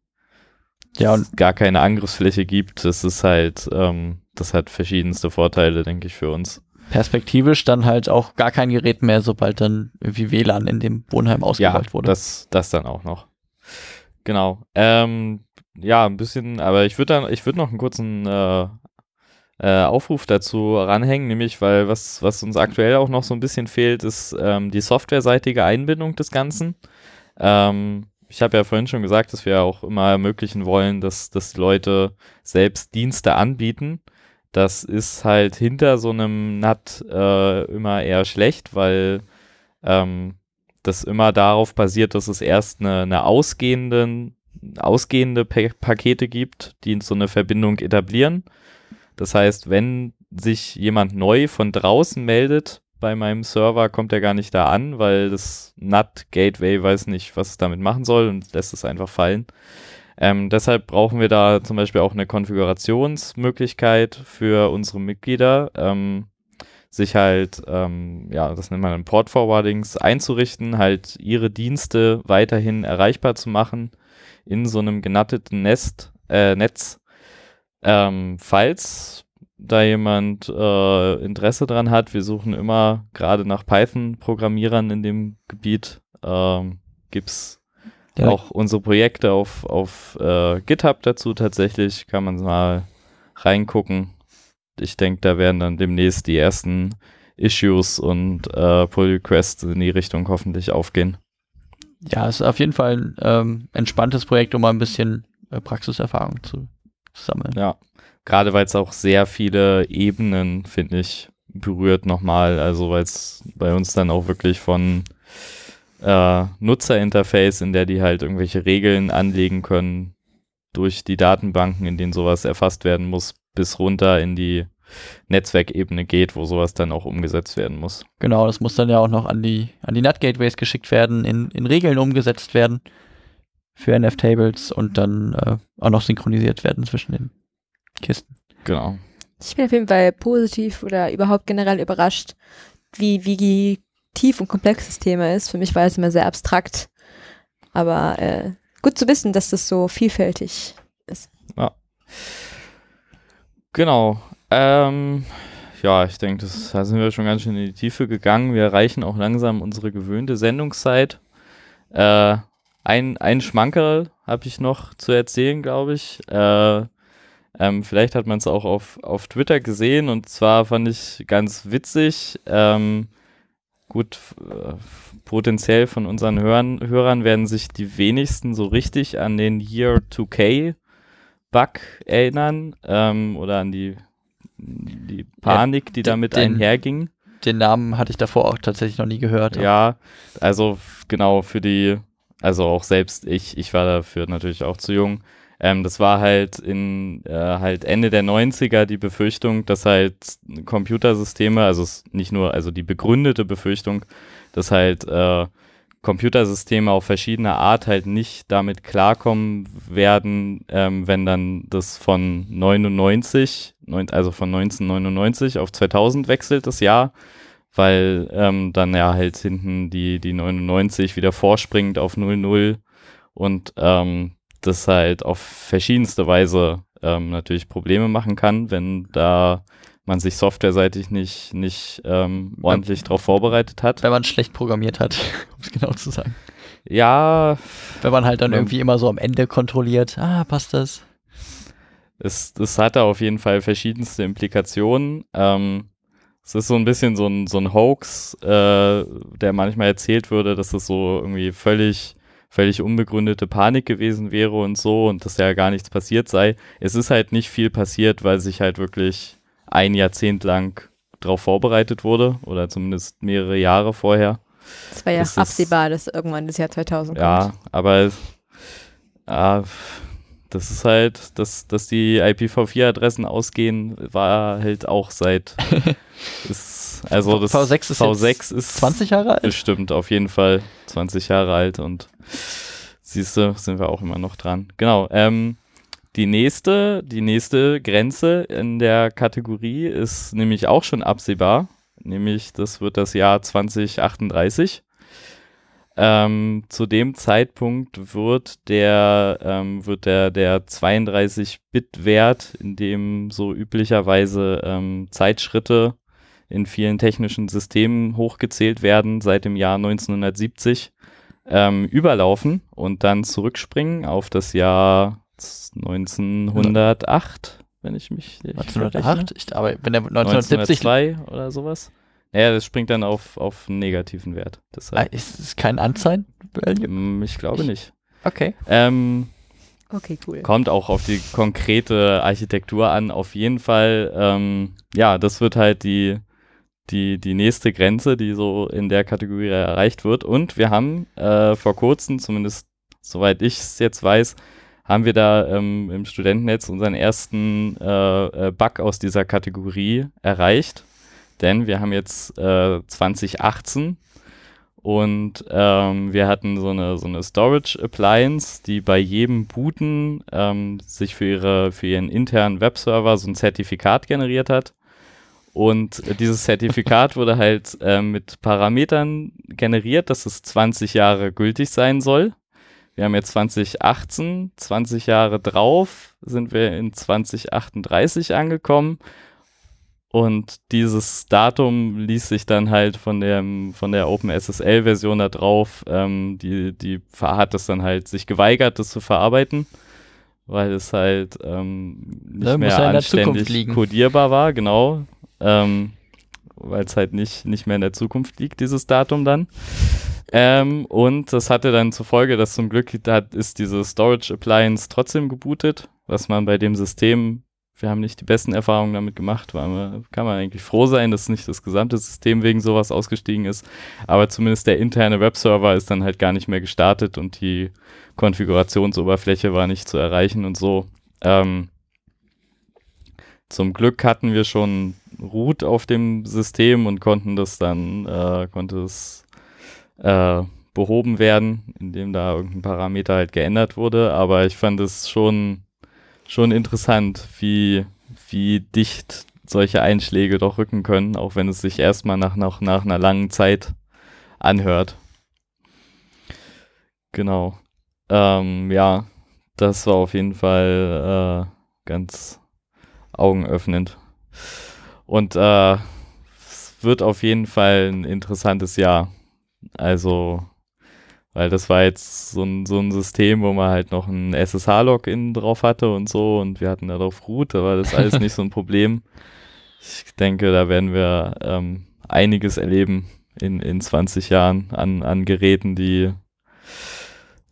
S3: Ja, und
S2: gar keine Angriffsfläche gibt. Das ist halt, ähm, das hat verschiedenste Vorteile, denke ich, für uns.
S3: Perspektivisch dann halt auch gar kein Gerät mehr, sobald dann irgendwie WLAN in dem Wohnheim ausgerollt
S2: ja,
S3: wurde.
S2: Das, das dann auch noch. Genau. Ähm, ja, ein bisschen, aber ich würde dann, ich würde noch einen kurzen äh, äh, Aufruf dazu ranhängen, nämlich weil was, was uns aktuell auch noch so ein bisschen fehlt, ist ähm, die softwareseitige Einbindung des Ganzen. Ähm, ich habe ja vorhin schon gesagt, dass wir auch immer ermöglichen wollen, dass, dass die Leute selbst Dienste anbieten. Das ist halt hinter so einem NAT äh, immer eher schlecht, weil ähm, das immer darauf basiert, dass es erst eine, eine ausgehende, ausgehende pa Pakete gibt, die so eine Verbindung etablieren. Das heißt, wenn sich jemand neu von draußen meldet bei meinem Server, kommt er gar nicht da an, weil das NAT-Gateway weiß nicht, was es damit machen soll und lässt es einfach fallen. Ähm, deshalb brauchen wir da zum Beispiel auch eine Konfigurationsmöglichkeit für unsere Mitglieder, ähm, sich halt, ähm, ja, das nennt man dann Port Forwardings, einzurichten, halt ihre Dienste weiterhin erreichbar zu machen in so einem genatteten Nest, äh, Netz. Ähm, falls da jemand äh, Interesse dran hat, wir suchen immer gerade nach Python-Programmierern in dem Gebiet, ähm, gibt's
S3: Ja.
S2: auch unsere Projekte auf, auf äh, GitHub dazu tatsächlich, kann man mal reingucken. Ich denke, da werden dann demnächst die ersten Issues und äh, Pull Requests in die Richtung hoffentlich aufgehen.
S3: Ja, es ist auf jeden Fall ein ähm, entspanntes Projekt, um mal ein bisschen äh, Praxiserfahrung zu, zu sammeln.
S2: Ja, gerade weil es auch sehr viele Ebenen, finde ich, berührt nochmal. Also weil es bei uns dann auch wirklich von äh, Nutzerinterface, in der die halt irgendwelche Regeln anlegen können, durch die Datenbanken, in denen sowas erfasst werden muss, bis runter in die Netzwerkebene geht, wo sowas dann auch umgesetzt werden muss.
S3: Genau, das muss dann ja auch noch an die, an die NAT-Gateways geschickt werden, in, in Regeln umgesetzt werden für NF-Tables und dann äh, auch noch synchronisiert werden zwischen den Kisten.
S2: Genau.
S1: Ich bin auf jeden Fall positiv oder überhaupt generell überrascht, wie, wie tief und komplex das Thema ist. Für mich war es immer sehr abstrakt. Aber äh, gut zu wissen, dass das so vielfältig ist.
S2: Genau. Ähm, ja, ich denke, das- da sind wir schon ganz schön in die Tiefe gegangen. Wir erreichen auch langsam unsere gewöhnte Sendungszeit. Äh, ein, ein Schmankerl habe ich noch zu erzählen, glaube ich. Äh, ähm, vielleicht hat man es auch auf, auf Twitter gesehen und zwar fand ich ganz witzig. Ähm, gut, äh, potenziell von unseren Hörern, Hörern werden sich die wenigsten so richtig an den Year 2K Bug erinnern ähm, oder an die, die Panik, die
S3: den-
S2: damit
S3: den-
S2: einherging.
S3: Den Namen hatte ich davor auch tatsächlich noch nie gehört.
S2: Ja, also genau für die, also auch selbst ich, ich war dafür natürlich auch zu jung. Ähm, das war halt in äh, halt Ende der 90er die Befürchtung, dass halt Computersysteme, also nicht nur, also die begründete Befürchtung, dass halt äh, Computersysteme auf verschiedene Art halt nicht damit klarkommen werden, ähm, wenn dann das von 99, neun, also von 1999 auf 2000 wechselt, das Jahr, weil ähm, dann ja halt hinten die, die 99 wieder vorspringt auf 00 und ähm, das halt auf verschiedenste Weise ähm, natürlich Probleme machen kann, wenn da man sich softwareseitig nicht, nicht ähm, ordentlich darauf vorbereitet hat.
S3: Wenn man schlecht programmiert hat, um es genau zu sagen.
S2: Ja.
S3: Wenn man halt dann
S2: Ja.
S3: irgendwie immer so am Ende kontrolliert, ah, passt das?
S2: Es, es hatte auf jeden Fall verschiedenste Implikationen. Ähm, es ist so ein bisschen so ein, so ein Hoax, äh, der manchmal erzählt würde, dass es so irgendwie völlig, völlig unbegründete Panik gewesen wäre und so und dass ja gar nichts passiert sei. Es ist halt nicht viel passiert, weil sich halt wirklich ein Jahrzehnt lang darauf vorbereitet wurde oder zumindest mehrere Jahre vorher.
S1: Es war ja
S2: Es ist-
S1: absehbar, dass irgendwann das Jahr 2000
S2: Ja,
S1: kommt.
S2: aber es- ja, das ist halt, dass, dass die IPv4-Adressen ausgehen, war halt auch seit ist, also das
S3: V6 ist
S2: V6
S3: jetzt
S2: ist
S3: 20 Jahre alt?
S2: bestimmt auf jeden Fall 20 Jahre alt und siehst du, sind wir auch immer noch dran. Genau. Ähm, die nächste, die nächste Grenze in der Kategorie ist nämlich auch schon absehbar, nämlich das wird das Jahr 2038. Ähm, zu dem Zeitpunkt wird der, ähm, wird der, der 32-Bit-Wert, in dem so üblicherweise ähm, Zeitschritte in vielen technischen Systemen hochgezählt werden seit dem Jahr 1970, ähm, überlaufen und dann zurückspringen auf das Jahr 1908, wenn ich mich verrechne.
S3: 1908? Ich, aber wenn der 1970
S2: 1902 oder sowas. Naja, das springt dann auf, auf einen negativen Wert.
S3: Ah,
S2: Deshalb,
S3: ist es kein Unsigned-Value?
S2: Mm, ich glaube nicht.
S3: Okay.
S2: Ähm,
S1: Okay, cool.
S2: Kommt auch auf die konkrete Architektur an, auf jeden Fall. Ähm, ja, das wird halt die, die, die nächste Grenze, die so in der Kategorie erreicht wird. Und wir haben äh, vor kurzem, zumindest soweit ich es jetzt weiß, haben wir da ähm, im Studentennetz unseren ersten äh, äh, Bug aus dieser Kategorie erreicht. Denn wir haben jetzt äh, 2018 und ähm, wir hatten so eine, so eine Storage Appliance, die bei jedem Booten ähm, sich für, ihre, für ihren internen Webserver so ein Zertifikat generiert hat. Und äh, dieses Zertifikat wurde halt ähm, mit Parametern generiert, dass es 20 Jahre gültig sein soll. Wir haben jetzt 2018, 20 Jahre drauf sind wir in 2038 angekommen. Und dieses Datum ließ sich dann halt von, dem, von der OpenSSL-Version da drauf, ähm, die, die hat es dann halt sich geweigert, das zu verarbeiten, weil es halt ähm, nicht
S3: Ne,
S2: mehr
S3: ja Zukunft
S2: anständig kodierbar war, genau. Ähm, weil es halt nicht, nicht mehr in der Zukunft liegt, dieses Datum dann. Ähm, und das hatte dann zur Folge, dass zum Glück da ist diese Storage Appliance trotzdem gebootet, was man bei dem System, wir haben nicht die besten Erfahrungen damit gemacht, weil man, kann man eigentlich froh sein, dass nicht das gesamte System wegen sowas ausgestiegen ist, aber zumindest der interne Webserver ist dann halt gar nicht mehr gestartet und die Konfigurationsoberfläche war nicht zu erreichen und so. Ähm, zum Glück hatten wir schon Root auf dem System und konnten das dann, äh, konnte es äh, behoben werden, indem da irgendein Parameter halt geändert wurde. Aber ich fand es schon, schon interessant, wie, wie dicht solche Einschläge doch rücken können, auch wenn es sich erstmal nach, nach, nach einer langen Zeit anhört. Genau. Ähm, ja, das war auf jeden Fall äh, ganz augenöffnend. Und äh, es wird auf jeden Fall ein interessantes Jahr. Also, weil das war jetzt so ein, so ein System, wo man halt noch ein SSH-Login drauf hatte und so und wir hatten da drauf Root, war das alles nicht so ein Problem. Ich denke, da werden wir ähm, einiges erleben in, in 20 Jahren an, an Geräten, die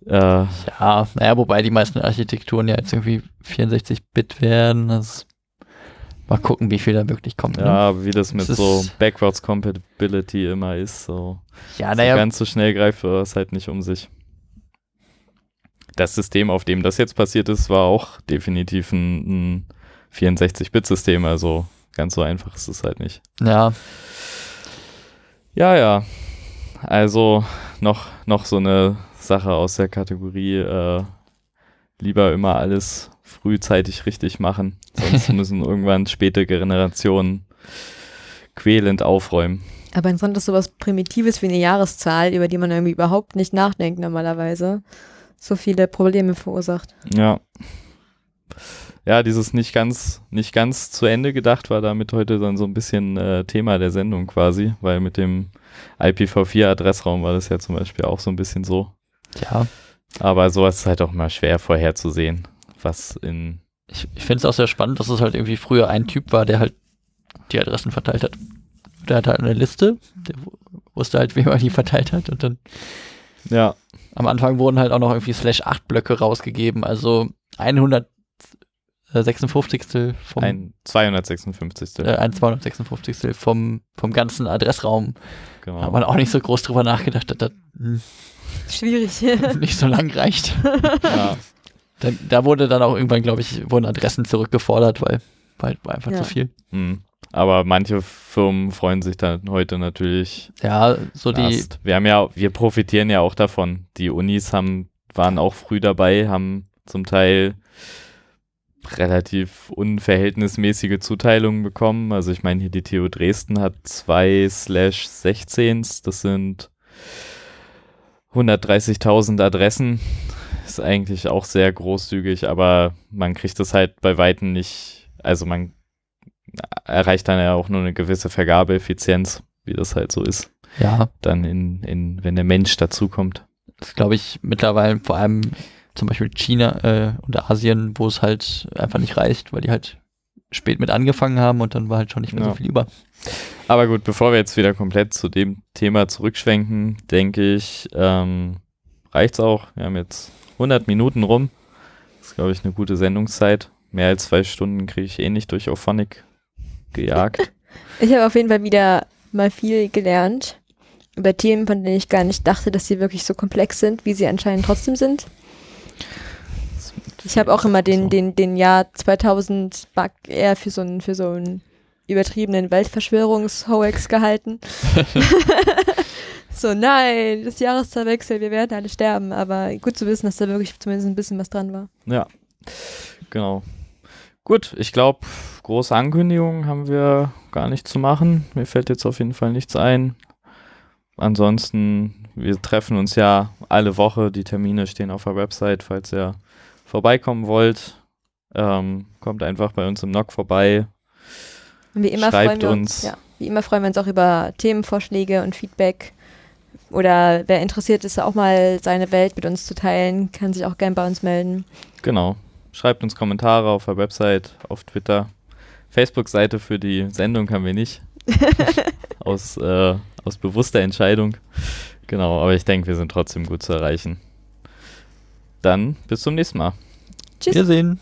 S2: äh,
S3: Ja, naja, wobei die meisten Architekturen ja jetzt irgendwie 64-Bit werden. Das mal gucken, wie viel da wirklich kommt. Ne?
S2: ja, wie das mit
S3: Es
S2: so Backwards Compatibility immer ist, so.
S3: ja
S2: So
S3: naja,
S2: ganz so schnell greift es halt nicht um sich. Das System, auf dem das jetzt passiert ist, war auch definitiv ein, ein 64-Bit-System, also ganz so einfach ist es halt nicht.
S3: ja,
S2: Ja, ja. Also noch, noch so eine Sache aus der Kategorie, äh, lieber immer alles frühzeitig richtig machen, sonst müssen irgendwann späte Generationen quälend aufräumen.
S1: Aber interessant ist sowas Primitives wie eine Jahreszahl, über die man irgendwie überhaupt nicht nachdenkt normalerweise. so viele Probleme verursacht.
S2: Ja. Ja, dieses nicht ganz, nicht ganz zu Ende gedacht war damit heute dann so ein bisschen äh, Thema der Sendung quasi, weil mit dem IPv4-Adressraum war das ja zum Beispiel auch so ein bisschen so.
S3: Ja.
S2: Aber sowas ist halt auch mal schwer vorherzusehen, was in.
S3: Ich, ich finde es auch sehr spannend, dass es halt irgendwie früher ein Typ war, der halt die Adressen verteilt hat. Der hat halt eine Liste, der wusste halt, wem er die verteilt hat und dann
S2: Ja,
S3: am Anfang wurden halt auch noch irgendwie Slash 8 Blöcke rausgegeben, also 156. vom
S2: ein 256.
S3: äh, ein 256. vom vom ganzen Adressraum.
S2: genau.
S3: Hat man auch nicht so groß drüber nachgedacht, dass das hm,
S1: Schwierig.
S3: nicht so lang reicht.
S2: ja.
S3: Da, da wurde dann auch irgendwann, glaube ich, wurden Adressen zurückgefordert, weil, weil war einfach
S1: Ja.
S3: zu viel.
S2: Hm. Aber manche Firmen freuen sich dann heute natürlich.
S3: Ja, so die,
S2: erst. Wir haben ja, wir profitieren ja auch davon. Die Unis haben, waren auch früh dabei, haben zum Teil relativ unverhältnismäßige Zuteilungen bekommen. Also ich meine hier die TU Dresden hat zwei slash 16s, das sind 130.000 Adressen. Ist eigentlich auch sehr großzügig, aber man kriegt das halt bei Weitem nicht, also man erreicht dann ja auch nur eine gewisse Vergabeeffizienz, wie das halt so ist,
S3: ja,
S2: dann in, in wenn der Mensch dazukommt.
S3: das glaube ich mittlerweile vor allem zum Beispiel China äh, und Asien, wo es halt einfach nicht reicht, weil die halt spät mit angefangen haben und dann war halt schon nicht mehr
S2: Ja.
S3: so viel über.
S2: Aber gut, bevor wir jetzt wieder komplett zu dem Thema zurückschwenken, denke ich, ähm, reicht's auch. Wir haben jetzt 100 Minuten rum. Das ist, glaube ich, eine gute Sendungszeit. Mehr als zwei Stunden kriege ich eh nicht durch Auphonic gejagt.
S1: Ich habe auf jeden Fall wieder mal viel gelernt über Themen, von denen ich gar nicht dachte, dass sie wirklich so komplex sind, wie sie anscheinend trotzdem sind. Ich habe auch immer den, den, den Jahr 2000 Bug eher für so einen, für so einen übertriebenen Weltverschwörungshoax gehalten. so, nein, das Jahreszahlwechsel, wir werden alle sterben. Aber gut zu wissen, dass da wirklich zumindest ein bisschen was dran war.
S2: Ja, genau. Gut, ich glaube, große Ankündigungen haben wir gar nicht zu machen. Mir fällt jetzt auf jeden Fall nichts ein. Ansonsten, wir treffen uns ja alle Woche. Die Termine stehen auf der Website, falls ihr vorbeikommen wollt. Ähm, kommt einfach bei uns im NOC vorbei.
S1: Und wie immer
S2: Schreibt
S1: freuen wir uns,
S2: uns.
S1: ja, wie immer freuen wir uns auch über Themenvorschläge und Feedback. Oder wer interessiert ist, auch mal seine Welt mit uns zu teilen, kann sich auch gern bei uns melden.
S2: Genau. Schreibt uns Kommentare auf der Website, auf Twitter. Facebook-Seite für die Sendung haben wir nicht. aus, äh, aus bewusster Entscheidung. Genau, aber ich denke, wir sind trotzdem gut zu erreichen. Dann bis zum nächsten Mal.
S1: Tschüss.
S3: Wir sehen.